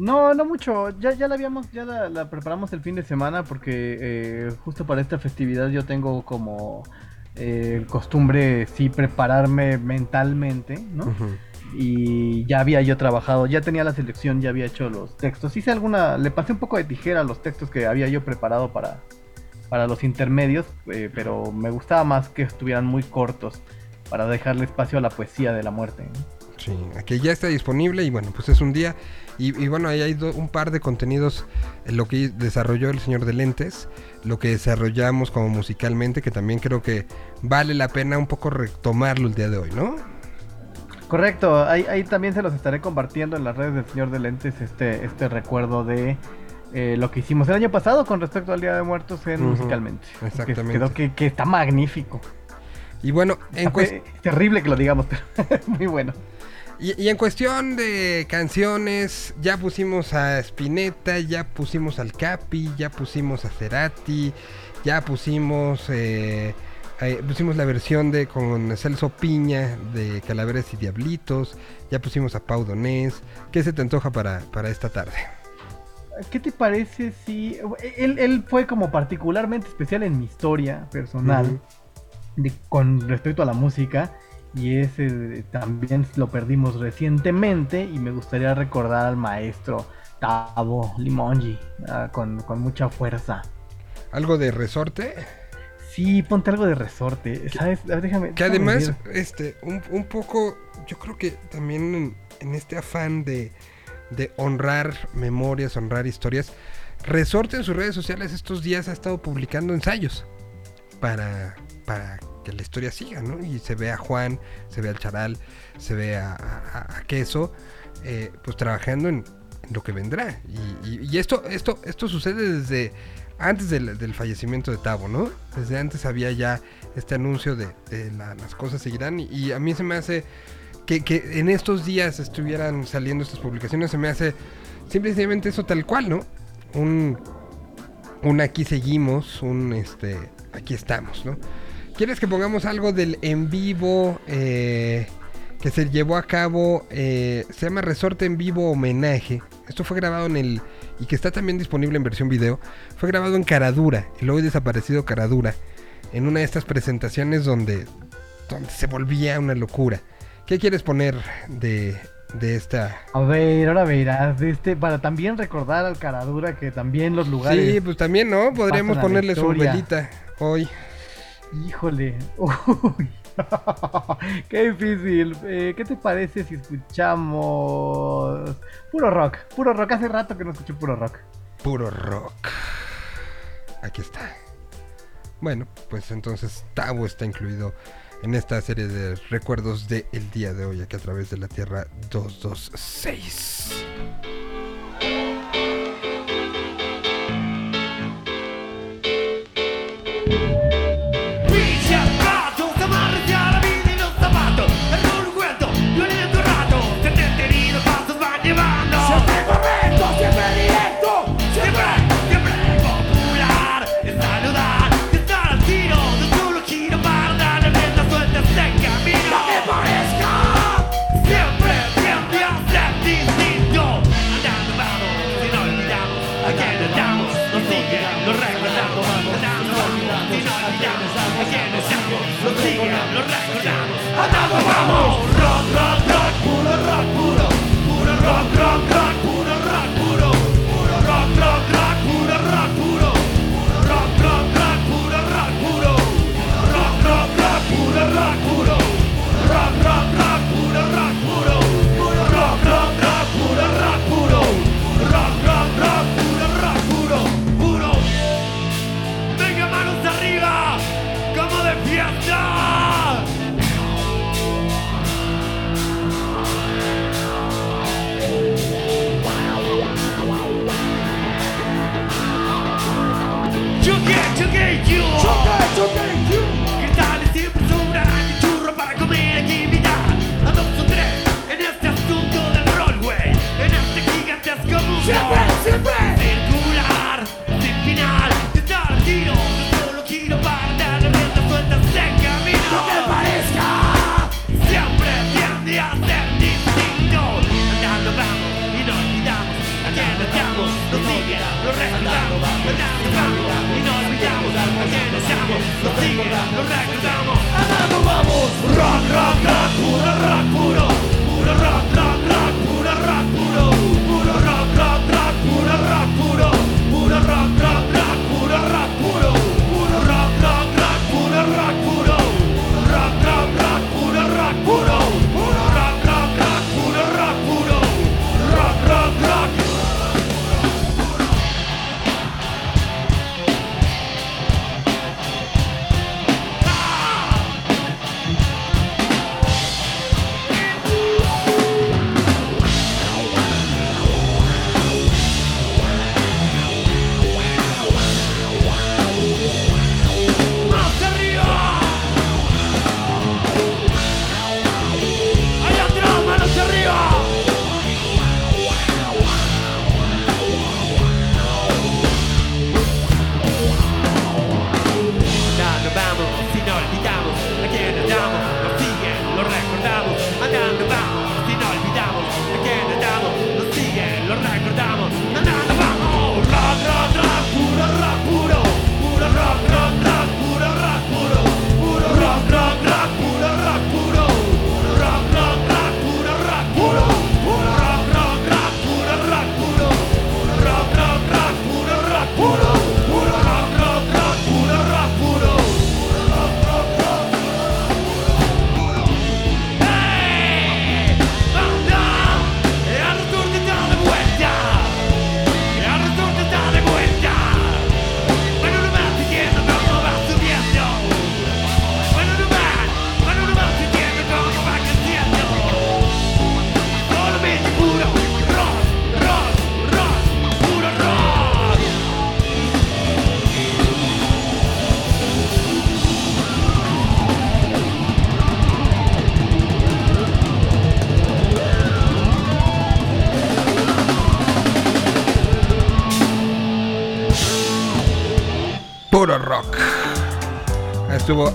No, no mucho. Ya, ya la habíamos, ya la, la preparamos el fin de semana porque eh, justo para esta festividad yo tengo como eh, costumbre sí prepararme mentalmente, ¿no? Y ya había yo trabajado, ya tenía la selección, ya había hecho los textos. Hice alguna, le pasé un poco de tijera a los textos que había yo preparado para, para los intermedios, eh, pero me gustaba más que estuvieran muy cortos para dejarle espacio a la poesía de la muerte. ¿no? Sí, aquí ya está disponible y bueno, pues es un día. Y, y bueno, ahí hay do- un par de contenidos, en lo que desarrolló el señor de lentes, lo que desarrollamos como musicalmente, que también creo que vale la pena un poco retomarlo el día de hoy, ¿no? Correcto, ahí, ahí también se los estaré compartiendo en las redes del señor de lentes este, este recuerdo de eh, lo que hicimos el año pasado con respecto al Día de Muertos en musicalmente. Que exactamente. Creo que, que está magnífico. Y bueno, en, terrible que lo digamos, *laughs* pero muy bueno. Y, y en cuestión de canciones, ya pusimos a Spinetta, ya pusimos al Capi, ya pusimos a Cerati, ya pusimos eh, eh, pusimos la versión de con Celso Piña de Calaveras y Diablitos, ya pusimos a Pau Donés. ¿Qué se te antoja para, para esta tarde? ¿Qué te parece si... Él, él fue como particularmente especial en mi historia personal de- con respecto a la música y ese también lo perdimos recientemente y me gustaría recordar al maestro Tavo Limongi ah, con, con mucha fuerza. ¿Algo de resorte? Sí, ponte algo de resorte, ver, déjame... Que déjame además, este, un, un poco, yo creo que también en, en este afán de, de honrar memorias, honrar historias, Resorte en sus redes sociales estos días ha estado publicando ensayos para, para la historia siga, ¿no? Y se ve a Juan, se ve al Charal, se ve a, Queso, eh, pues trabajando en, lo que vendrá. Y, esto, esto, esto sucede desde antes del, fallecimiento de Tavo, ¿no? Desde antes había ya este anuncio de, de la- las cosas seguirán. Y, a mí se me hace que, que en estos días estuvieran saliendo estas publicaciones, se me hace simplemente eso tal cual, ¿no? Un, un aquí seguimos, un este, aquí estamos, ¿no? ¿Quieres que pongamos algo del en vivo eh, que se llevó a cabo? eh, se llama Resorte en Vivo Homenaje. Esto fue grabado en el. y que está también disponible en versión video. Fue grabado en Caradura, el hoy desaparecido Caradura. En una de estas presentaciones donde, donde se volvía una locura. ¿Qué quieres poner de, de esta? A ver, ahora verás, este, para también recordar al Caradura que también los lugares... Sí, pues también, ¿no? Podríamos ponerle su velita hoy. Híjole. *laughs* Uy. *laughs* Qué difícil. Eh, ¿Qué te parece si escuchamos puro rock? Puro rock. Hace rato que no escucho puro rock. Puro rock. Aquí está. Bueno, pues entonces Tavo está incluido en esta serie de recuerdos del el día de hoy aquí a través de la Tierra 226. Oh. recordamos, recordamos, recordamos, recordamos, rock, rock, rock, puro rock, puro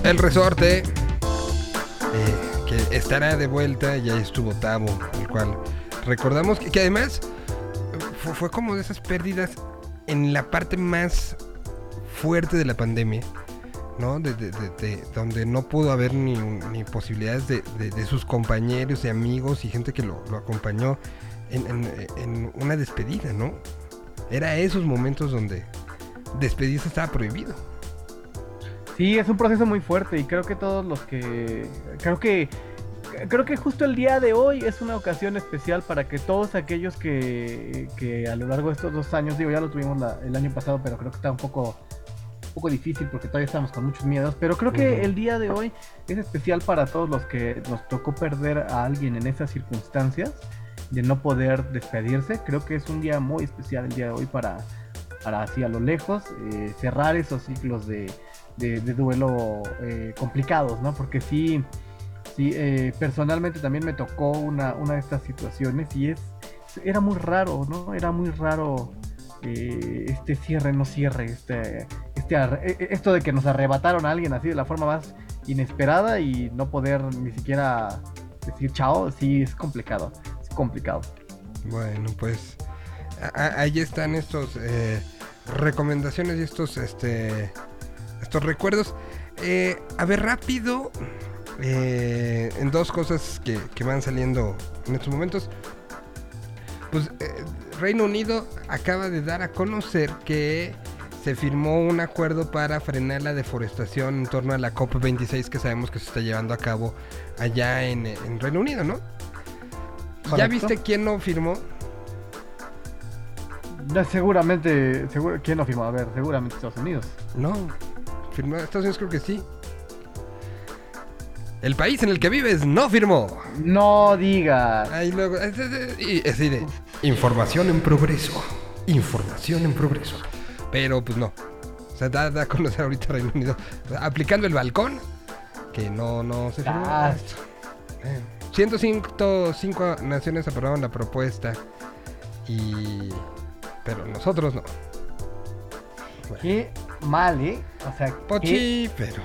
El Resorte, eh, que estará de vuelta, y ahí estuvo Tabo, el cual recordamos que, además fue, como de esas pérdidas en la parte más fuerte de la pandemia. ¿no? De, de- de- de- donde no pudo haber ni, posibilidades de, sus compañeros y amigos y gente que lo, acompañó en- en una despedida, ¿no? Era esos momentos donde despedirse estaba prohibido. Sí, es un proceso muy fuerte y creo que todos los que... Creo que... Creo que justo el día de hoy es una ocasión especial para que todos aquellos que, que a lo largo de estos dos años, digo, ya lo tuvimos la- el año pasado, pero creo que está un poco, un poco difícil porque todavía estamos con muchos miedos, pero creo que el día de hoy es especial para todos los que nos tocó perder a alguien en esas circunstancias, de no poder despedirse. Creo que es un día muy especial el día de hoy para, para así a lo lejos, eh, cerrar esos ciclos de, de, de duelo eh, complicados, ¿no? Porque sí, sí eh, personalmente también me tocó una, una de estas situaciones y es, era muy raro, ¿no? Era muy raro eh, este cierre, no cierre, este, este, e- e- esto de que nos arrebataron a alguien así de la forma más inesperada y no poder ni siquiera decir chao, sí, es complicado, es complicado. Bueno, pues ahí están estos recomendaciones y estos este estos recuerdos. Eh, a ver, rápido, eh, en dos cosas que, que van saliendo en estos momentos. Pues eh, Reino Unido acaba de dar a conocer que se firmó un acuerdo para frenar la deforestación en torno a la COP26 que sabemos que se está llevando a cabo allá en, en Reino Unido, ¿no? ¿Ya viste quién no firmó? Ya, seguramente, seguro, ¿quién lo firmó? A ver, seguramente Estados Unidos. No, firmó Estados Unidos creo que sí. El país en el que vives no firmó. No digas. Ahí luego, es, es- es- y es de, información en progreso. Información en progreso. Pero pues no. O sea, da, da a conocer ahorita Reino Unido. Aplicando el balcón. Que no, no se firmó. Ah. Eh, 105 naciones aprobaron la propuesta. Y. Pero nosotros no. Qué mal, ¿eh? O sea, Pochi, pero.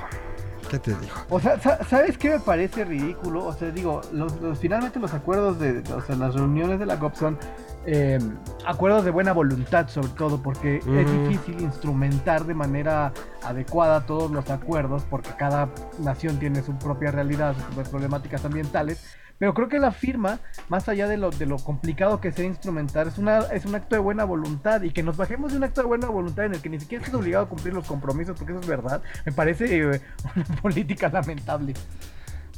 ¿Qué te digo? O sea, sa- ¿sabes qué me parece ridículo? O sea, digo, los, los- finalmente los acuerdos de, o sea, las reuniones de la COP son eh, acuerdos de buena voluntad sobre todo, porque es difícil instrumentar de manera adecuada todos los acuerdos, porque cada nación tiene su propia realidad, sus propias problemáticas ambientales. Pero creo que la firma, más allá de lo, de lo complicado que sea instrumentar, es, una, es un acto de buena voluntad. Y que nos bajemos de un acto de buena voluntad en el que ni siquiera estás obligado a cumplir los compromisos, porque eso es verdad, me parece eh, *laughs* una política lamentable.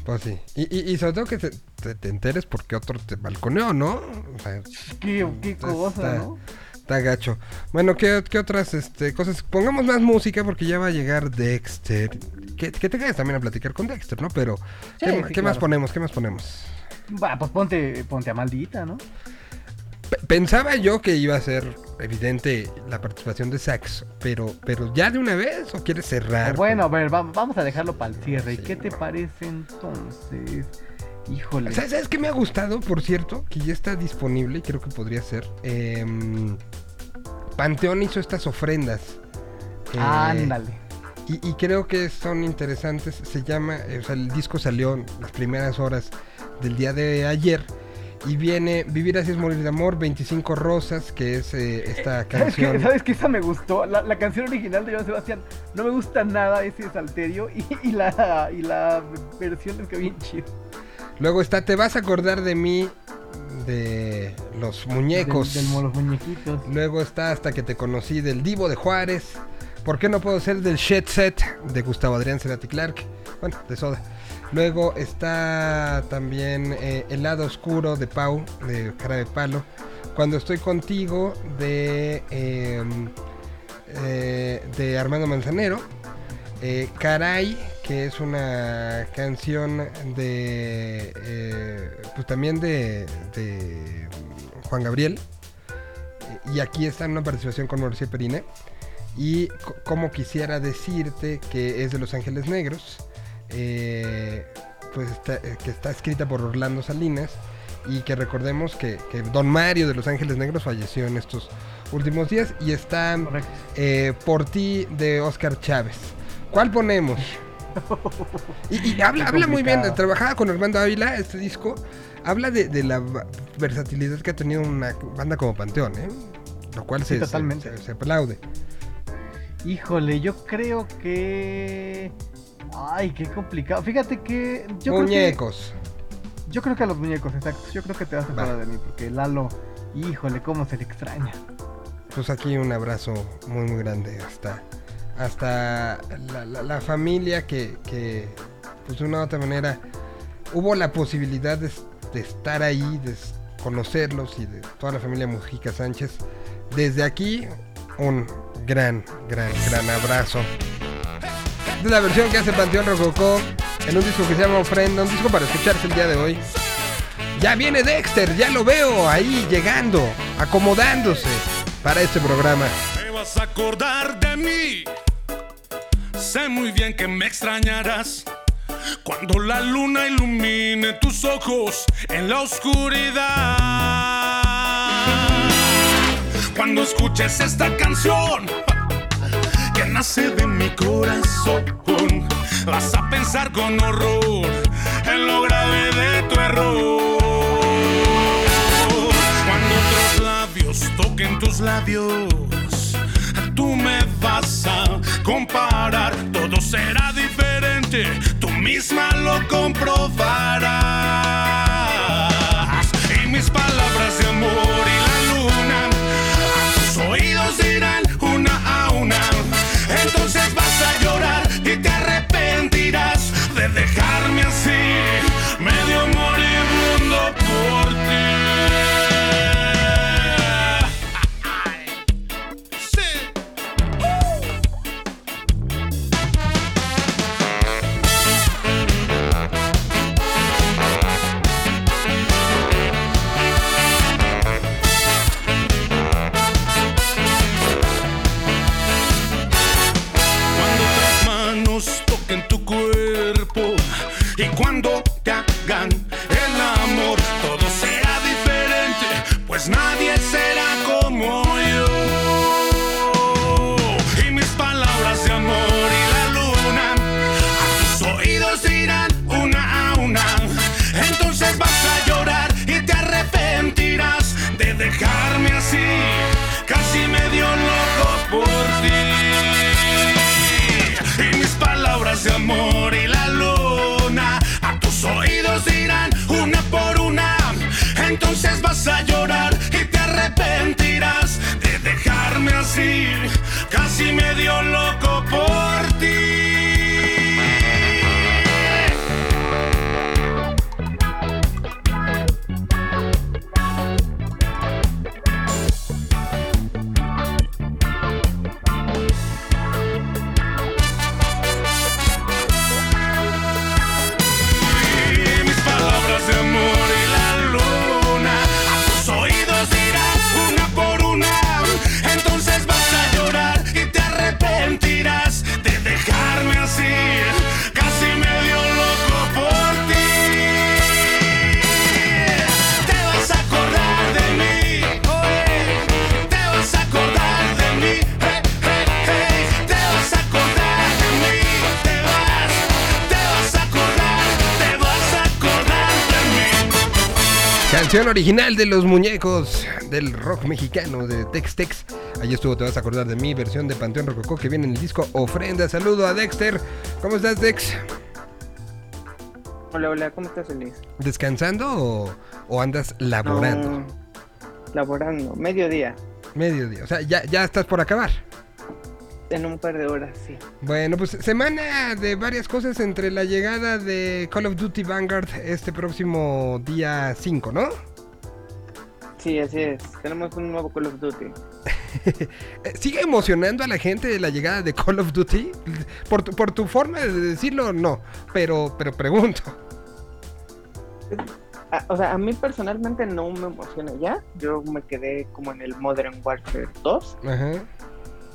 Pues sí. Y, y, y sobre todo que te, te- te enteres porque otro te balconeó, ¿no? O sea, Qué, cosa, está- ¿no? Está gacho. Bueno, ¿qué, qué otras este, cosas? Pongamos más música porque ya va a llegar Dexter. Que, que te quedes también a platicar con Dexter, ¿no? Pero, ¿qué, Sí, ma- sí, qué más ponemos? ¿Qué más ponemos? Va, pues ponte, ponte a maldita, ¿no? P- Pensaba yo que iba a ser evidente la participación de Sax, pero, pero ya de una vez o quieres cerrar. Bueno, a ver, va- vamos a dejarlo para el cierre. ¿Y ¿Qué te parece entonces? Híjole. ¿Sabes, sabes qué me ha gustado, por cierto? Que ya está disponible y creo que podría ser. Em, Panteón hizo estas ofrendas. Eh, Ándale. Y, y creo que son interesantes. Se llama, eh, o sea, el disco salió las primeras horas del día de ayer. Y viene Vivir así es morir de amor, 25 rosas, que es eh, esta *laughs* ¿Sabes qué? canción. ¿Sabes qué? Esa me gustó. La, la canción original de Joan Sebastián no me gusta nada ese salterio y, y la, y la versión es que bien chido. Luego está Te vas a acordar de mí, de los muñecos. Los muñequitos. Luego está Hasta que te conocí del Divo de Juárez. ¿Por qué no puedo ser del Shed Set de Gustavo Adrián Cerati Clark? Bueno, de Soda. Luego está también eh, El lado oscuro de Pau, de Cara de Palo. Cuando estoy contigo de, eh, eh, de Armando Manzanero. Eh, Caray, que es una canción de. pues también de, de Juan Gabriel. Y aquí está en una participación con Mauricio Perine. Y co- como quisiera decirte que es de Los Ángeles Negros. Eh, pues está, eh, que está escrita por Orlando Salinas. y que recordemos que, que Don Mario de Los Ángeles Negros falleció en estos últimos días y está eh, Por ti de Oscar Chávez. ¿Cuál ponemos? Y, y habla, muy bien, trabajaba con Armando Ávila, este disco, habla de, de la versatilidad que ha tenido una banda como Panteón, ¿eh? Lo cual se, Sí, se- totalmente. se- se aplaude. Híjole, yo creo que. Ay, qué complicado. Fíjate que. Yo creo que- Muñecos. yo creo que a los muñecos, exacto. Yo creo que te vas a acordar de mí, porque Lalo, híjole, cómo se le extraña. Pues aquí un abrazo muy muy grande hasta hasta la, la- la familia que, que pues de una u otra manera hubo la posibilidad de, de estar ahí, de conocerlos y de toda la familia Mujica Sánchez. Desde aquí un gran, gran, gran abrazo. Esta es la versión que hace Panteón Rococó en un disco que se llama Ofrenda, un disco para escucharse el día de hoy. Ya viene Dexter, ya lo veo ahí llegando, acomodándose para este programa. Te vas a acordar de mí. Sé muy bien que me extrañarás. Cuando la luna ilumine tus ojos en la oscuridad. Cuando escuches esta canción de mi corazón, vas a pensar con horror en lo grave de tu error. Cuando otros labios toquen tus labios, tú me vas a comparar. Todo será diferente, tú misma lo comprobarás. Canción original de los muñecos del rock mexicano de Tex Tex. Ahí estuvo, te vas a acordar de mi versión de Panteón Rococó que viene en el disco Ofrenda. Saludo a Dexter. ¿Cómo estás, Dex? Hola, hola, ¿cómo estás, Elise? ¿Descansando o, o andas laborando? No, laborando, mediodía, Mediodía. O sea, ya, ya estás por acabar. En un par de horas, sí. Bueno, pues semana de varias cosas entre la llegada de Call of Duty Vanguard este próximo día 5, ¿no? Sí, así es. Tenemos un nuevo Call of Duty. *laughs* Eh, ¿Sigue emocionando a la gente la llegada de Call of Duty? Por tu, por tu forma de decirlo, no. Pero, pero pregunto. O sea, a mí personalmente no me emociona ya. Yo me quedé como en el Modern Warfare 2. Ajá.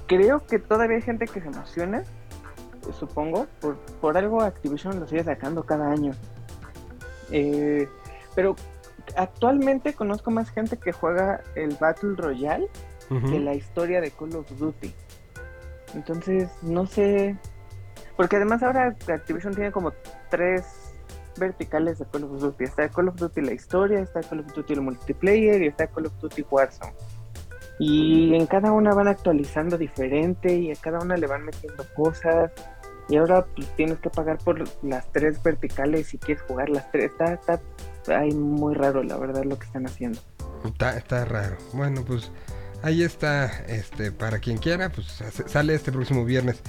Creo que todavía hay gente que se emociona, supongo. Por, por algo Activision lo sigue sacando cada año. Eh, pero actualmente conozco más gente que juega el Battle Royale que la historia de Call of Duty. Entonces, no sé. Porque además ahora Activision tiene como tres verticales de Call of Duty. Está Call of Duty la historia, está Call of Duty el multiplayer y está Call of Duty Warzone. Y en cada una van actualizando diferente y a cada una le van metiendo cosas. Y ahora pues, tienes que pagar por las tres verticales si quieres jugar las tres. Está, está ay, muy raro, la verdad, lo que están haciendo. Está, está raro. Bueno, pues ahí está, este, para quien quiera, pues sa- sale este próximo viernes.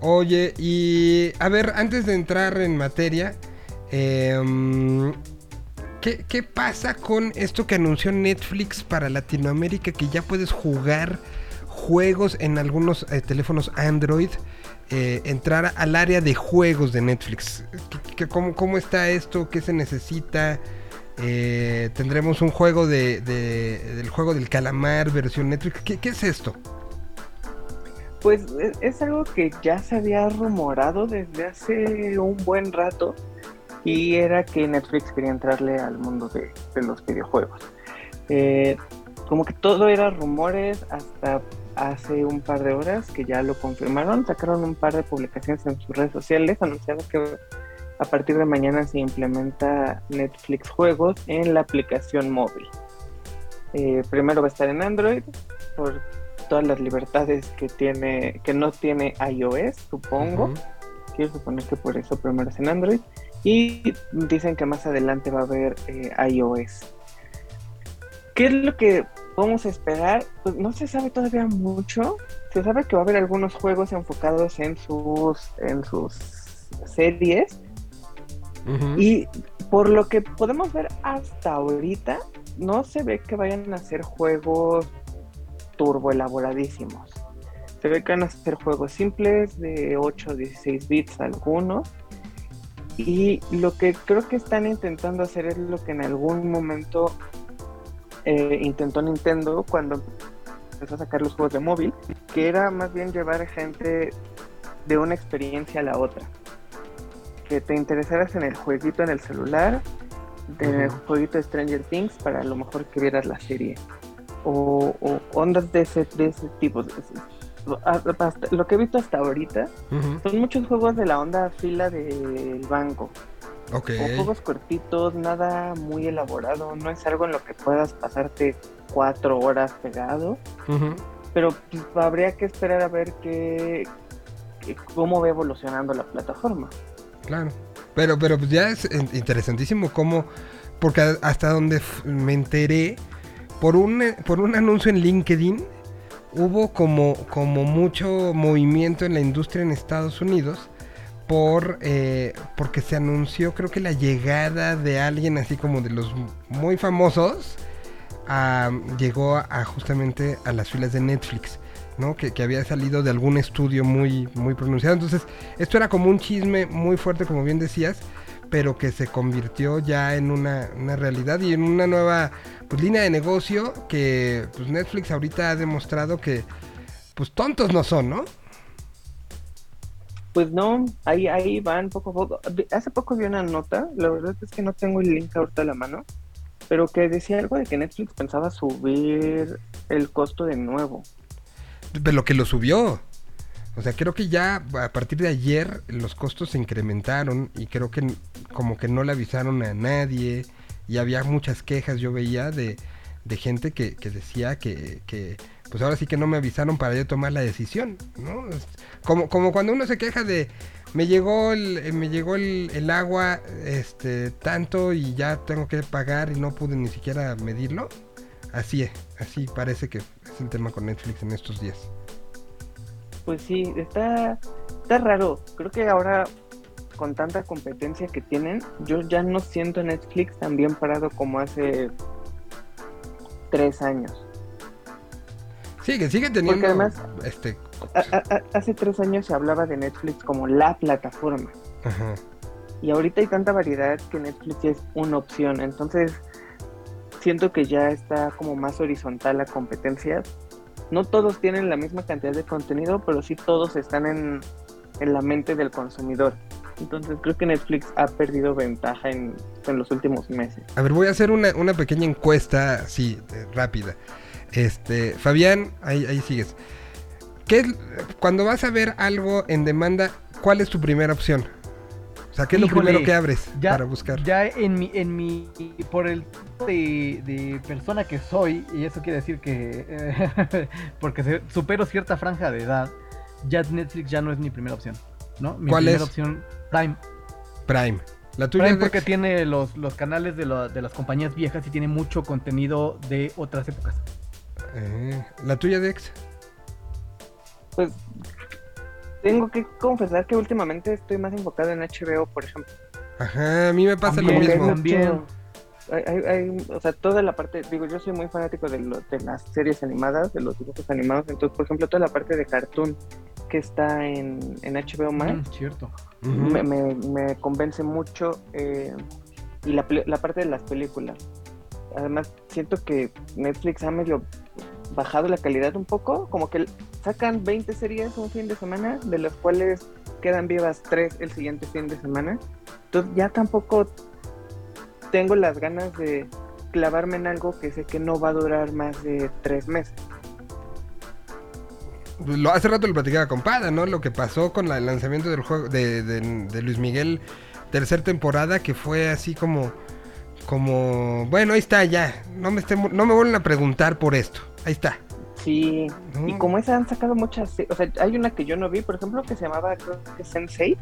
Oye, y a ver, antes de entrar en materia, em, ¿qué, qué pasa con esto que anunció Netflix para Latinoamérica? Que ya puedes jugar juegos en algunos eh, teléfonos Android. eh, entrar al área de juegos de Netflix. ¿Qué- qué- cómo, cómo está esto? ¿Qué se necesita? Eh, tendremos un juego de, de- del juego del calamar versión Netflix. ¿Qué, es esto? Pues es algo que ya se había rumorado desde hace un buen rato y era que Netflix quería entrarle al mundo de, de los videojuegos. Eh, como que todo era rumores hasta hace un par de horas que ya lo confirmaron, sacaron un par de publicaciones en sus redes sociales anunciando que a partir de mañana se implementa Netflix Juegos en la aplicación móvil. Eh, primero va a estar en Android por todas las libertades que tiene, que no tiene iOS, supongo. Quiero suponer que por eso primero es en Android. Y dicen que más adelante va a haber eh, iOS. ¿Qué es lo que vamos a esperar? Pues no se sabe todavía mucho. Se sabe que va a haber algunos juegos enfocados en sus, en sus series. Y por lo que podemos ver hasta ahorita, no se ve que vayan a ser juegos turbo elaboradísimos. Se ve que van a ser juegos simples de 8 o 16 bits algunos. Y lo que creo que están intentando hacer es lo que en algún momento eh, intentó Nintendo cuando empezó a sacar los juegos de móvil, que era más bien llevar gente de una experiencia a la otra que te interesaras en el jueguito en el celular, del Ujú. jueguito de Stranger Things, para a lo mejor que vieras la serie. O, o ondas de ese, de ese tipo. Hasta- lo que he visto hasta ahorita son muchos juegos de la onda fila del banco. Ok. O juegos cortitos, nada muy elaborado. No es algo en lo que puedas pasarte cuatro horas pegado. Pero pues, habría que esperar a ver qué, cómo va evolucionando la plataforma. Claro. Pero, pero pues ya es in- interesantísimo cómo, porque hasta donde me enteré, por un, eh, por un anuncio en LinkedIn, hubo como, como mucho movimiento en la industria en Estados Unidos por eh, porque se anunció creo que la llegada de alguien así como de los muy famosos llegó a justamente a las filas de Netflix. ¿no? Que, que había salido de algún estudio muy, muy pronunciado. Entonces, esto era como un chisme muy fuerte, como bien decías, pero que se convirtió ya en una, una realidad y en una nueva pues, línea de negocio que pues, Netflix ahorita ha demostrado que pues tontos no son, ¿no? Pues no, ahí, ahí van poco a poco. Hace poco vi una nota, la verdad es que no tengo el link ahorita a la mano, pero que decía algo de que Netflix pensaba subir el costo de nuevo. Pero lo que lo subió. O sea, creo que ya a partir de ayer los costos se incrementaron y creo que como que no le avisaron a nadie y había muchas quejas, yo veía, de, gente que, decía que, pues ahora sí que no me avisaron para yo tomar la decisión, ¿no? Como, cuando uno se queja de, me llegó el, eh, me llegó el, agua este tanto y ya tengo que pagar y no pude ni siquiera medirlo. Así así parece que es el tema con Netflix en estos días. Pues sí, está, está raro. Creo que ahora, con tanta competencia que tienen, yo ya no siento Netflix tan bien parado como hace tres años. Sí, que sigue teniendo además- este A- a- a- hace tres años se hablaba de Netflix como la plataforma. ajá. Y ahorita hay tanta variedad que Netflix es una opción. Entonces, siento que ya está como más horizontal la competencia. No todos tienen la misma cantidad de contenido, pero sí todos están en, en la mente del consumidor. Entonces creo que Netflix ha perdido ventaja en, en los últimos meses. A ver, voy a hacer una, una pequeña encuesta así, eh, rápida. Este, Fabián, ahí, ahí sigues. ¿Qué es, cuando vas a ver algo en demanda, cuál es tu primera opción? O sea, ¿qué es lo primero que abres ya, para buscar? Ya en mi, en mi, por el tipo de, de persona que soy, y eso quiere decir que, eh, *laughs* porque se- supero cierta franja de edad, ya Netflix ya no es mi primera opción, ¿no? Mi ¿Cuál primera es? opción, Prime. Prime. La tuya Prime porque tiene los, los canales de, lo- de las compañías viejas y tiene mucho contenido de otras épocas. Eh, la tuya Dex. Pues tengo que confesar que últimamente estoy más enfocado en HBO, por ejemplo. Ajá, a mí me pasa También, lo mismo. también. hay- hay- hay- o sea, toda la parte, digo, yo soy muy fanático de, lo- de las series animadas, de los dibujos animados, entonces, por ejemplo, toda la parte de cartoon que está en, en HBO Max, Mm, cierto. Ujú. me, me- me convence mucho eh, y la, la parte de las películas. Además, siento que Netflix ha medio bajado la calidad un poco, como que sacan 20 series un fin de semana, de las cuales quedan vivas 3 el siguiente fin de semana. Entonces ya tampoco tengo las ganas de clavarme en algo que sé que no va a durar más de 3 meses. Lo, hace rato lo platicaba con Pada, ¿no? Lo que pasó con el lanzamiento del juego de, Luis Miguel, tercer temporada, que fue así como, como, bueno, ahí está ya, no me, estén- no me vuelven a preguntar por esto, ahí está. Sí, y como esa han sacado muchas, o sea, hay una que yo no vi, por ejemplo, que se llamaba creo que Sensei.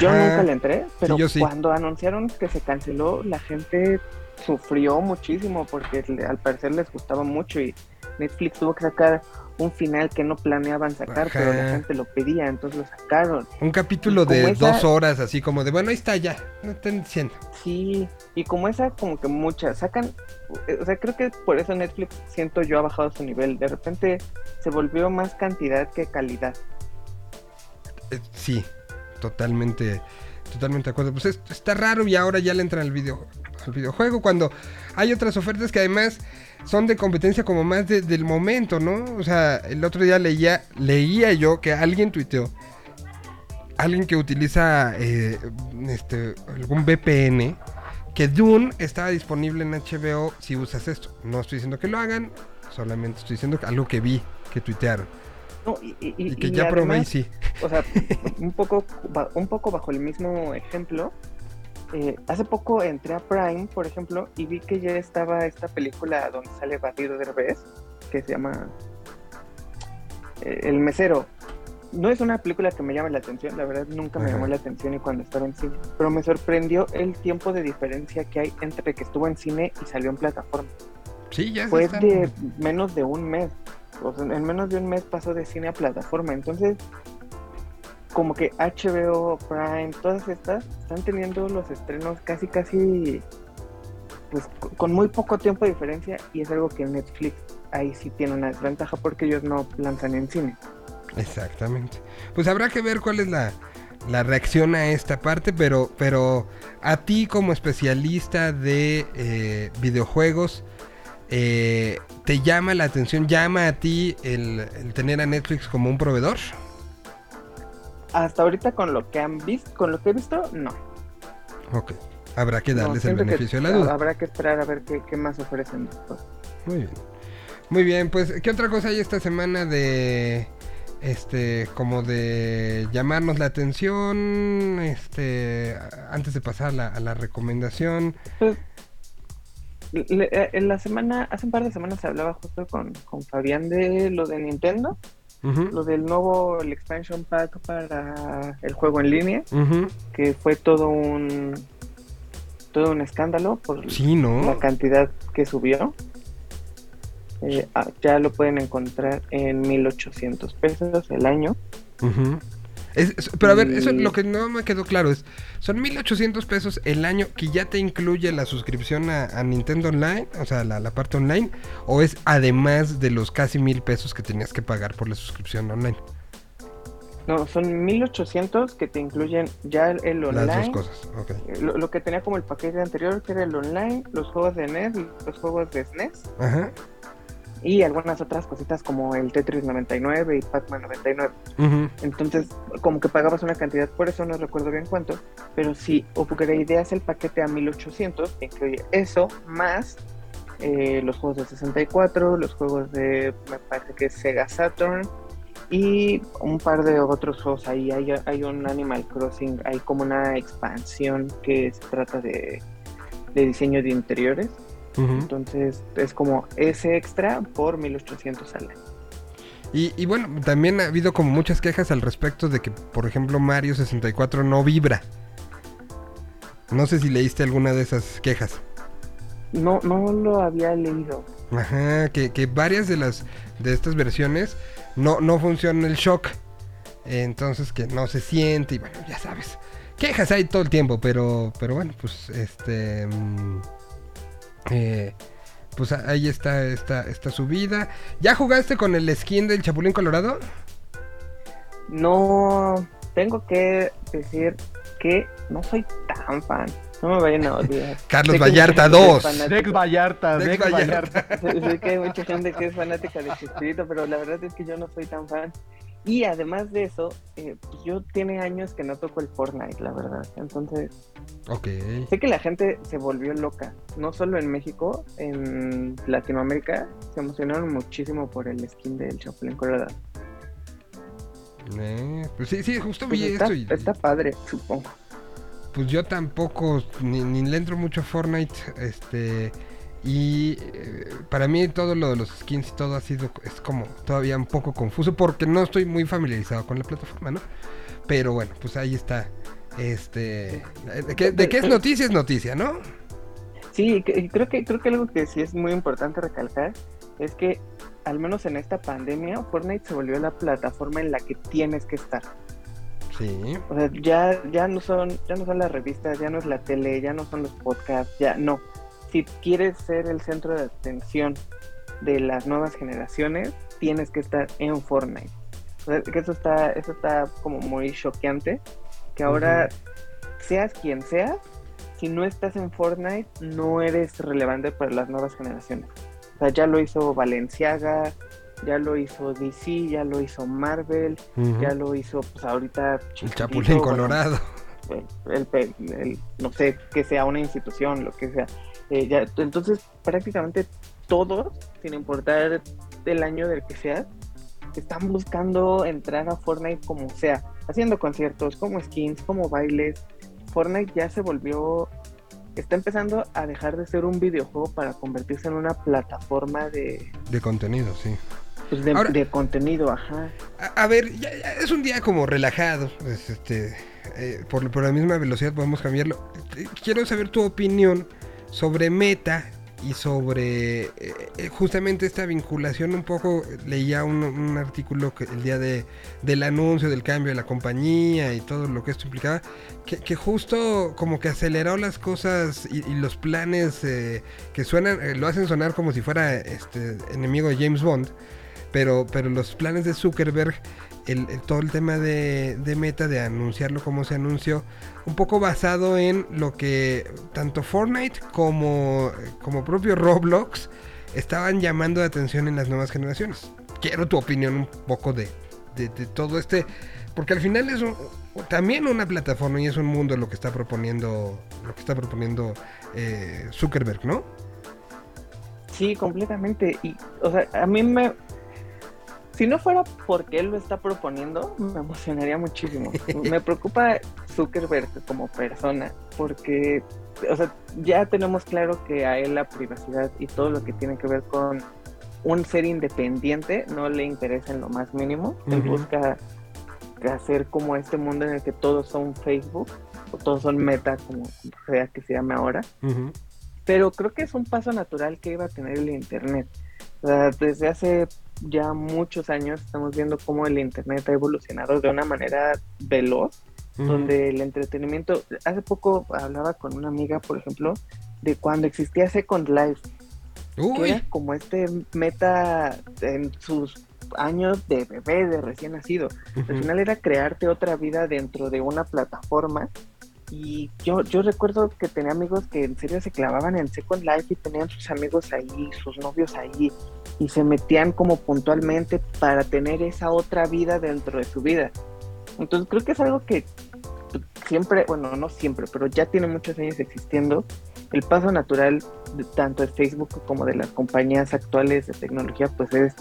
Yo Ajá. nunca le entré, pero yo sí. cuando anunciaron que se canceló, la gente sufrió muchísimo porque al parecer les gustaba mucho y Netflix tuvo que sacar un final que no planeaban sacar, pero la gente lo pedía, entonces lo sacaron. Un capítulo Y de esa- dos horas, así como de, bueno, ahí está ya, no estén diciendo. Sí, y como esa, como que muchas sacan, o sea, creo que por eso Netflix, siento yo, ha bajado su nivel. De repente se volvió más cantidad que calidad. Eh, sí, totalmente, totalmente de acuerdo. Pues es- está raro y ahora ya le entran al, video, al videojuego cuando hay otras ofertas que además son de competencia como más de- del momento, ¿no? O sea, el otro día leía, leía yo que alguien tuiteó, alguien que utiliza eh, este, algún VPN, que Dune estaba disponible en HBO si usas esto. No estoy diciendo que lo hagan, solamente estoy diciendo algo que vi, que tuitearon. No, y, y- y- Y que y ya probé y sí. o sea, *laughs* un poco, un poco bajo el mismo ejemplo. Eh, hace poco entré a Prime, por ejemplo, y vi que ya estaba esta película donde sale Batir Derbez, que se llama eh, El Mesero. No es una película que me llame la atención, la verdad nunca me Ajá. llamó la atención y cuando estaba en cine, pero me sorprendió el tiempo de diferencia que hay entre que estuvo en cine y salió en plataforma. Sí, ya Fue están- de menos de un mes. O sea, en menos de un mes pasó de cine a plataforma. Entonces, como que HBO, Prime, todas estas están teniendo los estrenos casi, casi, pues co- con muy poco tiempo de diferencia. Y es algo que Netflix ahí sí tiene una desventaja porque ellos no lanzan en cine. Exactamente. Pues habrá que ver cuál es la, la reacción a esta parte, pero, pero a ti como especialista de eh, videojuegos, eh, ¿te llama la atención, llama a ti el tener a Netflix como un proveedor? Hasta ahorita con lo que han visto, con lo que he visto, no. Ok, habrá que No, darles el beneficio de la duda. Habrá que esperar a ver qué, qué más ofrecen después. Muy bien. Muy bien, pues, ¿qué otra cosa hay esta semana de este como de llamarnos la atención? Este, antes de pasar a la, a la recomendación. Pues, le- eh, en la semana, hace un par de semanas hablaba justo con, con Fabián de lo de Nintendo, Lo del nuevo el expansion pack para el juego en línea, que fue todo un todo un escándalo por Sí, ¿no? la cantidad que subió. Eh, ah, ya lo pueden encontrar en 1800 pesos el año. Es- es- pero a ver, eso Y- lo que no me quedó claro es, son 1800 pesos el año que ya te incluye la suscripción a, a Nintendo Online, o sea, la, la parte online, o es además de los casi mil pesos que tenías que pagar por la suscripción online. No, son 1800 que te incluyen ya el, el online. Las dos cosas, ok. eh, Lo, lo que tenía como el paquete anterior, que era el online, los juegos de NES los juegos de SNES. Ajá. Y algunas otras cositas como el Tetris 99 y Pac-Man 99. Ujú. Entonces, como que pagabas una cantidad, por eso no recuerdo bien cuánto, pero si upgradeas el paquete a 1800, te incluye eso más eh, los juegos de 64, los juegos de, me parece que es Sega Saturn y un par de otros juegos ahí. Hay, hay un Animal Crossing, hay como una expansión que se trata de, de diseño de interiores. Entonces, es como ese extra por 1800 al año. Y, y bueno, también ha habido como muchas quejas al respecto de que, por ejemplo, Mario 64 no vibra. No sé si leíste alguna de esas quejas. No, no lo había leído. Ajá, que, que varias de las de estas versiones no, no funciona el shock. Entonces que no se siente y bueno, ya sabes. Quejas hay todo el tiempo, pero, pero bueno, pues este... mm, eh, pues ahí está esta, esta subida. ¿Ya jugaste con el skin del Chapulín Colorado? No, tengo que decir que no soy tan fan. No me vayan a odiar. *laughs* Carlos Vallarta mucha gente es 2. fanática. Dex Vallarta, Dex Vallarta. Vallarta. *laughs* Sé, sé que hay mucha gente que es fanática de Chespirito, pero la verdad es que yo no soy tan fan. Y además de eso, eh, pues yo tiene años que no toco el Fortnite, la verdad. Entonces, Ok. sé que la gente se volvió loca. No solo en México, en Latinoamérica se emocionaron muchísimo por el skin del Chapulín Colorado. Eh, pues sí, sí, justo Pues vi está, esto y, está padre, supongo. pues yo tampoco ni, ni le entro mucho a Fortnite, este y eh, para mí todo lo de los skins y todo ha sido es como todavía un poco confuso porque no estoy muy familiarizado con la plataforma, ¿no? Pero bueno, pues ahí está. Este, de que, de que es noticia es noticia, ¿no? Sí, creo que creo que algo que sí es muy importante recalcar es que al menos en esta pandemia Fortnite se volvió la plataforma en la que tienes que estar. Sí. O sea, ya ya no son ya no son las revistas, ya no es la tele, ya no son los podcasts, ya no. Si quieres ser el centro de atención de las nuevas generaciones, tienes que estar en Fortnite. O sea, que eso está eso está como muy choqueante que ahora seas quien seas, si no estás en Fortnite, no eres relevante para las nuevas generaciones. O sea, ya lo hizo Valenciaga, ya lo hizo DC, ya lo hizo Marvel, ya lo hizo, pues ahorita El Chapulín bueno, Colorado. el, el el- no sé, que sea una institución, lo que sea. Eh, ya, entonces, prácticamente todos, sin importar el año del que sea, están buscando entrar a Fortnite como sea, haciendo conciertos, como skins, como bailes. Fortnite ya se volvió, está empezando a dejar de ser un videojuego para convertirse en una plataforma de, De contenido, sí. pues, de, Ahora- de contenido, ajá. A, a ver, ya- ya es un día como relajado. pues, este, eh, por, por la misma velocidad podemos cambiarlo. Eh, Quiero saber tu opinión sobre Meta y sobre eh, eh, justamente esta vinculación. Un poco leía un, un artículo que el día de, del anuncio del cambio de la compañía y todo lo que esto implicaba. Que, justo como que aceleró las cosas y, los planes eh, que suenan, lo hacen sonar como si fuera este enemigo de James Bond pero, pero los planes de Zuckerberg, el, todo el tema de, de Meta, de anunciarlo como se anunció, un poco basado en lo que tanto Fortnite como, como propio Roblox estaban llamando de atención en las nuevas generaciones. Quiero tu opinión un poco de, de- de todo este, porque al final es un- también una plataforma y es un mundo lo que está proponiendo, lo que está proponiendo eh, Zuckerberg, ¿no? Sí, completamente. Y, o sea, a mí me. Si no fuera porque él lo está proponiendo, me emocionaría muchísimo. *laughs* me preocupa Zuckerberg como persona, porque, o sea, ya tenemos claro que a él la privacidad y todo lo que tiene que ver con un ser independiente no le interesa en lo más mínimo. Él busca hacer como este mundo en el que todos son Facebook, o todos son Meta, como sea que se llame ahora pero creo que es un paso natural que iba a tener el Internet. O sea, desde hace ya muchos años estamos viendo cómo el Internet ha evolucionado de una manera veloz, donde el entretenimiento, hace poco hablaba con una amiga, por ejemplo, de cuando existía Second Life, que Uy, era como este meta en sus años de bebé, de recién nacido. Al final era crearte otra vida dentro de una plataforma. Y yo, yo recuerdo que tenía amigos que en serio se clavaban en Second Life y tenían sus amigos ahí, sus novios ahí. y se metían como puntualmente para tener esa otra vida dentro de su vida. Entonces creo que es algo que siempre, bueno, no siempre, pero ya tiene muchos años existiendo. El paso natural de tanto de Facebook como de las compañías actuales de tecnología, pues es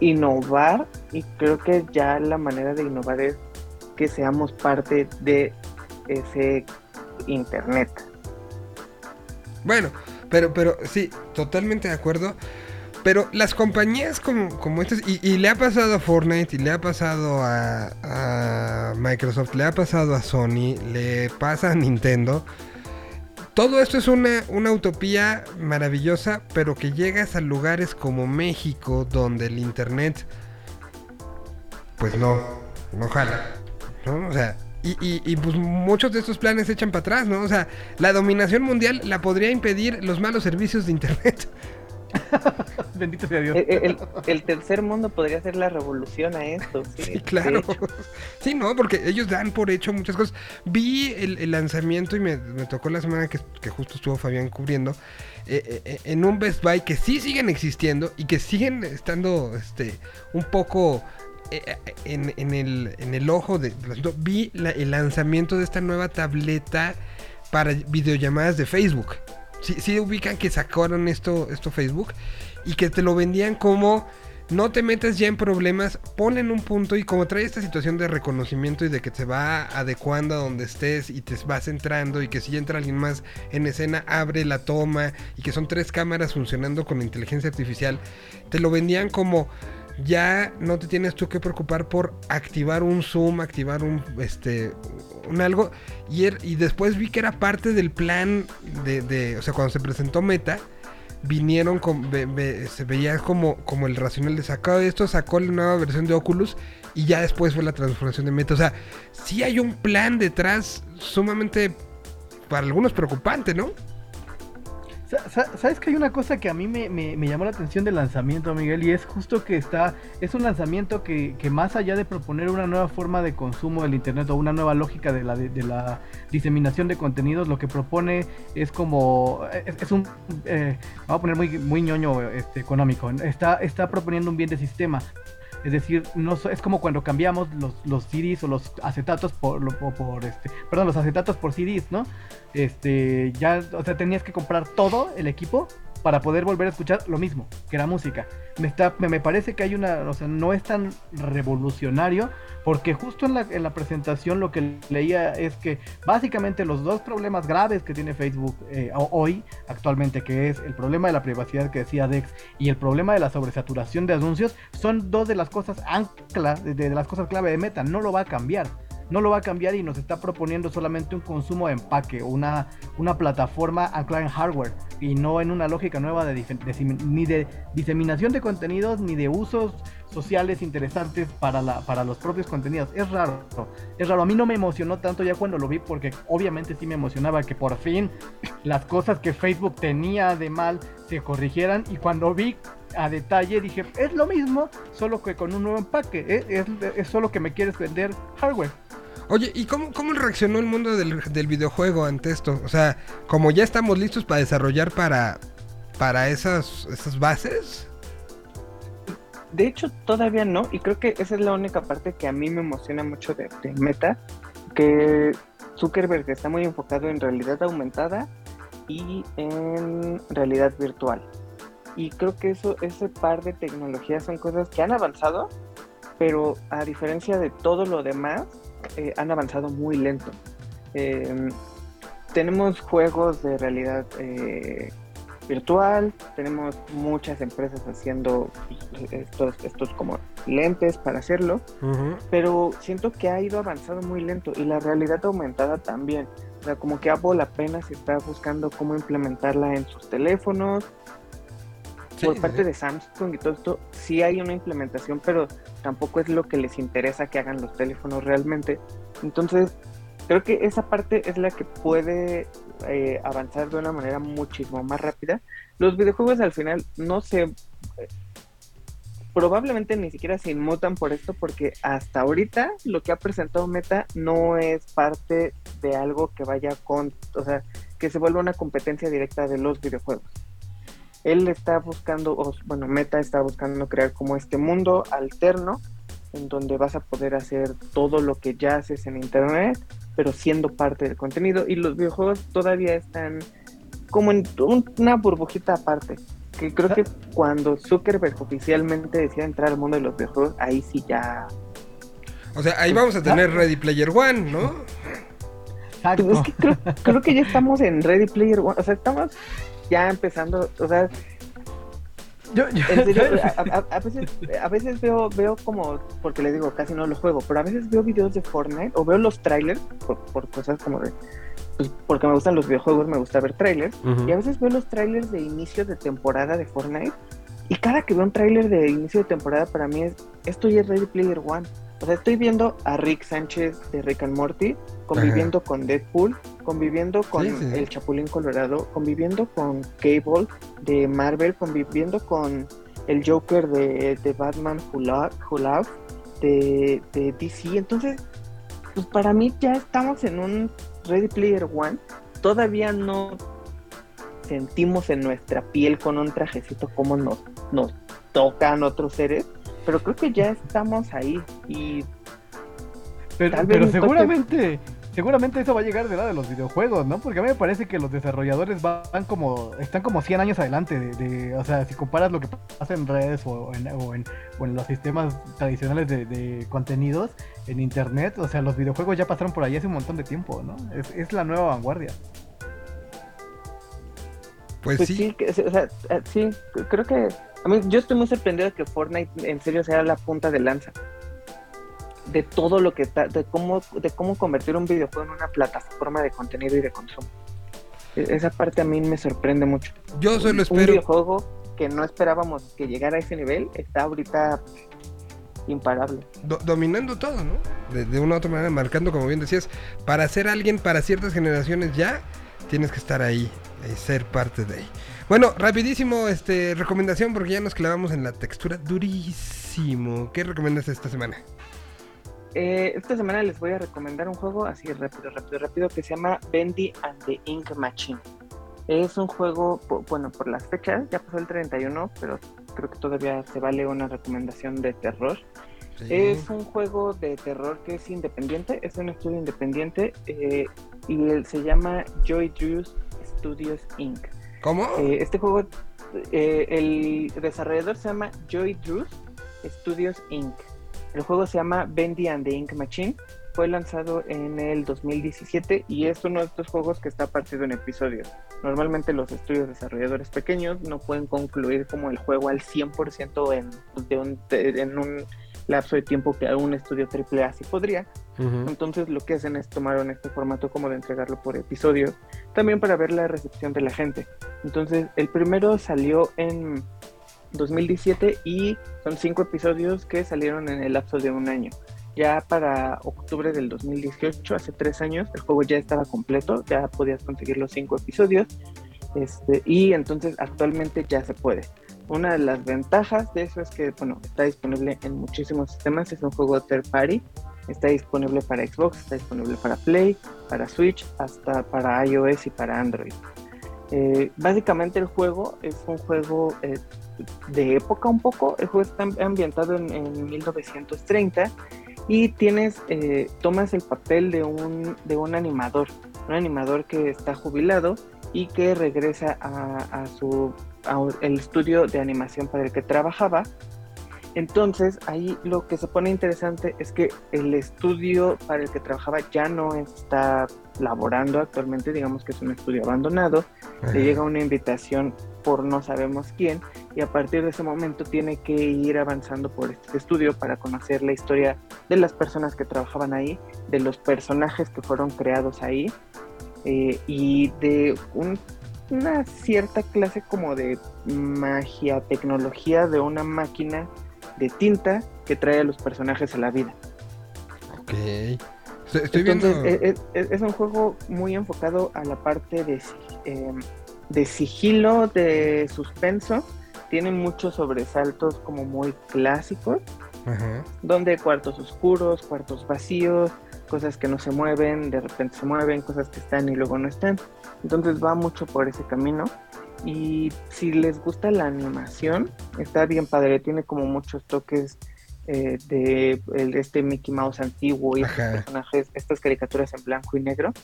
innovar y creo que ya la manera de innovar es que seamos parte de ese internet. Bueno, pero, pero sí, totalmente de acuerdo. Pero las compañías como, como estas, y, le ha pasado a Fortnite, y le ha pasado a, a Microsoft, le ha pasado a Sony, le pasa a Nintendo. Todo esto es una, una utopía maravillosa, pero que llegas a lugares como México, donde el Internet, pues no, no jala. ¿no? O sea, y, y- y, pues muchos de estos planes se echan para atrás, ¿no? O sea, la dominación mundial la podría impedir los malos servicios de Internet. *laughs* Bendito sea Dios. El, el- el tercer mundo podría ser la revolución a esto. Sí, Sí, claro. *laughs* Sí, no, porque ellos dan por hecho muchas cosas. Vi el, el lanzamiento y me, me tocó la semana que, que justo estuvo Fabián cubriendo. eh, eh, eh, en un Best Buy que sí siguen existiendo y que siguen estando este un poco en, en el, en el ojo de. Vi el lanzamiento de esta nueva tableta para videollamadas de Facebook. Sí, sí ubican que sacaron esto, esto Facebook y que te lo vendían como no te metas ya en problemas, ponen un punto y como trae esta situación de reconocimiento y de que te va adecuando a donde estés y te vas entrando y que si entra alguien más en escena abre la toma y que son tres cámaras funcionando con inteligencia artificial, te lo vendían como ya no te tienes tú que preocupar por activar un zoom, activar un este un algo y, er- y después vi que era parte del plan de, de- o sea, cuando se presentó Meta vinieron con se veía como como el racional de sacado esto, sacó la nueva versión de Oculus y ya después fue la transformación de Meta, o sea, sí hay un plan detrás sumamente para algunos preocupante, ¿no? Sa- sa- ¿Sabes que hay una cosa que a mí me, me- me llamó la atención del lanzamiento, Miguel? Y es justo que está, es un lanzamiento que, que más allá de proponer una nueva forma de consumo del Internet o una nueva lógica de la, de, de la diseminación de contenidos, lo que propone es como, es, es un, eh, vamos a poner muy, muy ñoño este, económico, está, está proponiendo un bien de sistema. Es decir, no es como cuando cambiamos los, CDs o los acetatos por, por este, perdón, los acetatos por CDs, ¿no? Este, ya, o sea, tenías que comprar todo el equipo para poder volver a escuchar lo mismo, que era música. Me está, me, me parece que hay una, o sea, no es tan revolucionario, porque justo en la, en la presentación lo que leía es que básicamente los dos problemas graves que tiene Facebook eh, ho- hoy, actualmente, que es el problema de la privacidad que decía Dex y el problema de la sobresaturación de anuncios, son dos de las cosas ancla, de las cosas clave de Meta, no lo va a cambiar. No lo va a cambiar y nos está proponiendo solamente un consumo de empaque, una, una plataforma anclada en hardware y no en una lógica nueva de, ni de diseminación de contenidos ni de usos sociales interesantes para, la, para los propios contenidos. Es raro, es raro. A mí no me emocionó tanto ya cuando lo vi porque obviamente sí me emocionaba que por fin las cosas que Facebook tenía de mal se corrigieran y cuando vi a detalle dije, es lo mismo, solo que con un nuevo empaque, es- es solo que me quieres vender hardware. Oye, ¿y cómo, cómo reaccionó el mundo del, del videojuego ante esto? O sea, como ya estamos listos para desarrollar para, para esas, esas bases. De hecho, todavía no, y creo que esa es la única parte que a mí me emociona mucho de, Meta, que Zuckerberg está muy enfocado en realidad aumentada y en realidad virtual. Y creo que eso, ese par de tecnologías son cosas que han avanzado, pero a diferencia de todo lo demás, eh, han avanzado muy lento. Eh, tenemos juegos de realidad eh, virtual, tenemos muchas empresas haciendo estos, estos como lentes para hacerlo, pero siento que ha ido avanzando muy lento y la realidad aumentada también. O sea, como que Apple apenas está buscando cómo implementarla en sus teléfonos. Sí, Por parte sí. de Samsung y todo esto, sí hay una implementación, pero tampoco es lo que les interesa que hagan los teléfonos realmente. Entonces, creo que esa parte es la que puede eh, avanzar de una manera muchísimo más rápida. Los videojuegos al final no se... eh, probablemente ni siquiera se inmutan por esto porque hasta ahorita lo que ha presentado Meta no es parte de algo que vaya con, o sea, que se vuelva una competencia directa de los videojuegos. Él está buscando, o bueno, Meta está buscando crear como este mundo alterno en donde vas a poder hacer todo lo que ya haces en internet, pero siendo parte del contenido. Y los videojuegos todavía están como en un- una burbujita aparte. Que creo que cuando Zuckerberg oficialmente decía entrar al mundo de los videojuegos, ahí sí ya. O sea, ahí vamos a tener Ready Player One, ¿no? Pues es que creo, creo que ya estamos en Ready Player One. O sea, estamos ya empezando. O sea, Yo, yo- En serio, a, a- a veces, a veces veo, veo como, porque les digo, casi no lo juego, pero a veces veo videos de Fortnite o veo los trailers por, por cosas como de, pues porque me gustan los videojuegos, me gusta ver trailers, Ujú. y a veces veo los trailers de inicio de temporada de Fortnite, y cada que veo un trailer de inicio de temporada para mí es, esto ya es Ready Player One. O sea, estoy viendo a Rick Sánchez de Rick and Morty, conviviendo con Deadpool, conviviendo con Sí, sí. el Chapulín Colorado, conviviendo con Cable de Marvel, conviviendo con el Joker de, de Batman Who, Lo- Who Laughs de, de DC. Entonces, pues para mí ya estamos en un Ready Player One. Todavía no sentimos en nuestra piel con un trajecito cómo nos, nos tocan otros seres, pero creo que ya estamos ahí y Pero, Tal vez pero toque- seguramente, eso va a llegar de lado de los videojuegos, ¿no? Porque a mí me parece que los desarrolladores van como, están como 100 años adelante de, de- o sea, si comparas lo que pasa en redes o en, o en, o en los sistemas tradicionales de, de contenidos en internet, o sea, los videojuegos ya pasaron por ahí hace un montón de tiempo, ¿no? Es, es la nueva vanguardia. Pues, Pues sí. o sea, eh, sí, creo que a mí yo estoy muy sorprendido de que Fortnite en serio sea la punta de lanza de todo lo que está, de cómo, de cómo convertir un videojuego en una plataforma de contenido y de consumo. E- Esa parte a mí me sorprende mucho. Yo solo Un espero. videojuego que no esperábamos que llegara a ese nivel está ahorita imparable. do- dominando todo, ¿no? De, de una u otra manera, marcando, como bien decías, para ser alguien para ciertas generaciones ya, tienes que estar ahí, eh, ser parte de ahí. Bueno, rapidísimo, este, recomendación, porque ya nos clavamos en la textura durísimo. ¿Qué recomiendas esta semana? Eh, esta semana les voy a recomendar un juego así rápido, rápido, rápido que se llama Bendy and the Ink Machine. Es un juego, bueno, por las fechas, ya pasó el 31, pero creo que todavía se vale una recomendación de terror. Es un juego de terror que es independiente, es un estudio independiente eh, y él se llama Joy Drews Studios Inc. ¿Cómo? Eh, este juego, eh, el desarrollador se llama Joy Drews Studios Inc. El juego se llama Bendy and the Ink Machine. Fue lanzado en el 2017 y es uno de estos juegos que está partido en episodios. Normalmente los estudios desarrolladores pequeños no pueden concluir como el juego al 100% en, de un, de- en un lapso de tiempo que un estudio AAA sí podría. Entonces lo que hacen es tomaron este formato como de entregarlo por episodios, también para ver la recepción de la gente. Entonces el primero salió en 2017 y son cinco episodios que salieron en el lapso de un año. Ya para octubre del 2018, hace tres años, el juego ya estaba completo, ya podías conseguir los cinco episodios. Este, y entonces actualmente ya se puede. Una de las ventajas de eso es que, bueno, está disponible en muchísimos sistemas, es un juego third party, está disponible para Xbox, está disponible para Play, para Switch, hasta para iOS y para Android. Eh, básicamente el juego es un juego eh, de época un poco, el juego está ambientado en, en 1930 y tienes, eh, tomas el papel de un, de un animador, un animador que está jubilado y que regresa a, a su a el estudio de animación para el que trabajaba. Entonces ahí lo que se pone interesante es que el estudio para el que trabajaba ya no está laborando actualmente, digamos que es un estudio abandonado, le llega una invitación por no sabemos quién y a partir de ese momento tiene que ir avanzando por este estudio para conocer la historia de las personas que trabajaban ahí, de los personajes que fueron creados ahí eh, y de un- una cierta clase como de magia, tecnología de una máquina de tinta que trae a los personajes a la vida. Ok. Estoy, Entonces, viendo. es, es- es un juego muy enfocado a la parte de, eh, de sigilo, de suspenso. Tiene muchos sobresaltos como muy clásicos, Ajá. donde cuartos oscuros, cuartos vacíos, cosas que no se mueven, de repente se mueven, cosas que están y luego no están. Entonces va mucho por ese camino. Y si les gusta la animación, está bien padre, tiene como muchos toques eh, de el- este Mickey Mouse antiguo y estos personajes, estas caricaturas en blanco y negro.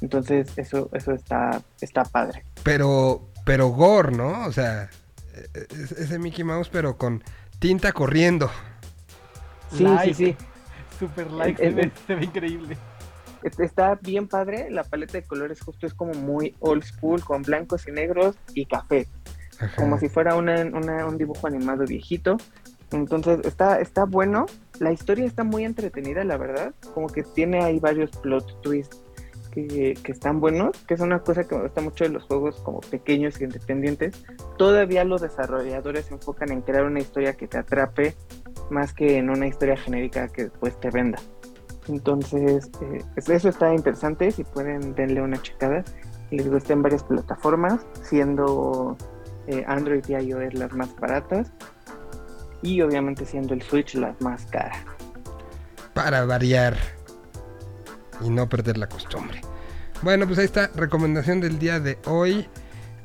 Entonces eso, eso está, está padre. Pero, pero gore, ¿no? O sea, ese Mickey Mouse, pero con tinta corriendo. Sí, Like. sí, sí. Super like, El- se, ve, el- se ve increíble. Est- Está bien padre, la paleta de colores justo es como muy old school, con blancos y negros y café, Ajá. como si fuera una, una- un dibujo animado viejito. Entonces está, está bueno, la historia está muy entretenida, la verdad, como que tiene ahí varios plot twists que, están buenos, que es una cosa que me gusta mucho de los juegos como pequeños y independientes. Todavía los desarrolladores se enfocan en crear una historia que te atrape más que en una historia genérica que después te venda. Entonces, eh, eso está interesante. Si pueden, denle una checada. Les gusta en varias plataformas, siendo eh, Android y iOS las más baratas. Y obviamente siendo el Switch las más caras. Para variar. Y no perder la costumbre. Bueno, pues ahí está. Recomendación del día de hoy.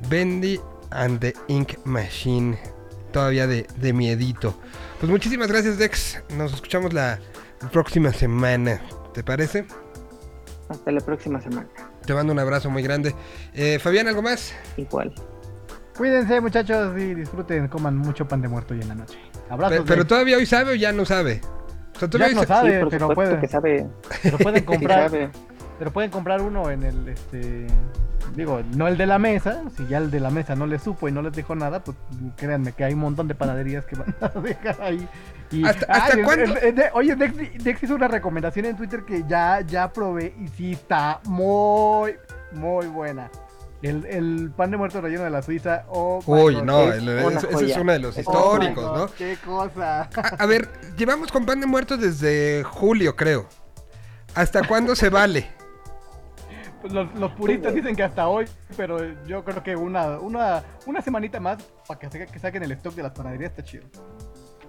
Bendy and the Ink Machine. Todavía de, de miedito. Pues muchísimas gracias, Dex. Nos escuchamos la próxima semana. ¿Te parece? Hasta la próxima semana. Te mando un abrazo muy grande. Eh, Fabián, ¿algo más? Igual. Cuídense, muchachos, y disfruten, coman mucho pan de muerto hoy en la noche. Abrazos. Pe- pero todavía hoy sabe o ya no sabe. O sea, todavía Ya hoy no sa- sabe, sí, pero supuesto puede. que sabe. Pero pueden *laughs* sí comprar, sabe. Pero pueden comprar uno en el, este, digo, no el de la mesa. Si ya el de la mesa no les supo y no les dijo nada, pues créanme que hay un montón de panaderías que *laughs* van a dejar ahí. Y, ¿Hasta- cuándo? el- el de- oye, Dex, Dex hizo una recomendación en Twitter que ya, ya probé y sí está muy, muy buena. El, pan de muerto relleno de la Suiza. Oh, Uy, God, no, es ese, es uno de los Oh históricos, God, ¿no? Qué cosa. A, a ver, llevamos con pan de muerto desde julio, creo. ¿Hasta cuándo se vale? Pues Los, los puristas dicen que hasta hoy, pero yo creo que una, una, una semanita más para que, sa- que saquen el stock de las panaderías está chido.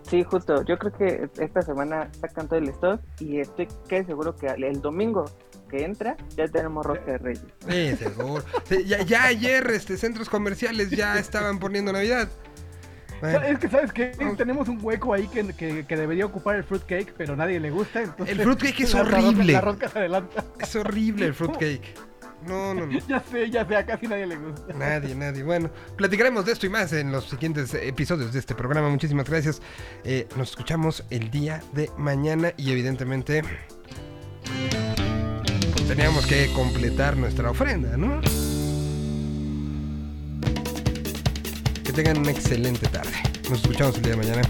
Sí, justo. Yo creo que esta semana sacan todo el stock y estoy casi seguro que el domingo que entra ya tenemos rosca de reyes. Sí, seguro. Sí, ya, ya ayer este, centros comerciales ya estaban poniendo Navidad. Bueno, Es que, ¿sabes qué? Tenemos un hueco ahí que, que, que debería ocupar el fruitcake, pero nadie le gusta. Entonces El fruitcake es *laughs* horrible. La rosca se adelanta. es horrible el *laughs* fruitcake. No, no, no. *laughs* Ya sé, ya sé, a casi nadie le gusta. Nadie, nadie. Bueno, platicaremos de esto y más en los siguientes episodios de este programa. Muchísimas gracias. Eh, nos escuchamos el día de mañana y evidentemente pues, teníamos que completar nuestra ofrenda, ¿no? Tengan una excelente tarde. Nos escuchamos el día de mañana.